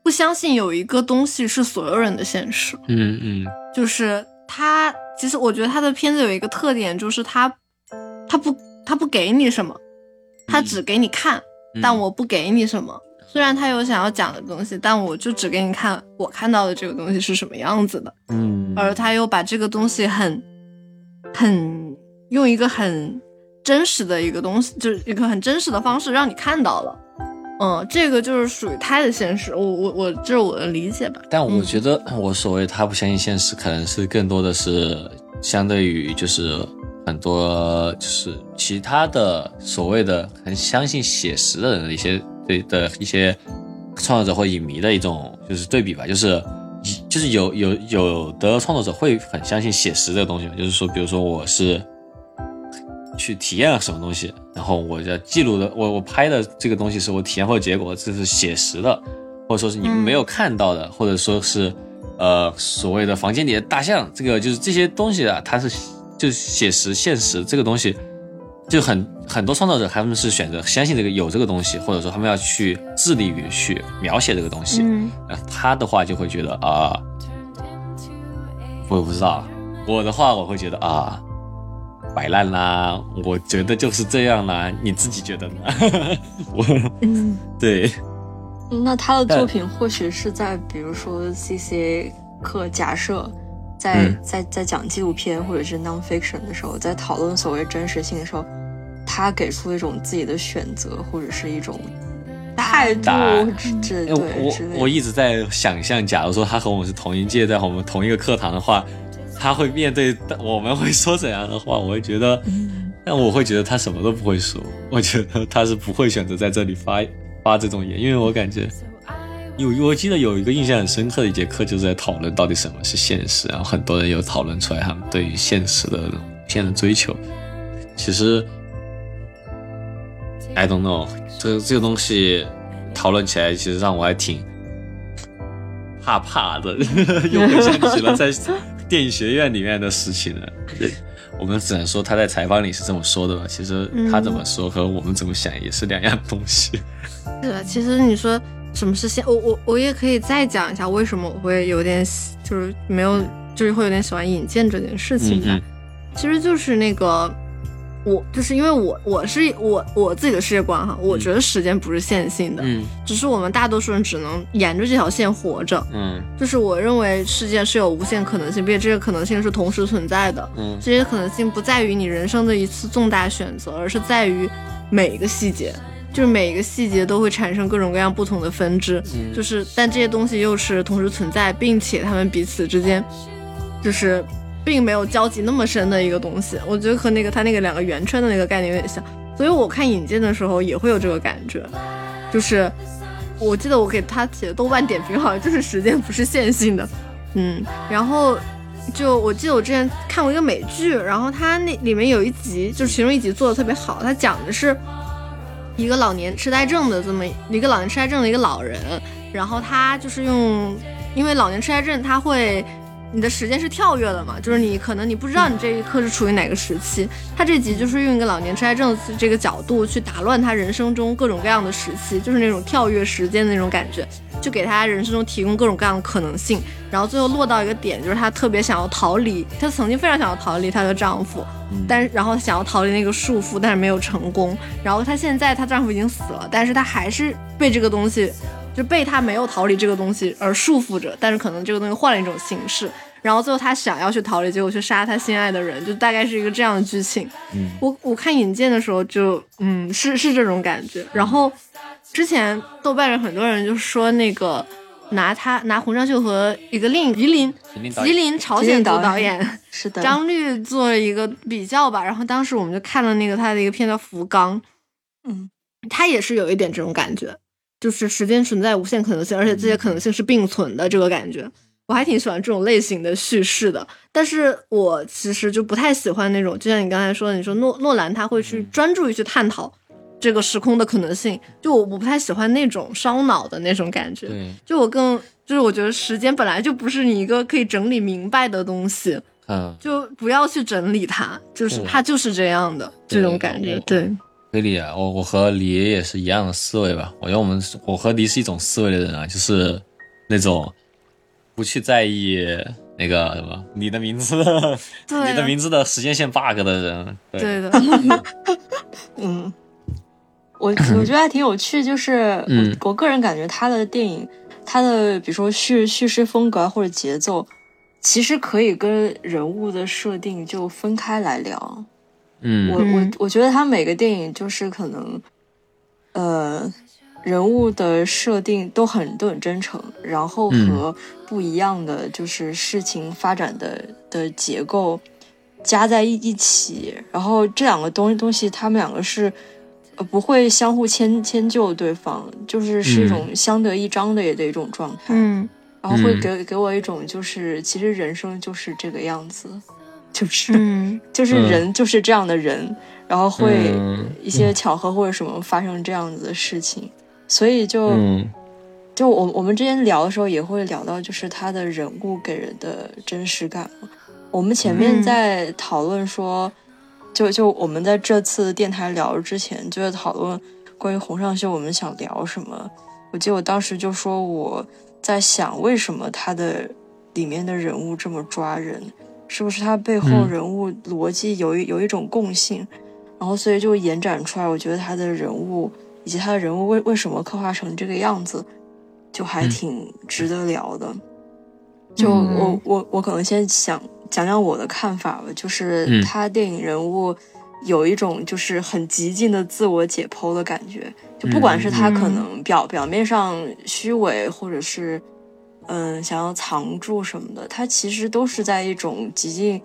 不相信有一个东西是所有人的现实。嗯嗯，就是他，其实我觉得他的片子有一个特点，就是他，他不，他不给你什么，他只给你看，但我不给你什么。虽然他有想要讲的东西，但我就只给你看我看到的这个东西是什么样子的。嗯，而他又把这个东西很，很用一个很真实的一个东西，就是一个很真实的方式让你看到了。嗯，这个就是属于他的现实，我我我这是我的理解吧。但我觉得我所谓他不相信现实，可能是更多的是相对于就是很多就是其他的所谓的很相信写实的人的一些对的一些创作者或影迷的一种就是对比吧，就是就是有有有的创作者会很相信写实这个东西，就是说比如说我是。去体验了什么东西，然后我要记录的，我我拍的这个东西是我体验后的结果，这是写实的，或者说是你们没有看到的，或者说是，呃，所谓的房间里的大象，这个就是这些东西啊，它是就是写实现实这个东西，就很很多创作者他们是选择相信这个有这个东西，或者说他们要去致力于去描写这个东西，嗯，他的话就会觉得啊，我也不知道，我的话我会觉得啊。摆烂啦，我觉得就是这样啦，你自己觉得呢？我，嗯对。那他的作品或许是在，比如说 C C A 课，假设在在在讲纪录片或者是 nonfiction 的时候，在讨论所谓真实性的时候，他给出一种自己的选择或者是一种态度，这对。我我一直在想象，假如说他和我们是同一届，在我们同一个课堂的话。他会面对我们会说怎样的话，我会觉得，但我会觉得他什么都不会说。我觉得他是不会选择在这里发发这种言，因为我感觉有我记得有一个印象很深刻的一节课，就是在讨论到底什么是现实，然后很多人有讨论出来他们对于现实的片的追求。其实，I don't know，这这个东西讨论起来其实让我还挺怕怕的，又回想起了在。电影学院里面的事情了，我们只能说他在采访里是这么说的吧。其实他怎么说和我们怎么想也是两样东西。是啊，其实你说什么是现，我我我也可以再讲一下为什么我会有点就是没有，就是会有点喜欢引荐这件事情吧。其实就是那个。我就是因为我我是我我自己的世界观哈，我觉得时间不是线性的，嗯，只是我们大多数人只能沿着这条线活着，嗯，就是我认为世界是有无限可能性，并且这些可能性是同时存在的，嗯，这些可能性不在于你人生的一次重大选择，而是在于每一个细节，就是每一个细节都会产生各种各样不同的分支，就是但这些东西又是同时存在，并且他们彼此之间就是。并没有交集那么深的一个东西，我觉得和那个他那个两个圆圈的那个概念有点像，所以我看引荐的时候也会有这个感觉，就是我记得我给他写的豆瓣点评好像就是时间不是线性的，嗯，然后就我记得我之前看过一个美剧，然后它那里面有一集就是其中一集做的特别好，它讲的是一个老年痴呆症的这么一个老年痴呆症的一个老人，然后他就是用因为老年痴呆症他会。你的时间是跳跃的嘛，就是你可能你不知道你这一刻是处于哪个时期。他这集就是用一个老年痴呆症这个角度去打乱他人生中各种各样的时期，就是那种跳跃时间的那种感觉，就给他人生中提供各种各样的可能性。然后最后落到一个点，就是她特别想要逃离，她曾经非常想要逃离她的丈夫，但然后想要逃离那个束缚，但是没有成功。然后她现在她丈夫已经死了，但是她还是被这个东西。就被他没有逃离这个东西而束缚着，但是可能这个东西换了一种形式，然后最后他想要去逃离，结果去杀他心爱的人，就大概是一个这样的剧情。嗯，我我看引荐的时候就嗯是是这种感觉。然后之前豆瓣上很多人就说那个拿他拿洪尚秀和一个另吉林吉林朝鲜族导演是的张律做了一个比较吧，然后当时我们就看了那个他的一个片叫《福冈》，嗯，他也是有一点这种感觉。就是时间存在无限可能性，而且这些可能性是并存的，这个感觉我还挺喜欢这种类型的叙事的。但是我其实就不太喜欢那种，就像你刚才说的，你说诺诺兰他会去专注于去探讨这个时空的可能性，就我我不太喜欢那种烧脑的那种感觉。就我更就是我觉得时间本来就不是你一个可以整理明白的东西，嗯，就不要去整理它，就是它就是这样的这种感觉，对。可以理解，我我和李也是一样的思维吧。我觉得我们我和李是一种思维的人啊，就是那种不去在意那个什么你的名字，你的名字的时间线 bug 的人。对的，嗯，我我觉得还挺有趣，就是我我个人感觉他的电影，他的比如说叙叙事风格或者节奏，其实可以跟人物的设定就分开来聊。嗯，我我我觉得他每个电影就是可能，呃，人物的设定都很都很真诚，然后和不一样的就是事情发展的的结构加在一一起，然后这两个东东西，他们两个是呃不会相互迁迁就对方，就是是一种相得益彰的的一种状态，嗯，然后会给给我一种就是其实人生就是这个样子。就是，就是人就是这样的人，然后会一些巧合或者什么发生这样子的事情，所以就，就我我们之前聊的时候也会聊到，就是他的人物给人的真实感。我们前面在讨论说，就就我们在这次电台聊之前就在讨论关于洪尚秀，我们想聊什么？我记得我当时就说我在想，为什么他的里面的人物这么抓人。是不是他背后人物逻辑有一有一种共性，然后所以就延展出来。我觉得他的人物以及他的人物为为什么刻画成这个样子，就还挺值得聊的。就我我我可能先想讲讲我的看法吧，就是他电影人物有一种就是很极尽的自我解剖的感觉，就不管是他可能表表面上虚伪，或者是。嗯，想要藏住什么的，他其实都是在一种极尽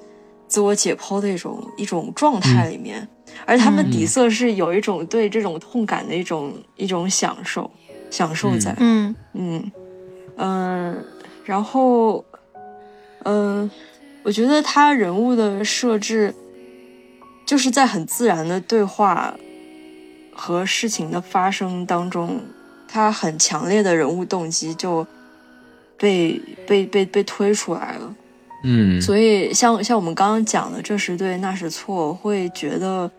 自我解剖的一种一种状态里面，而他们底色是有一种对这种痛感的一种一种享受，享受在，嗯嗯嗯，然后嗯，我觉得他人物的设置就是在很自然的对话和事情的发生当中，他很强烈的人物动机就。被被被被推出来了，嗯，所以像像我们刚刚讲的，这时对那时错，会觉得，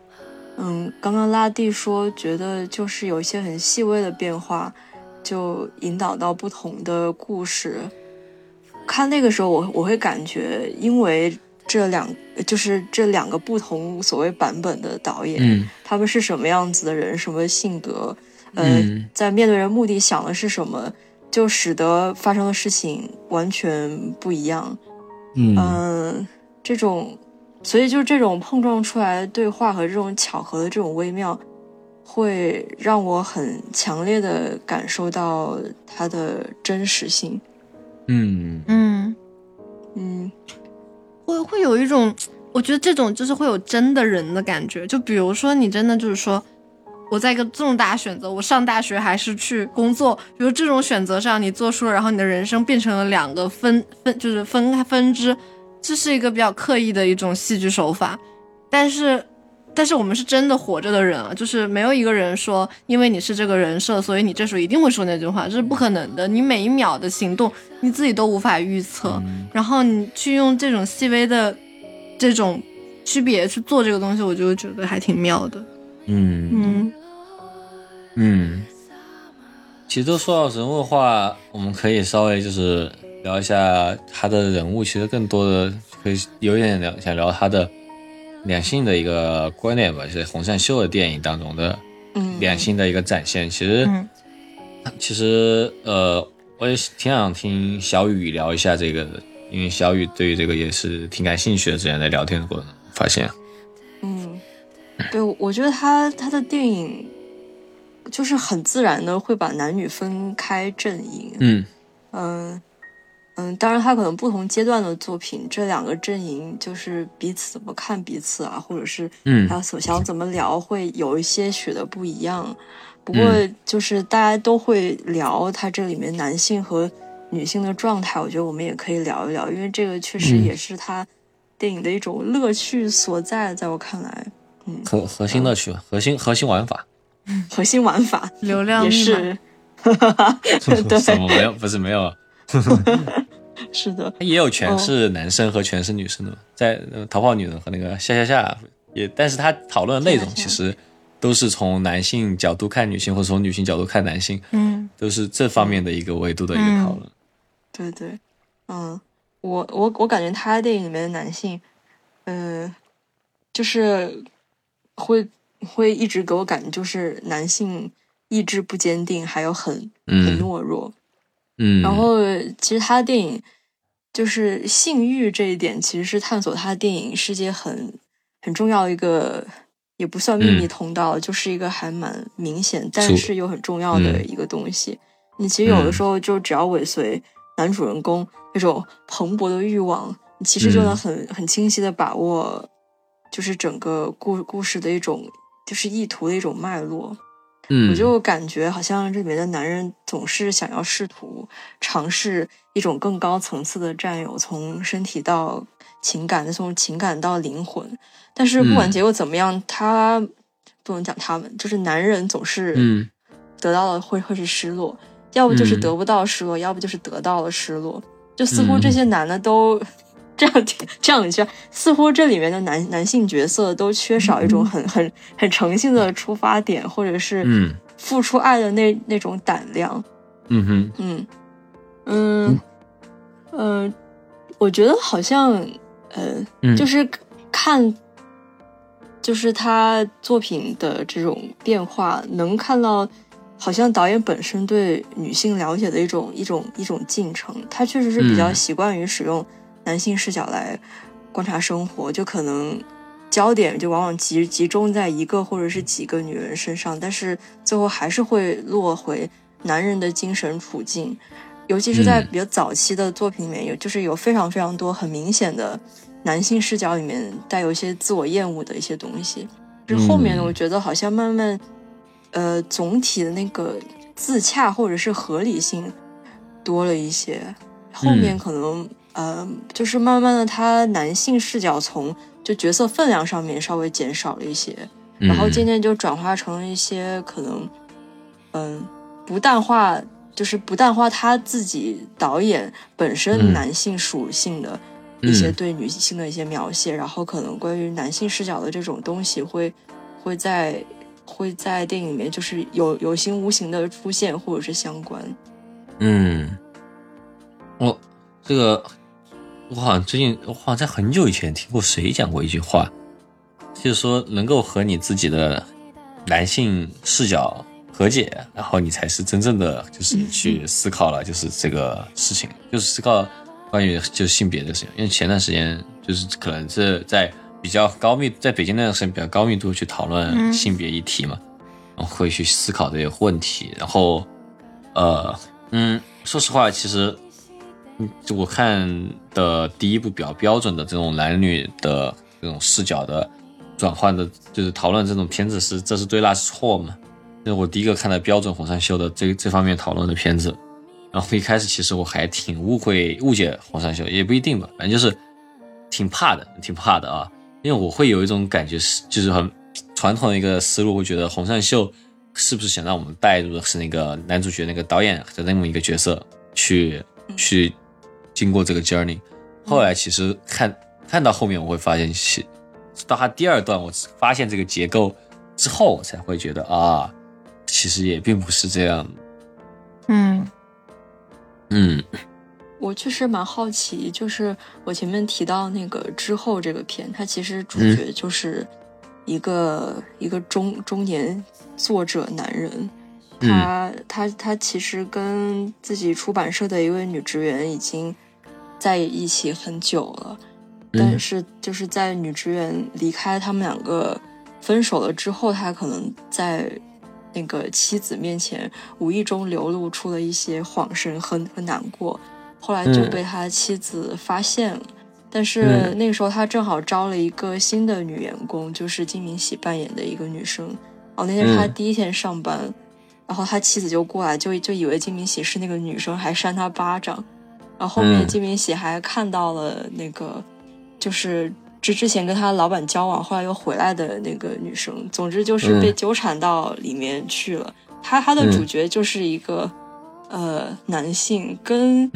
嗯，刚刚拉蒂说觉得就是有一些很细微的变化，就引导到不同的故事。看那个时候，我我会感觉，因为这两就是这两个不同所谓版本的导演，他们是什么样子的人，什么性格，呃，在面对人目的想的是什么。就使得发生的事情完全不一样，嗯，这种，所以就这种碰撞出来的对话和这种巧合的这种微妙，会让我很强烈的感受到它的真实性。嗯嗯嗯，会会有一种，我觉得这种就是会有真的人的感觉。就比如说，你真的就是说。我在一个重大选择，我上大学还是去工作，比如这种选择上你做出了，然后你的人生变成了两个分分，就是分开分支，这是一个比较刻意的一种戏剧手法。但是但是我们是真的活着的人啊，就是没有一个人说，因为你是这个人设，所以你这时候一定会说那句话，这是不可能的。你每一秒的行动，你自己都无法预测，然后你去用这种细微的这种区别去做这个东西，我就觉得还挺妙的。嗯嗯嗯，其实都说到人物的话，我们可以稍微就是聊一下他的人物，其实更多的可以有一点聊想聊他的。两性的一个观点吧，就是洪善秀的电影当中的两性的一个展现。其实，其实呃，我也挺想听小雨聊一下这个的，因为小雨对于这个也是挺感兴趣的。之前在聊天的过程中发现，嗯，对，我觉得他他的电影就是很自然的会把男女分开阵营。嗯嗯。嗯，当然，他可能不同阶段的作品，这两个阵营就是彼此怎么看彼此啊，或者是嗯，他所想怎么聊，会有一些许的不一样。不过，就是大家都会聊他这里面男性和女性的状态，我觉得我们也可以聊一聊，因为这个确实也是他电影的一种乐趣所在，在我看来，嗯，核核心乐趣，核心核心玩法，核心玩法，流量也是，对，什么没有？不是没有。是的，也有全是男生和全是女生的，在逃跑女人和那个下下下也，但是他讨论的内容其实都是从男性角度看女性，或者从女性角度看男性，嗯，都是这方面的一个维度的一个讨论。对对，嗯，我我我感觉他电影里面的男性，嗯，就是会会一直给我感觉就是男性意志不坚定，还有很很懦弱。嗯，然后其实他的电影就是性欲这一点，其实是探索他的电影世界很很重要一个，也不算秘密通道，就是一个还蛮明显，但是又很重要的一个东西。你其实有的时候就只要尾随男主人公那种蓬勃的欲望，你其实就能很很清晰的把握，就是整个故故事的一种就是意图的一种脉络。嗯我就感觉好像这里面的男人总是想要试图尝试一种更高层次的占有，从身体到情感，再从情感到灵魂。但是不管结果怎么样，他不能讲他们，就是男人总是得到了会会是失落，要不就是得不到失落，要不就是得到了失落。就似乎这些男的都。这样这样一下，似乎这里面的男男性角色都缺少一种很很很诚信的出发点，或者是嗯付出爱的那那种胆量。嗯哼，嗯嗯嗯，我觉得好像呃，就是看，就是他作品的这种变化，能看到好像导演本身对女性了解的一种一种一种进程。他确实是比较习惯于使用。男性视角来观察生活，就可能焦点就往往集集中在一个或者是几个女人身上，但是最后还是会落回男人的精神处境。尤其是在比较早期的作品里面，有就是有非常非常多很明显的男性视角里面带有一些自我厌恶的一些东西。就后面我觉得好像慢慢，呃，总体的那个自洽或者是合理性多了一些。后面可能。呃，就是慢慢的，他男性视角从就角色分量上面稍微减少了一些，然后渐渐就转化成了一些可能，嗯，不淡化，就是不淡化他自己导演本身男性属性的一些对女性的一些描写，然后可能关于男性视角的这种东西会会在会在电影里面就是有有形无形的出现或者是相关。嗯，我这个。我好像最近，我好像在很久以前听过谁讲过一句话，就是说能够和你自己的男性视角和解，然后你才是真正的就是去思考了，就是这个事情，就是思考关于就是性别的事情。因为前段时间就是可能是在比较高密，在北京那段时间比较高密度去讨论性别议题嘛，然后会去思考这些问题。然后，呃，嗯，说实话，其实。就我看的第一部比较标准的这种男女的这种视角的转换的，就是讨论这种片子是这是对那是错嘛？那我第一个看的标准红山秀的这这方面讨论的片子，然后一开始其实我还挺误会误解红山秀，也不一定吧，反正就是挺怕的，挺怕的啊，因为我会有一种感觉是，就是很传统的一个思路，会觉得洪善秀是不是想让我们带入的是那个男主角那个导演的那么一个角色去去经过这个 journey。后来其实看看到后面，我会发现，是到他第二段，我发现这个结构之后，我才会觉得啊，其实也并不是这样。嗯嗯。我确实蛮好奇，就是我前面提到那个之后这个片，它其实主角就是一个一个中中年作者男人，他他他其实跟自己出版社的一位女职员已经在一起很久了，但是就是在女职员离开他们两个分手了之后，他可能在那个妻子面前无意中流露出了一些谎神和和难过。后来就被他妻子发现了，但是那个时候他正好招了一个新的女员工，就是金敏喜扮演的一个女生。哦，那天是他第一天上班，然后他妻子就过来，就就以为金敏喜是那个女生，还扇他巴掌。然后后面金敏喜还看到了那个，就是之之前跟他老板交往，后来又回来的那个女生。总之就是被纠缠到里面去了。他他的主角就是一个呃男性。跟。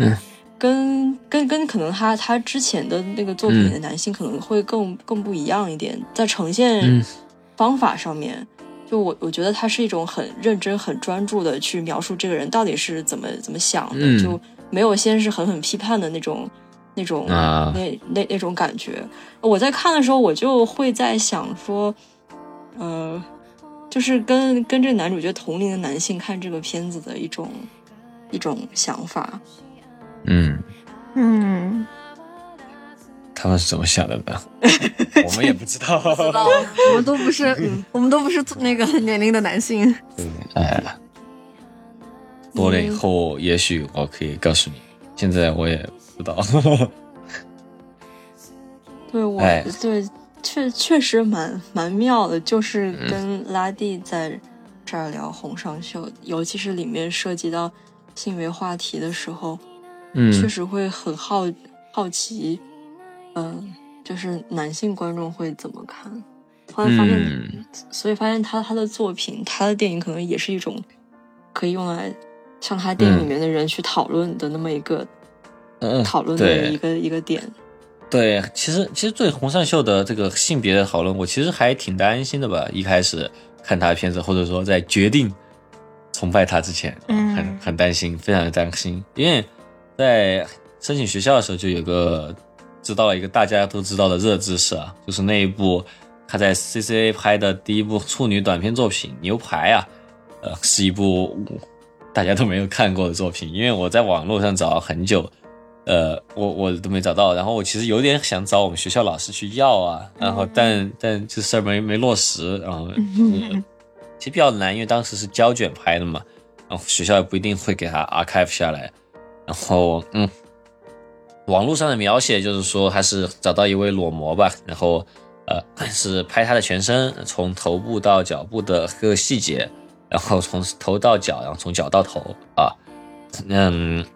跟跟跟可能他他之前的那个作品的男性可能会更更不一样一点，在呈现方法上面，就我我觉得他是一种很认真、很专注的去描述这个人到底是怎么怎么想的，就没有先是狠狠批判的那种那种那那那种感觉。我在看的时候，我就会在想说，呃，就是跟跟这个男主角同龄的男性看这个片子的一种一种想法。嗯嗯，他们是怎么想的呢？我们也不知道，知道，我们都不是，我们都不是那个年龄的男性。嗯，哎，多了以后，也许我可以告诉你，现在我也不知道。对，我对确确实蛮蛮妙的，就是跟拉蒂在这儿聊红上秀，尤其是里面涉及到性别话题的时候。嗯，确实会很好好奇，嗯，就是男性观众会怎么看？后来发现，所以发现他他的作品，他的电影可能也是一种可以用来向他电影里面的人去讨论的那么一个，嗯，讨论的一个一个点。对，其实其实对洪善秀的这个性别的讨论，我其实还挺担心的吧。一开始看他的片子，或者说在决定崇拜他之前，嗯很很担心，非常的担心，因为。在申请学校的时候，就有个知道了一个大家都知道的热知识啊，就是那一部他在 CCA 拍的第一部处女短片作品《牛排》啊，呃，是一部大家都没有看过的作品。因为我在网络上找了很久，呃，我我都没找到。然后我其实有点想找我们学校老师去要啊，然后但但这事儿没没落实。然后 其实比较难，因为当时是胶卷拍的嘛，然后学校也不一定会给他 archive 下来。然后，嗯，网络上的描写就是说，还是找到一位裸模吧，然后，呃，是拍他的全身，从头部到脚部的各个细节，然后从头到脚，然后从脚到头啊，嗯，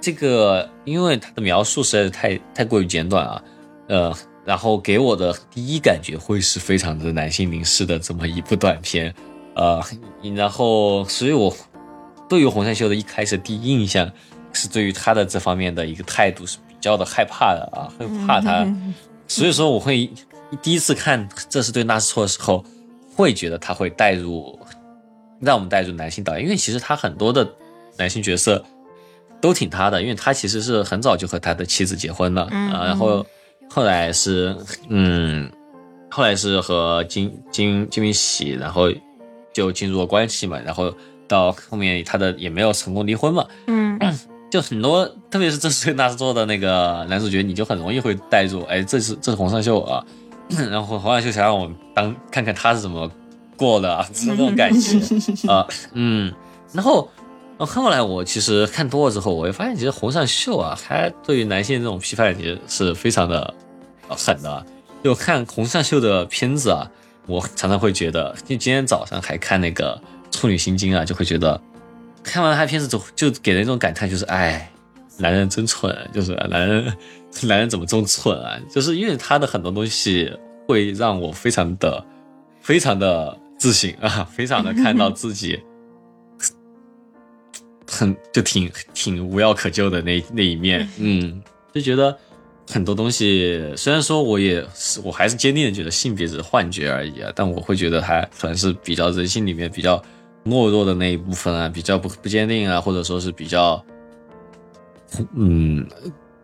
这个因为他的描述实在是太太过于简短啊，呃，然后给我的第一感觉会是非常的男性凝视的这么一部短片，呃，然后，所以我对于洪山秀的一开始第一印象。是对于他的这方面的一个态度是比较的害怕的啊，会怕他，所以说我会第一次看《这是对那是错》的时候，会觉得他会带入，让我们带入男性导演，因为其实他很多的男性角色都挺他的，因为他其实是很早就和他的妻子结婚了啊，然后后来是嗯，后来是和金金金敏喜，然后就进入了关系嘛，然后到后面他的也没有成功离婚嘛，嗯。就很多，特别是这是纳斯做的那个男主角，你就很容易会带入，哎，这是这是洪尚秀啊，然后洪尚秀想让我们当看看他是怎么过了啊，这种感觉啊，嗯，然后后来我其实看多了之后，我会发现其实洪尚秀啊，他对于男性这种批判其实是非常的狠的。就看洪尚秀的片子啊，我常常会觉得，就今天早上还看那个《处女心经》啊，就会觉得。看完他片子就就给人一种感叹，就是哎，男人真蠢，就是男人，男人怎么这么蠢啊？就是因为他的很多东西会让我非常的、非非常的自省啊，非常的看到自己很就挺挺无药可救的那那一面，嗯，就觉得很多东西，虽然说我也是我还是坚定的觉得性别只是幻觉而已啊，但我会觉得还算是比较人性里面比较懦弱的那一部分啊，比较不不坚定啊，或者说是比较嗯。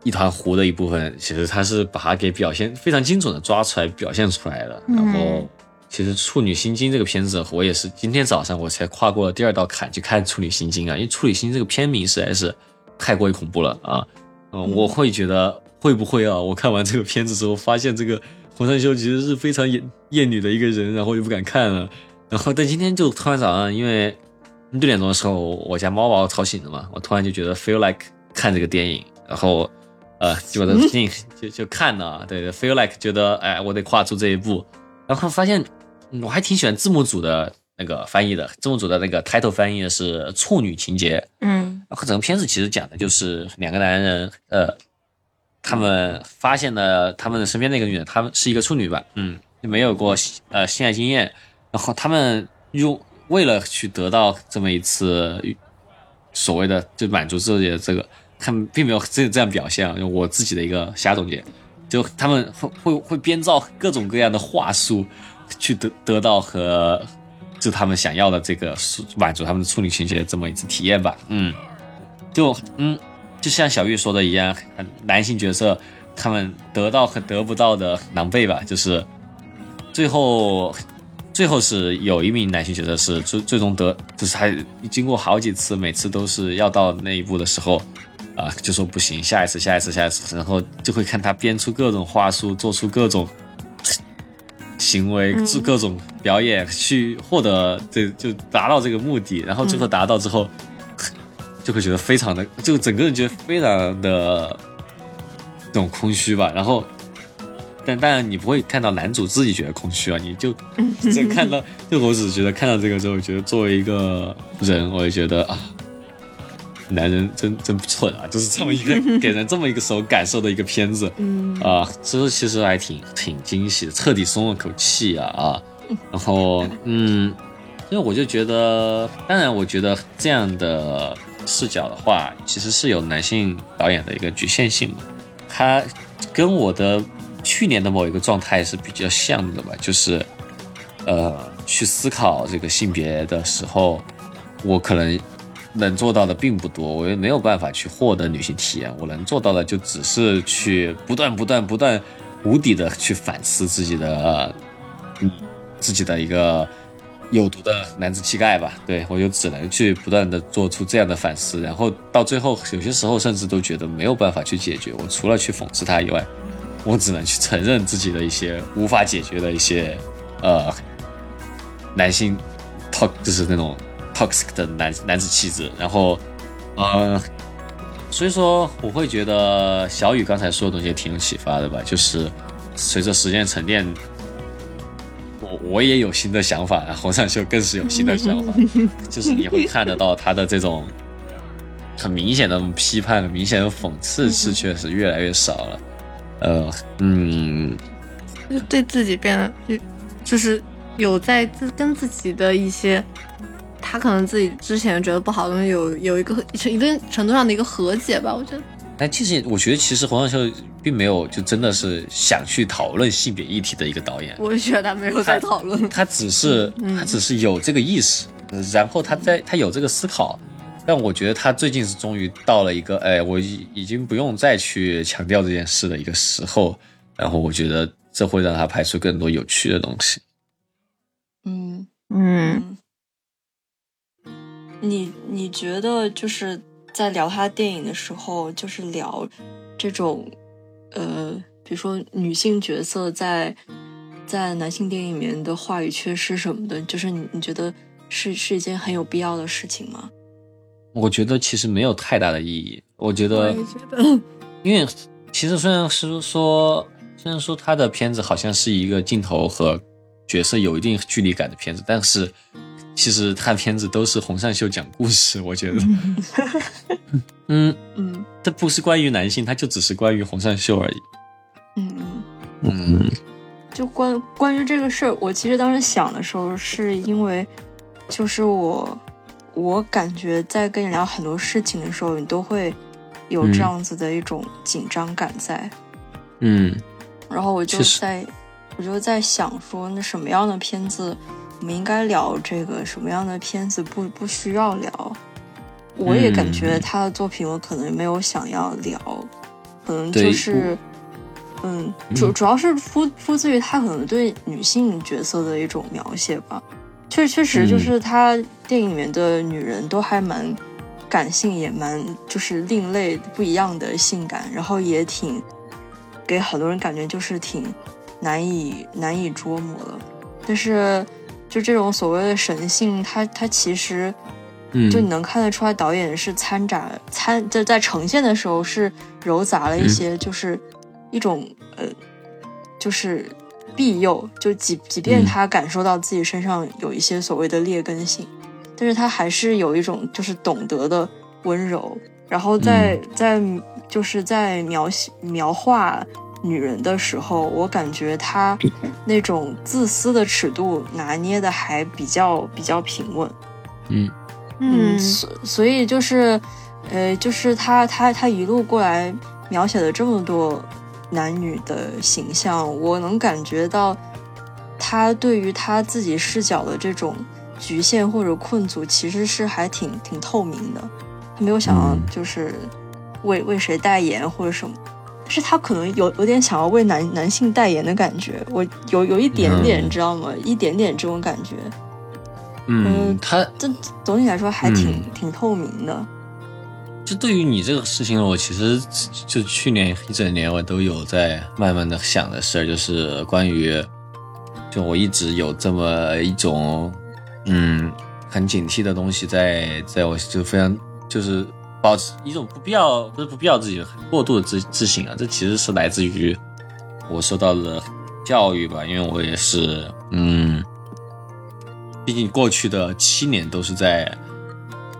一团糊的一部分，其实他是把它给表现非常精准的抓出来表现出来了。然后，其实《处女心经》这个片子，我也是今天早上我才跨过了第二道坎去看《处女心经》啊，因为《处女心经》这个片名实在是太过于恐怖了啊。嗯，我会觉得会不会啊？我看完这个片子之后，发现这个洪尚秀其实是非常厌厌女的一个人，然后就不敢看了。然后，但今天就突然早上，因为六点钟的时候，我家猫把我吵醒了嘛，我突然就觉得 feel like 看这个电影，然后。呃，就把它进就就看呢，对，feel like 觉得哎，我得跨出这一步，然后发现我还挺喜欢字幕组的那个翻译的，字幕组的那个 title 翻译的是处女情节，嗯，然后整个片子其实讲的就是两个男人，呃，他们发现了他们身边那个女人，他们是一个处女吧，嗯，没有过呃性爱经验，然后他们用为了去得到这么一次所谓的就满足自己的这个。他们并没有这这样表现啊，用我自己的一个瞎总结，就他们会会会编造各种各样的话术，去得得到和就他们想要的这个满足他们的处女情节这么一次体验吧。嗯，就嗯，就像小玉说的一样，男性角色他们得到和得不到的狼狈吧，就是最后最后是有一名男性角色是最最终得，就是他经过好几次，每次都是要到那一步的时候。啊，就说不行，下一次，下一次，下一次，然后就会看他编出各种话术，做出各种行为，做各种表演，去获得这就达到这个目的，然后最后达到之后，就会觉得非常的，就整个人觉得非常的这种空虚吧。然后，但当然你不会看到男主自己觉得空虚啊，你就 只看到，就我只觉得看到这个之后，觉得作为一个人，我也觉得啊。男人真真不蠢啊！就是这么一个 给人这么一个手感受的一个片子，嗯啊，所以其实还挺挺惊喜的，彻底松了口气啊啊！然后嗯，因为我就觉得，当然我觉得这样的视角的话，其实是有男性导演的一个局限性嘛，他跟我的去年的某一个状态是比较像的吧，就是呃，去思考这个性别的时候，我可能。能做到的并不多，我也没有办法去获得女性体验。我能做到的就只是去不断、不断、不断、无底的去反思自己的，嗯，自己的一个有毒的男子气概吧。对我就只能去不断的做出这样的反思，然后到最后，有些时候甚至都觉得没有办法去解决。我除了去讽刺他以外，我只能去承认自己的一些无法解决的一些，呃，男性，talk 就是那种。Toxic 的男男子气质，然后，呃，所以说我会觉得小雨刚才说的东西挺有启发的吧，就是随着时间沉淀，我我也有新的想法，然后上秀更是有新的想法，就是你会看得到他的这种很明显的批判、明显的讽刺是确实越来越少了，呃，嗯，就对自己变得就就是有在自跟自己的一些。他可能自己之前觉得不好的东西，有有一个一定程度上的一个和解吧，我觉得。但其实我觉得，其实黄晓秀并没有就真的是想去讨论性别议题的一个导演。我觉得他没有在讨论，他只是他只是有这个意识，然后他在他有这个思考。但我觉得他最近是终于到了一个，哎，我已已经不用再去强调这件事的一个时候。然后我觉得这会让他拍出更多有趣的东西。嗯嗯。你你觉得就是在聊他电影的时候，就是聊这种，呃，比如说女性角色在在男性电影里面的话语缺失什么的，就是你你觉得是是一件很有必要的事情吗？我觉得其实没有太大的意义。我觉得，因为其实虽然是说，虽然说他的片子好像是一个镜头和角色有一定距离感的片子，但是。其实他的片子都是洪善秀讲故事，我觉得，嗯。嗯，这不是关于男性，他就只是关于洪善秀而已。嗯嗯。嗯，就关关于这个事儿，我其实当时想的时候，是因为就是我我感觉在跟你聊很多事情的时候，你都会有这样子的一种紧张感在。嗯，然后我就在我就在想说，那什么样的片子我们应该聊这个，什么样的片子不不需要聊？我也感觉他的作品我可能没有想要聊，可能就是。嗯，主主要是出出自于他可能对女性角色的一种描写吧，确确实就是他电影里面的女人都还蛮感性，也蛮就是另类不一样的性感，然后也挺给很多人感觉就是挺难以难以捉摸的。但是就这种所谓的神性，他他其实，就你能看得出来，导演是掺杂掺在在呈现的时候是揉杂了一些就是。一种呃，就是庇佑，就即即便他感受到自己身上有一些所谓的劣根性，但是他还是有一种就是懂得的温柔，然后在在就是在描写描画女人的时候，我感觉他那种自私的尺度拿捏的还比较比较平稳，嗯嗯，所所以就是呃，就是他他他一路过来描写了这么多。男女的形象，我能感觉到他对于他自己视角的这种局限或者困阻，其实是还挺挺透明的。他没有想要就是为为谁代言或者什么，但是他可能有有点想要为男男性代言的感觉。我有有一点点，你知道吗？一点点这种感觉。嗯，他这总体来说还挺挺透明的。就对于你这个事情，我其实就去年一整年我都有在慢慢的想的事儿，就是关于，就我一直有这么一种，嗯，很警惕的东西在，在我就非常就是保持一种不必要不是不必要自己过度的自自信啊，这其实是来自于我受到的教育吧，因为我也是，嗯，毕竟过去的七年都是在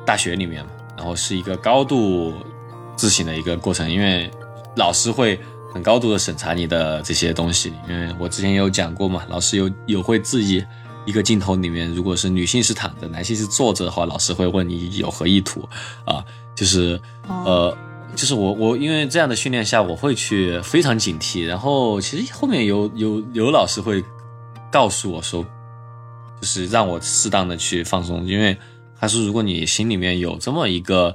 大学里面嘛。然后是一个高度自省的一个过程，因为老师会很高度的审查你的这些东西。因为我之前有讲过嘛，老师有有会质疑一个镜头里面，如果是女性是躺着，男性是坐着的话，老师会问你有何意图啊？就是呃，就是我我因为这样的训练下，我会去非常警惕。然后其实后面有有有老师会告诉我说，就是让我适当的去放松，因为。他说如果你心里面有这么一个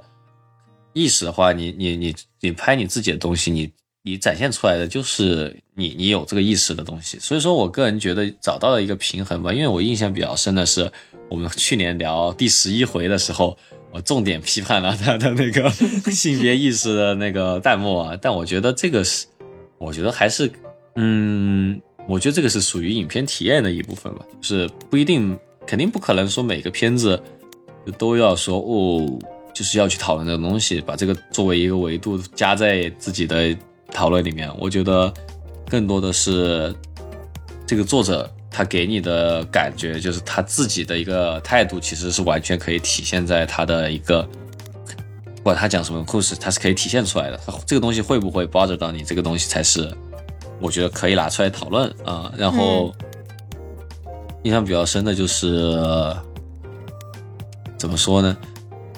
意识的话，你你你你拍你自己的东西，你你展现出来的就是你你有这个意识的东西。所以说我个人觉得找到了一个平衡吧。因为我印象比较深的是，我们去年聊第十一回的时候，我重点批判了他的那个 性别意识的那个弹幕啊。但我觉得这个是，我觉得还是，嗯，我觉得这个是属于影片体验的一部分吧，就是不一定，肯定不可能说每个片子。都要说哦，就是要去讨论这个东西，把这个作为一个维度加在自己的讨论里面。我觉得更多的是这个作者他给你的感觉，就是他自己的一个态度，其实是完全可以体现在他的一个，不管他讲什么故事，他是可以体现出来的。这个东西会不会 bother 到你？这个东西才是我觉得可以拿出来讨论啊。然后印象比较深的就是。怎么说呢？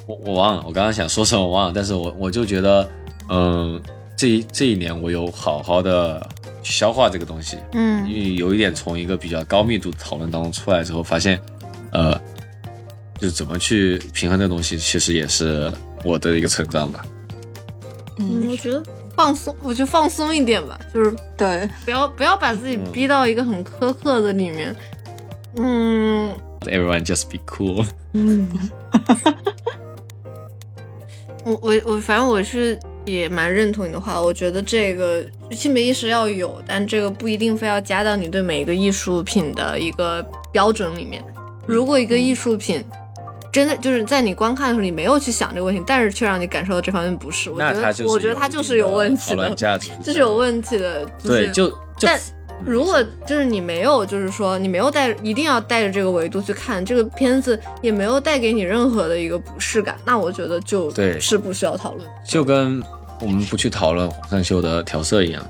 我我忘了，我刚刚想说什么我忘了，但是我我就觉得，嗯，这这一年我有好好的消化这个东西，嗯，因为有一点从一个比较高密度的讨论当中出来之后，发现，呃，就怎么去平衡这个东西，其实也是我的一个成长吧。嗯，我觉得放松，我就放松一点吧，就是对，不要不要把自己逼到一个很苛刻的里面，嗯。Everyone just be cool。嗯，我我我，反正我是也蛮认同你的话。我觉得这个性别意识要有，但这个不一定非要加到你对每一个艺术品的一个标准里面。如果一个艺术品真的就是在你观看的时候，你没有去想这个问题，但是却让你感受到这方面不适，我觉得我觉得它就是有问题的，这是有问题的。对，就但。如果就是你没有，就是说你没有带，一定要带着这个维度去看这个片子，也没有带给你任何的一个不适感，那我觉得就对是不需要讨论。就跟我们不去讨论黄山秀的调色一样。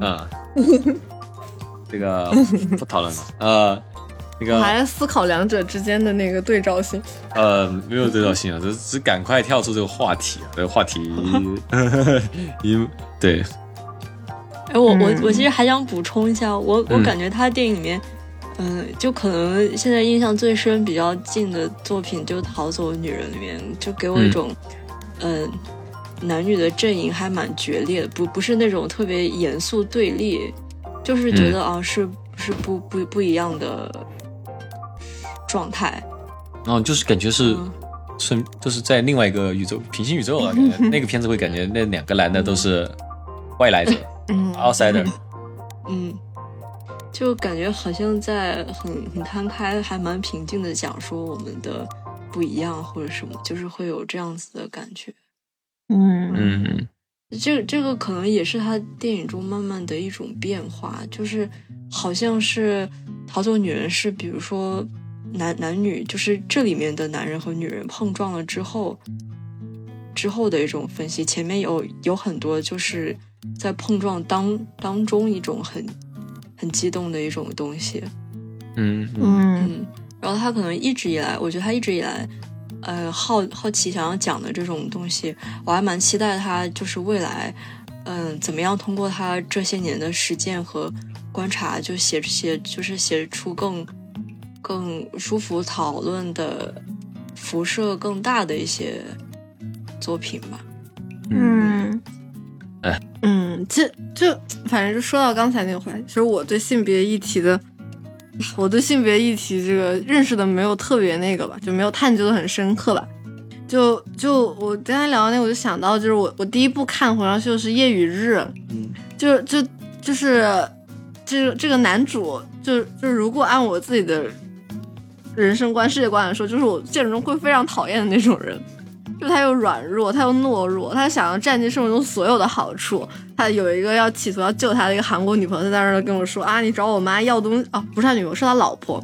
嗯，这个不讨论了。呃，那个还在思考两者之间的那个对照性。呃，没有对照性啊，只只赶快跳出这个话题啊，这个话题，因对。哎，我我我其实还想补充一下，我我感觉他电影里面，嗯，就可能现在印象最深、比较近的作品就《逃走的女人》里面，就给我一种，嗯。男女的阵营还蛮决裂的，不不是那种特别严肃对立，就是觉得啊是是不不不一样的状态，嗯，就是感觉是是就是在另外一个宇宙平行宇宙啊，那个片子会感觉那两个男的都是外来者，outsider，嗯，就感觉好像在很很摊开，还蛮平静的讲说我们的不一样或者什么，就是会有这样子的感觉。嗯。嗯，这这个可能也是他电影中慢慢的一种变化，就是好像是逃走女人是，比如说男男女，就是这里面的男人和女人碰撞了之后之后的一种分析。前面有有很多就是在碰撞当当中一种很很激动的一种东西。嗯嗯，然后他可能一直以来，我觉得他一直以来。呃，好好奇想要讲的这种东西，我还蛮期待他就是未来，嗯，怎么样通过他这些年的实践和观察，就写写就是写出更更舒服讨论的辐射更大的一些作品吧。嗯，哎，嗯，这就反正就说到刚才那个话题，其实我对性别议题的。我对性别议题这个认识的没有特别那个吧，就没有探究的很深刻吧。就就我刚才聊那，我就想到，就是我我第一部看《红上秀》是《夜与日》，嗯，就就就是这这个男主，就就如果按我自己的人生观、世界观来说，就是我现实中会非常讨厌的那种人。就他又软弱，他又懦弱，他想要占尽生活中所有的好处。他有一个要企图要救他的一个韩国女朋友，他在那儿跟我说啊，你找我妈要东啊，不是他女朋友，是他老婆。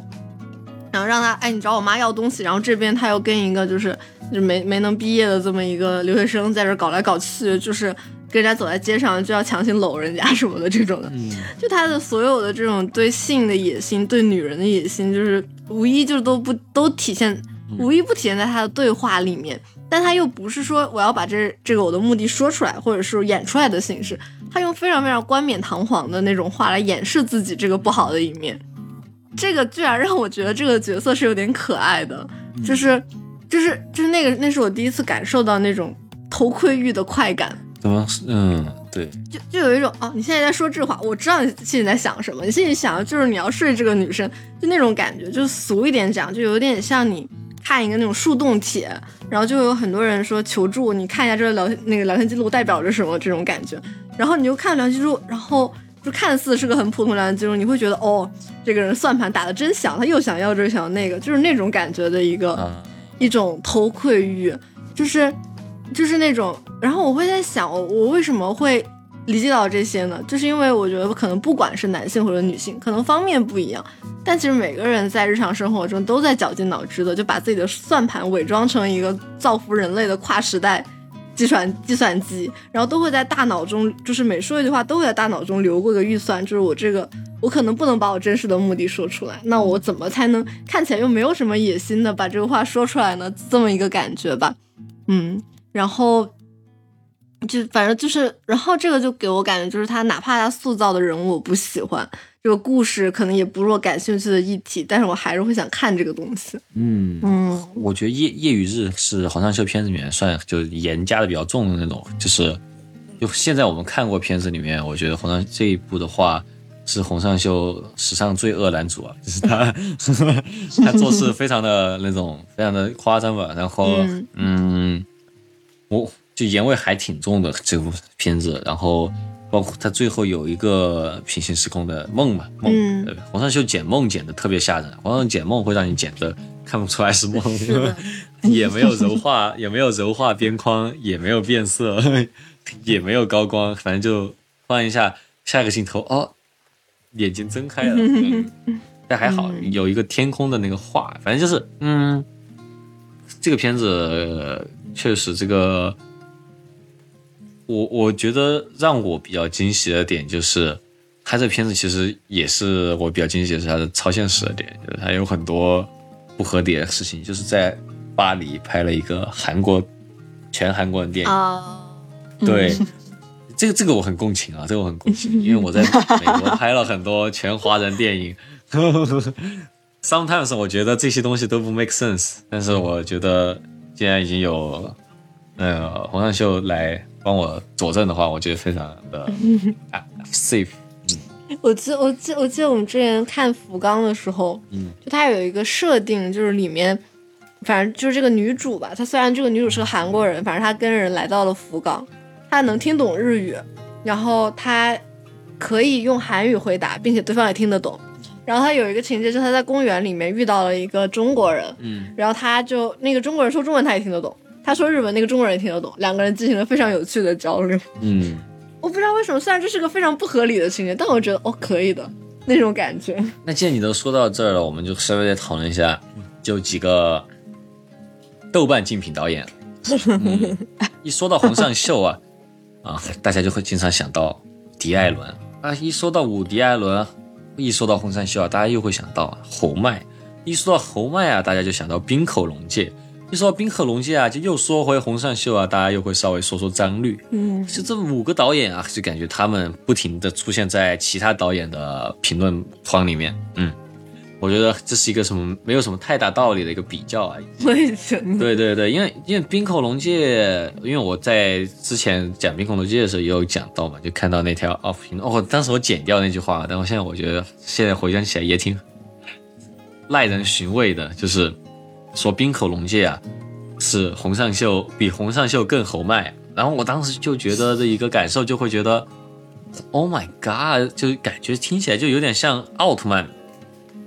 然后让他哎，你找我妈要东西。然后这边他又跟一个就是就没没能毕业的这么一个留学生在这搞来搞去，就是跟人家走在街上就要强行搂人家什么的这种的。就他的所有的这种对性的野心，对女人的野心，就是无一就是都不都体现，无一不体现在他的对话里面。但他又不是说我要把这这个我的目的说出来，或者是演出来的形式，他用非常非常冠冕堂皇的那种话来掩饰自己这个不好的一面，这个居然让我觉得这个角色是有点可爱的，就是就是就是那个那是我第一次感受到那种偷窥欲的快感。怎么？嗯，对，就就有一种哦，你现在在说这话，我知道你心里在想什么，你心里想的就是你要睡这个女生，就那种感觉，就俗一点讲，就有点像你。看一个那种树洞帖，然后就有很多人说求助，你看一下这个聊那个聊天记录代表着什么这种感觉，然后你就看聊天记录，然后就看似是个很普通聊天记录，你会觉得哦，这个人算盘打的真响，他又想要这想要那个，就是那种感觉的一个一种偷窥欲，就是就是那种，然后我会在想，我我为什么会。理解到这些呢，就是因为我觉得可能不管是男性或者女性，可能方面不一样，但其实每个人在日常生活中都在绞尽脑汁的，就把自己的算盘伪装成一个造福人类的跨时代计算计算机，然后都会在大脑中，就是每说一句话都会在大脑中留过个预算，就是我这个我可能不能把我真实的目的说出来，那我怎么才能看起来又没有什么野心的把这个话说出来呢？这么一个感觉吧，嗯，然后。就反正就是，然后这个就给我感觉就是他哪怕他塑造的人物我不喜欢，这个故事可能也不是我感兴趣的议题，但是我还是会想看这个东西。嗯嗯，我觉得夜夜与日是黄尚秀片子里面算就是严加的比较重的那种，就是就现在我们看过片子里面，我觉得黄尚这一部的话是洪尚秀史上最恶男主啊，就是他 他做事非常的那种非常的夸张吧，然后嗯我。就盐味还挺重的这部片子，然后包括他最后有一个平行时空的梦嘛，梦，黄尚秀剪梦剪的特别吓人，黄尚剪梦会让你剪的看不出来是梦，也没有柔化，也没有柔化边框，也没有变色，也没有高光，反正就换一下下一个镜头，哦，眼睛睁开了，但还好有一个天空的那个画，反正就是，嗯，这个片子确实这个。我我觉得让我比较惊喜的点就是，他这片子其实也是我比较惊喜的是他的超现实的点，就是他有很多不合理的事情，就是在巴黎拍了一个韩国全韩国人电影，对，这个这个我很共情啊，这个我很共情，因为我在美国拍了很多全华人电影。Sometimes 我觉得这些东西都不 make sense，但是我觉得既然已经有那个洪尚秀来帮我佐证的话，我觉得非常的 safe。我记我记我记得我们之前看福冈的时候，嗯，就它有一个设定，就是里面反正就是这个女主吧，她虽然这个女主是个韩国人，反正她跟人来到了福冈，她能听懂日语，然后她可以用韩语回答，并且对方也听得懂。然后他有一个情节，就是他在公园里面遇到了一个中国人，嗯，然后他就那个中国人说中文他也听得懂，他说日文那个中国人也听得懂，两个人进行了非常有趣的交流，嗯，我不知道为什么，虽然这是个非常不合理的情节，但我觉得哦可以的那种感觉。那既然你都说到这儿了，我们就稍微再讨论一下，就几个豆瓣竞品导演，一说到洪尚秀啊，啊，大家就会经常想到迪艾伦啊，一说到伍迪艾伦。一说到红山秀啊，大家又会想到侯麦；一说到侯麦啊，大家就想到冰口龙介；一说到冰口龙介啊，就又说回洪尚秀啊，大家又会稍微说说张律。嗯，就这五个导演啊，就感觉他们不停的出现在其他导演的评论框里面。嗯。我觉得这是一个什么没有什么太大道理的一个比较啊。为什么？对对对，因为因为冰口龙介，因为我在之前讲冰口龙介的时候也有讲到嘛，就看到那条 off 评论，哦，当时我剪掉那句话，但我现在我觉得现在回想起来也挺耐人寻味的，就是说冰口龙介啊是洪尚秀比洪尚秀更侯麦，然后我当时就觉得这一个感受就会觉得，Oh my God，就感觉听起来就有点像奥特曼。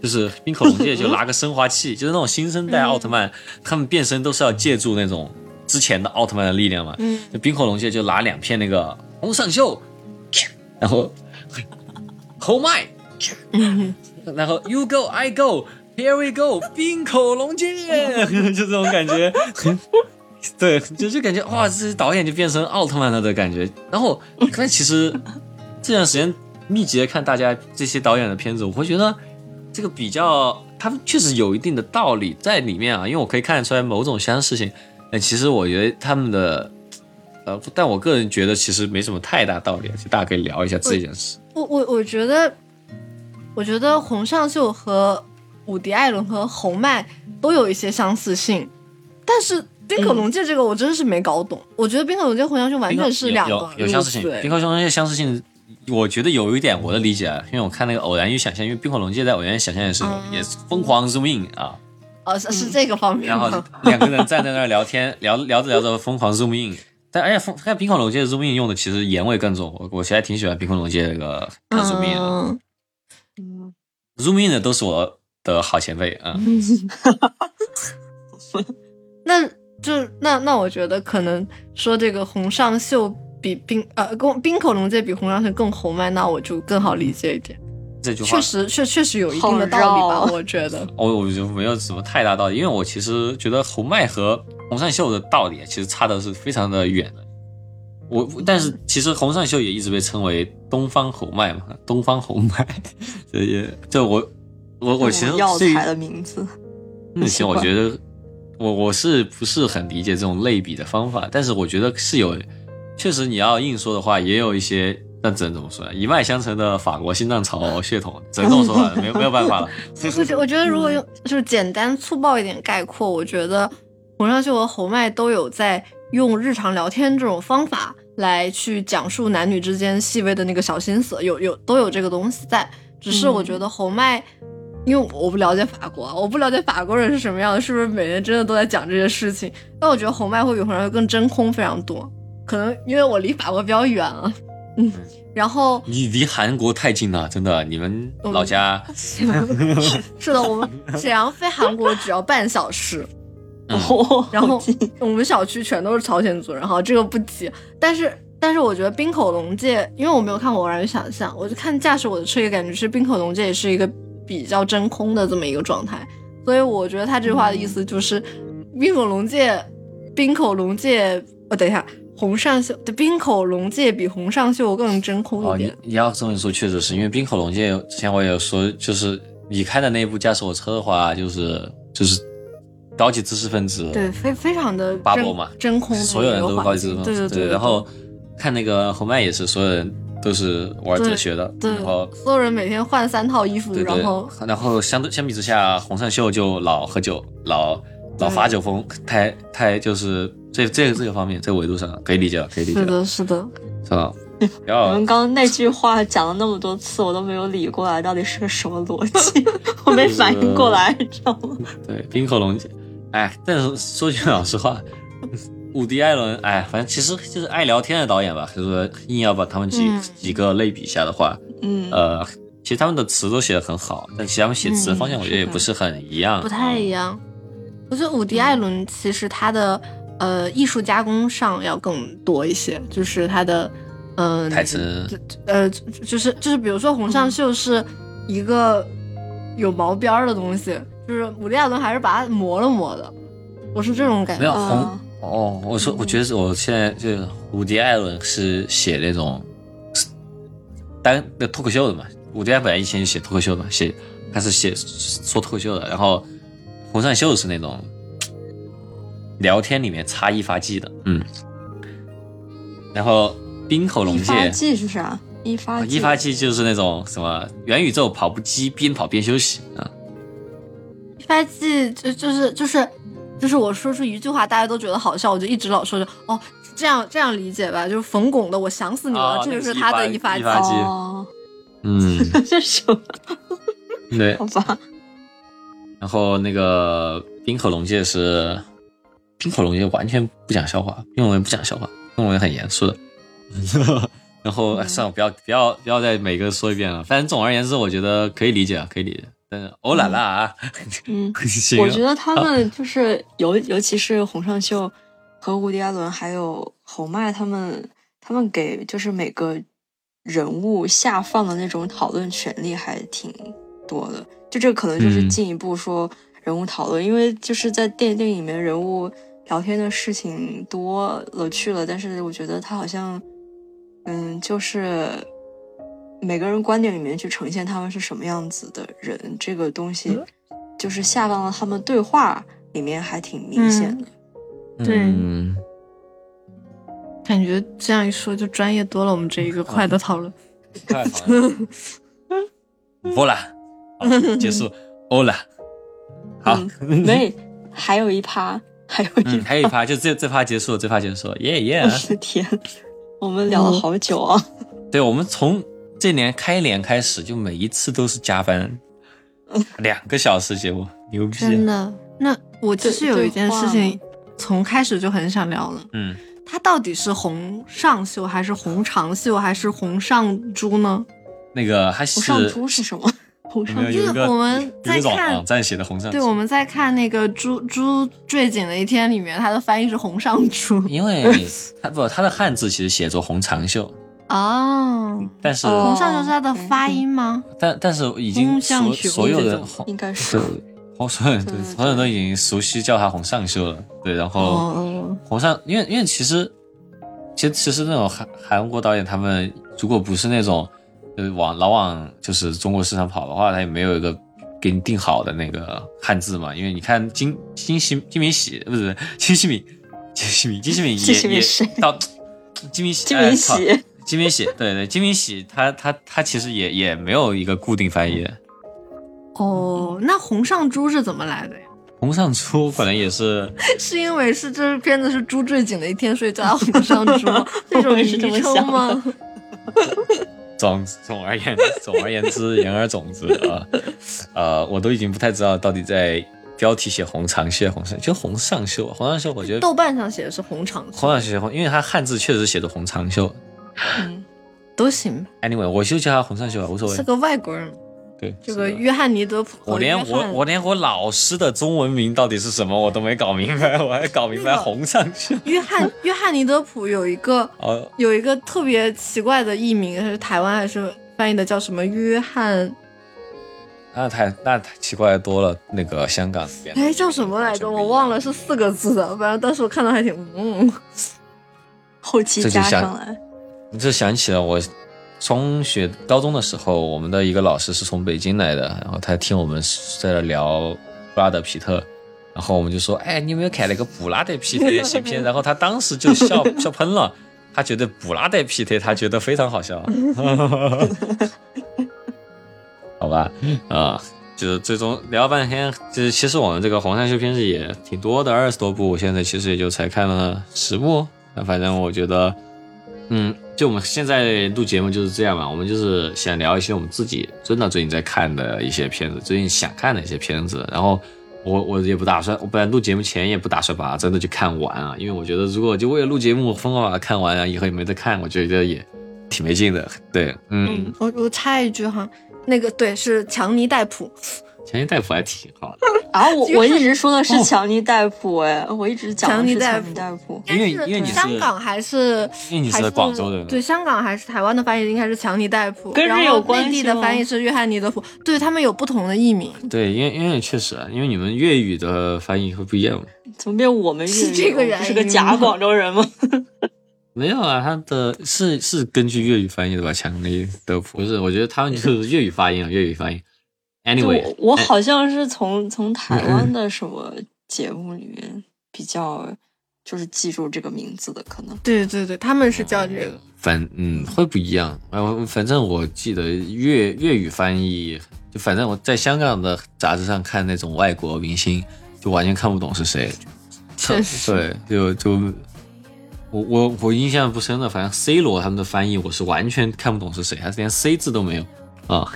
就是冰口龙介就拿个升华器，就是那种新生代奥特曼，他们变身都是要借助那种之前的奥特曼的力量嘛。嗯，就冰口龙介就拿两片那个红上秀，然后后麦，然后 You go I go Here we go 冰口龙介，就这种感觉。对，就就感觉哇，这些导演就变成奥特曼了的感觉。然后，但其实这段时间密集的看大家这些导演的片子，我会觉得。这个比较，他们确实有一定的道理在里面啊，因为我可以看得出来某种相似性。哎其实我觉得他们的，呃，但我个人觉得其实没什么太大道理，就大家可以聊一下这件事。我我我觉得，我觉得洪尚秀和伍迪·艾伦和侯麦都有一些相似性，但是冰可龙界这个我真的是没搞懂。我觉得冰可龙界、洪尚秀完全是两个有相似性，冰可龙界相似性。我觉得有一点我的理解，因为我看那个《偶然与想象》，因为冰火龙界在《偶然与想象》的时候也是疯狂 zoom in 啊，哦是是这个方面，然后两个人站在那儿聊天，聊聊着聊着疯狂 zoom in，但而且风看冰火龙界 zoom in 用的其实盐味更重，我我其实还挺喜欢冰火龙界这个 zoom in 的，嗯，zoom in 的都是我的好前辈啊，那就那那我觉得可能说这个红上秀。比冰呃，跟冰口龙介比红尚秀更红麦，那我就更好理解一点。这句话确实确确实有一定的道理吧？我觉得。我我就没有什么太大道理，因为我其实觉得红麦和红尚秀的道理其实差的是非常的远的。我但是其实红尚秀也一直被称为东方红麦嘛，东方红麦，这也就我我我其实药材的名字。那行，我觉得我我是不是很理解这种类比的方法？但是我觉得是有。确实，你要硬说的话，也有一些，但只能怎么说呢？一脉相承的法国心脏潮血统，只能这么说了，没有没有办法了。我觉我觉得，如果用就是简单粗暴一点概括，我觉得洪尚秀和侯麦都有在用日常聊天这种方法来去讲述男女之间细微的那个小心思，有有都有这个东西在。只是我觉得侯麦，因为我不了解法国，我不了解法国人是什么样的，是不是每天真的都在讲这些事情？但我觉得侯麦会比洪尚秀更真空非常多。可能因为我离法国比较远啊，嗯，然后你离韩国太近了，真的，你们老家 是的，我们沈阳飞韩国只要半小时，然后我们小区全都是朝鲜族人，哈，这个不提。但是但是我觉得冰口龙介，因为我没有看过《偶然与想象》，我就看驾驶我的车也感觉是冰口龙介也是一个比较真空的这么一个状态，所以我觉得他这句话的意思就是冰口龙介，冰口龙介。哦，等一下，红上秀的冰口龙介比红上秀更真空一点。你要这么说，确实是因为冰口龙介之前我也有说，就是你开的那部驾驶我车的话，就是就是高级知识分子，对，非非常的巴博嘛，真空，所有人都是高级知识分子，对对对。然后看那个红麦也是，所有人都是玩哲学的，对，然后所有人每天换三套衣服，然后然后相对相比之下，红上秀就老喝酒，老老发酒疯，太太就是。这这个这个方面，这个维度上可以理解了，可以理解。是的，是的，是吧？我 们刚刚那句话讲了那么多次，我都没有理过来，到底是个什么逻辑？我没反应过来，你知道吗？对，冰口龙，哎，但是说句老实话，伍迪·艾伦，哎，反正其实就是爱聊天的导演吧。就是说，硬要把他们几几个类比一下的话，嗯，呃，其实他们的词都写的很好，但其实他们写词的方向，我觉得也不是很一样，不太一样。我觉得伍迪·艾伦其实他的。呃，艺术加工上要更多一些，就是他的，嗯，台词，呃，就是就是，比如说洪尚秀是一个有毛边儿的东西，就是伍迪·艾伦还是把它磨了磨的，我是这种感觉。没有洪哦，我说，我觉得我现在就伍迪·艾伦是写那种单那脱口秀的嘛，伍迪·艾伦本来以前就写脱口秀的，写他是写说脱口秀的，然后洪尚秀是那种。聊天里面插一发剂的，嗯，然后冰口龙介，一发剂是啥？一发一发剂就是那种什么元宇宙跑步机，边跑边休息啊。一发剂就就是就是就是我说出一句话，大家都觉得好笑，我就一直老说着哦，这样这样理解吧，就是冯巩的“我想死你了”，这就是他的一发剂。嗯，这什么？对，好吧。然后那个冰口龙介是。冰口龙介完全不讲笑话，冰口龙介不讲笑话，冰口龙介很严肃的。然后算了，不要不要不要再每个说一遍了。反正总而言之，我觉得可以理解，可以理解。但是欧啦啦啊，嗯，我觉得他们就是尤尤其是洪尚秀和伍迪·艾伦还有侯麦他们，他们给就是每个人物下放的那种讨论权利还挺多的。就这个可能就是进一步说。人物讨论，因为就是在电电影里面人物聊天的事情多了去了，但是我觉得他好像，嗯，就是每个人观点里面去呈现他们是什么样子的人，这个东西就是下放到他们对话里面还挺明显的。对，感觉这样一说就专业多了。我们这一个快的讨论，不了，结束，欧了。好，没，还有一趴，还有一，还有一趴，就这这趴结束了，这趴结束了，耶耶！我的天，我们聊了好久啊。对，我们从这年开年开始，就每一次都是加班，两个小时节目，牛逼！真的。那我其实有一件事情，从开始就很想聊了。嗯，它到底是红上秀还是红长秀还是红上珠呢？那个还是红上珠是什么？红上就是我们在看网站写的红上，对，我们在看那个朱朱坠井的一天里面，它的翻译是红上朱，因为 它不，它的汉字其实写作红长袖哦，但是红上就是它的发音吗？但但是已经所所有的应该是红所有人对所有人都已经熟悉叫他红上秀了，对，然后红上，因为因为其实其实其实那种韩韩国导演他们如果不是那种。就是往老往就是中国市场跑的话，他也没有一个给你定好的那个汉字嘛。因为你看金金喜金明喜不是金喜敏金喜敏金喜敏也 也到金明喜金明喜金明喜对对金明喜他他他其实也也没有一个固定翻译。哦，那红上珠是怎么来的呀？红上珠可能也是 是因为是这片子是朱坠井的一天，所以叫红上珠这种是这么想吗？总总而言总而言之 言而总之啊，呃，我都已经不太知道到底在标题写红长袖红上就红上袖红上袖，我觉得豆瓣上写的是红长袖，红上袖红，因为它汉字确实写的红长袖，嗯，都行。Anyway，我就叫它红上袖吧，无所谓。是个外国人。对，这个约翰尼德普，我连我我连我老师的中文名到底是什么我都没搞明白，我还搞明白红上去。约翰约翰尼德普有一个 有一个特别奇怪的艺名，是台湾还是翻译的叫什么约翰？那太那太奇怪多了，那个香港那边哎叫什么来着？我忘了，是四个字的，反正当时我看到还挺嗯。后期加上来。你这想起了我中学、高中的时候，我们的一个老师是从北京来的，然后他听我们在那聊布拉德皮特，然后我们就说：“哎，你有没有看那个布拉德皮特的新片？”然后他当时就笑笑喷了，他觉得布拉德皮特他觉得非常好笑。好吧，啊，就是最终聊半天，就是其实我们这个黄山修片子也挺多的，二十多部，现在其实也就才看了十部。反正我觉得，嗯，就我们现在录节目就是这样嘛，我们就是想聊一些我们自己真的最近在看的一些片子，最近想看的一些片子。然后我我也不打算，我本来录节目前也不打算把它真的去看完啊，因为我觉得如果就为了录节目疯狂把它看完啊，以后也没得看，我觉得也挺没劲的。对，嗯，我我插一句哈。那个对是强尼戴普，强尼戴普还挺好的啊！我我一直说的是强尼戴普哎，我一直讲强尼戴普，因为因为你是香港还是因为你是广州的，对香港还是台湾的翻译应该是强尼戴普，跟这有关系内地的翻译是约翰尼德普，对他们有不同的译名。对，因为因为确实啊，因为你们粤语的翻译会不一样。怎么变我们粤语？这个人是个假广州人吗？没有啊，他的是是根据粤语翻译的吧？强尼德普不是，我觉得他们就是粤语发音啊，粤语发音。Anyway，我好像是从从台湾的什么节目里面比较就是记住这个名字的，可能。对对对，他们是叫这个。反嗯会不一样，呃，反正我记得粤粤语翻译，就反正我在香港的杂志上看那种外国明星，就完全看不懂是谁。确实。对，就就。我我我印象不深了，反正 C 罗他们的翻译我是完全看不懂是谁，还是连 C 字都没有啊。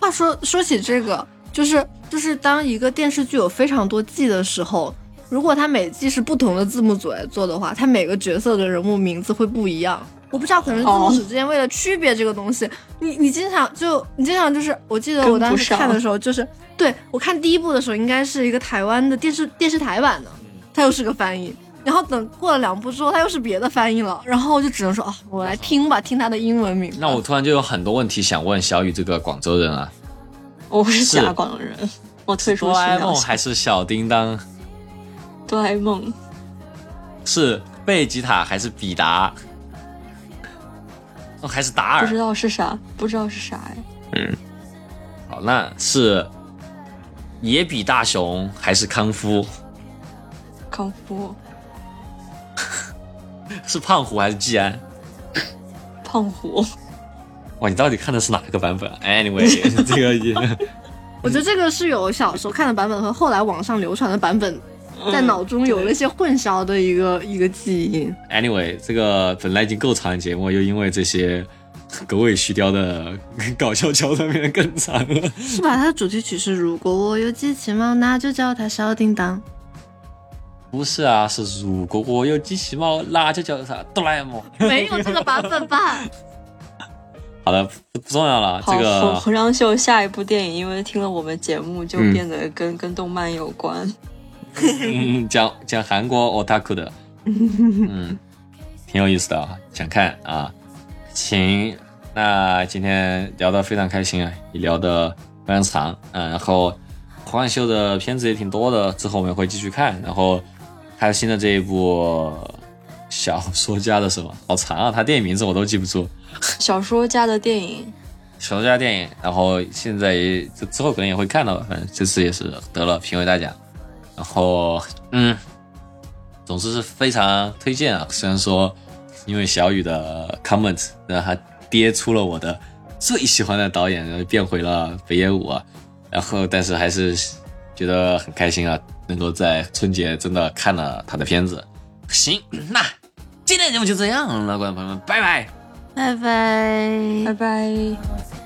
话说说起这个，就是就是当一个电视剧有非常多季的时候，如果它每季是不同的字幕组来做的话，它每个角色的人物名字会不一样。我不知道，可能字幕组之间为了区别这个东西，你你经常就你经常就是，我记得我当时看的时候，就是对我看第一部的时候，应该是一个台湾的电视电视台版的，它又是个翻译。然后等过了两步之后，他又是别的翻译了，然后我就只能说啊，我来听吧，听他的英文名。那我突然就有很多问题想问小雨这个广州人啊，我不是假广州人，我退出。哆啦 A 梦还是小叮当？哆啦 A 梦是贝吉塔还是比达？哦，还是达尔？不知道是啥，不知道是啥呀？嗯，好，那是野比大雄还是康夫？康夫。是胖虎还是季安？胖虎。哇，你到底看的是哪个版本？Anyway，这个也，我觉得这个是有小时候看的版本和后来网上流传的版本，在脑中有了一些混淆的一个一个记忆。Anyway，这个本来已经够长的节目，又因为这些狗尾续貂的搞笑桥段变得更长了。是吧？它的主题曲是《如果我有机器猫，那就叫它小叮当》。不是啊，是如果我有机器猫，那就叫啥哆啦 A 梦。没有这个版本吧？好的，不重要了。这个《和尚秀》下一部电影，因为听了我们节目，就变得跟跟动漫有关。嗯讲讲韩国 otaku 的，嗯，挺有意思的啊，想看啊。行，那今天聊得非常开心啊，也聊得非常长，嗯，然后《黄汉秀》的片子也挺多的，之后我们会继续看，然后。还有新的这一部小说家的什么？好长啊，他电影名字我都记不住。小说家的电影，小说家电影，然后现在也之后可能也会看到吧，反正这次也是得了评委大奖。然后，嗯，总之是非常推荐啊。虽然说因为小雨的 comment 让他跌出了我的 最喜欢的导演，然后变回了北野武啊。然后，但是还是觉得很开心啊。能够在春节真的看了他的片子，行，那今天节目就这样了，观众朋友们，拜拜，拜拜，拜拜。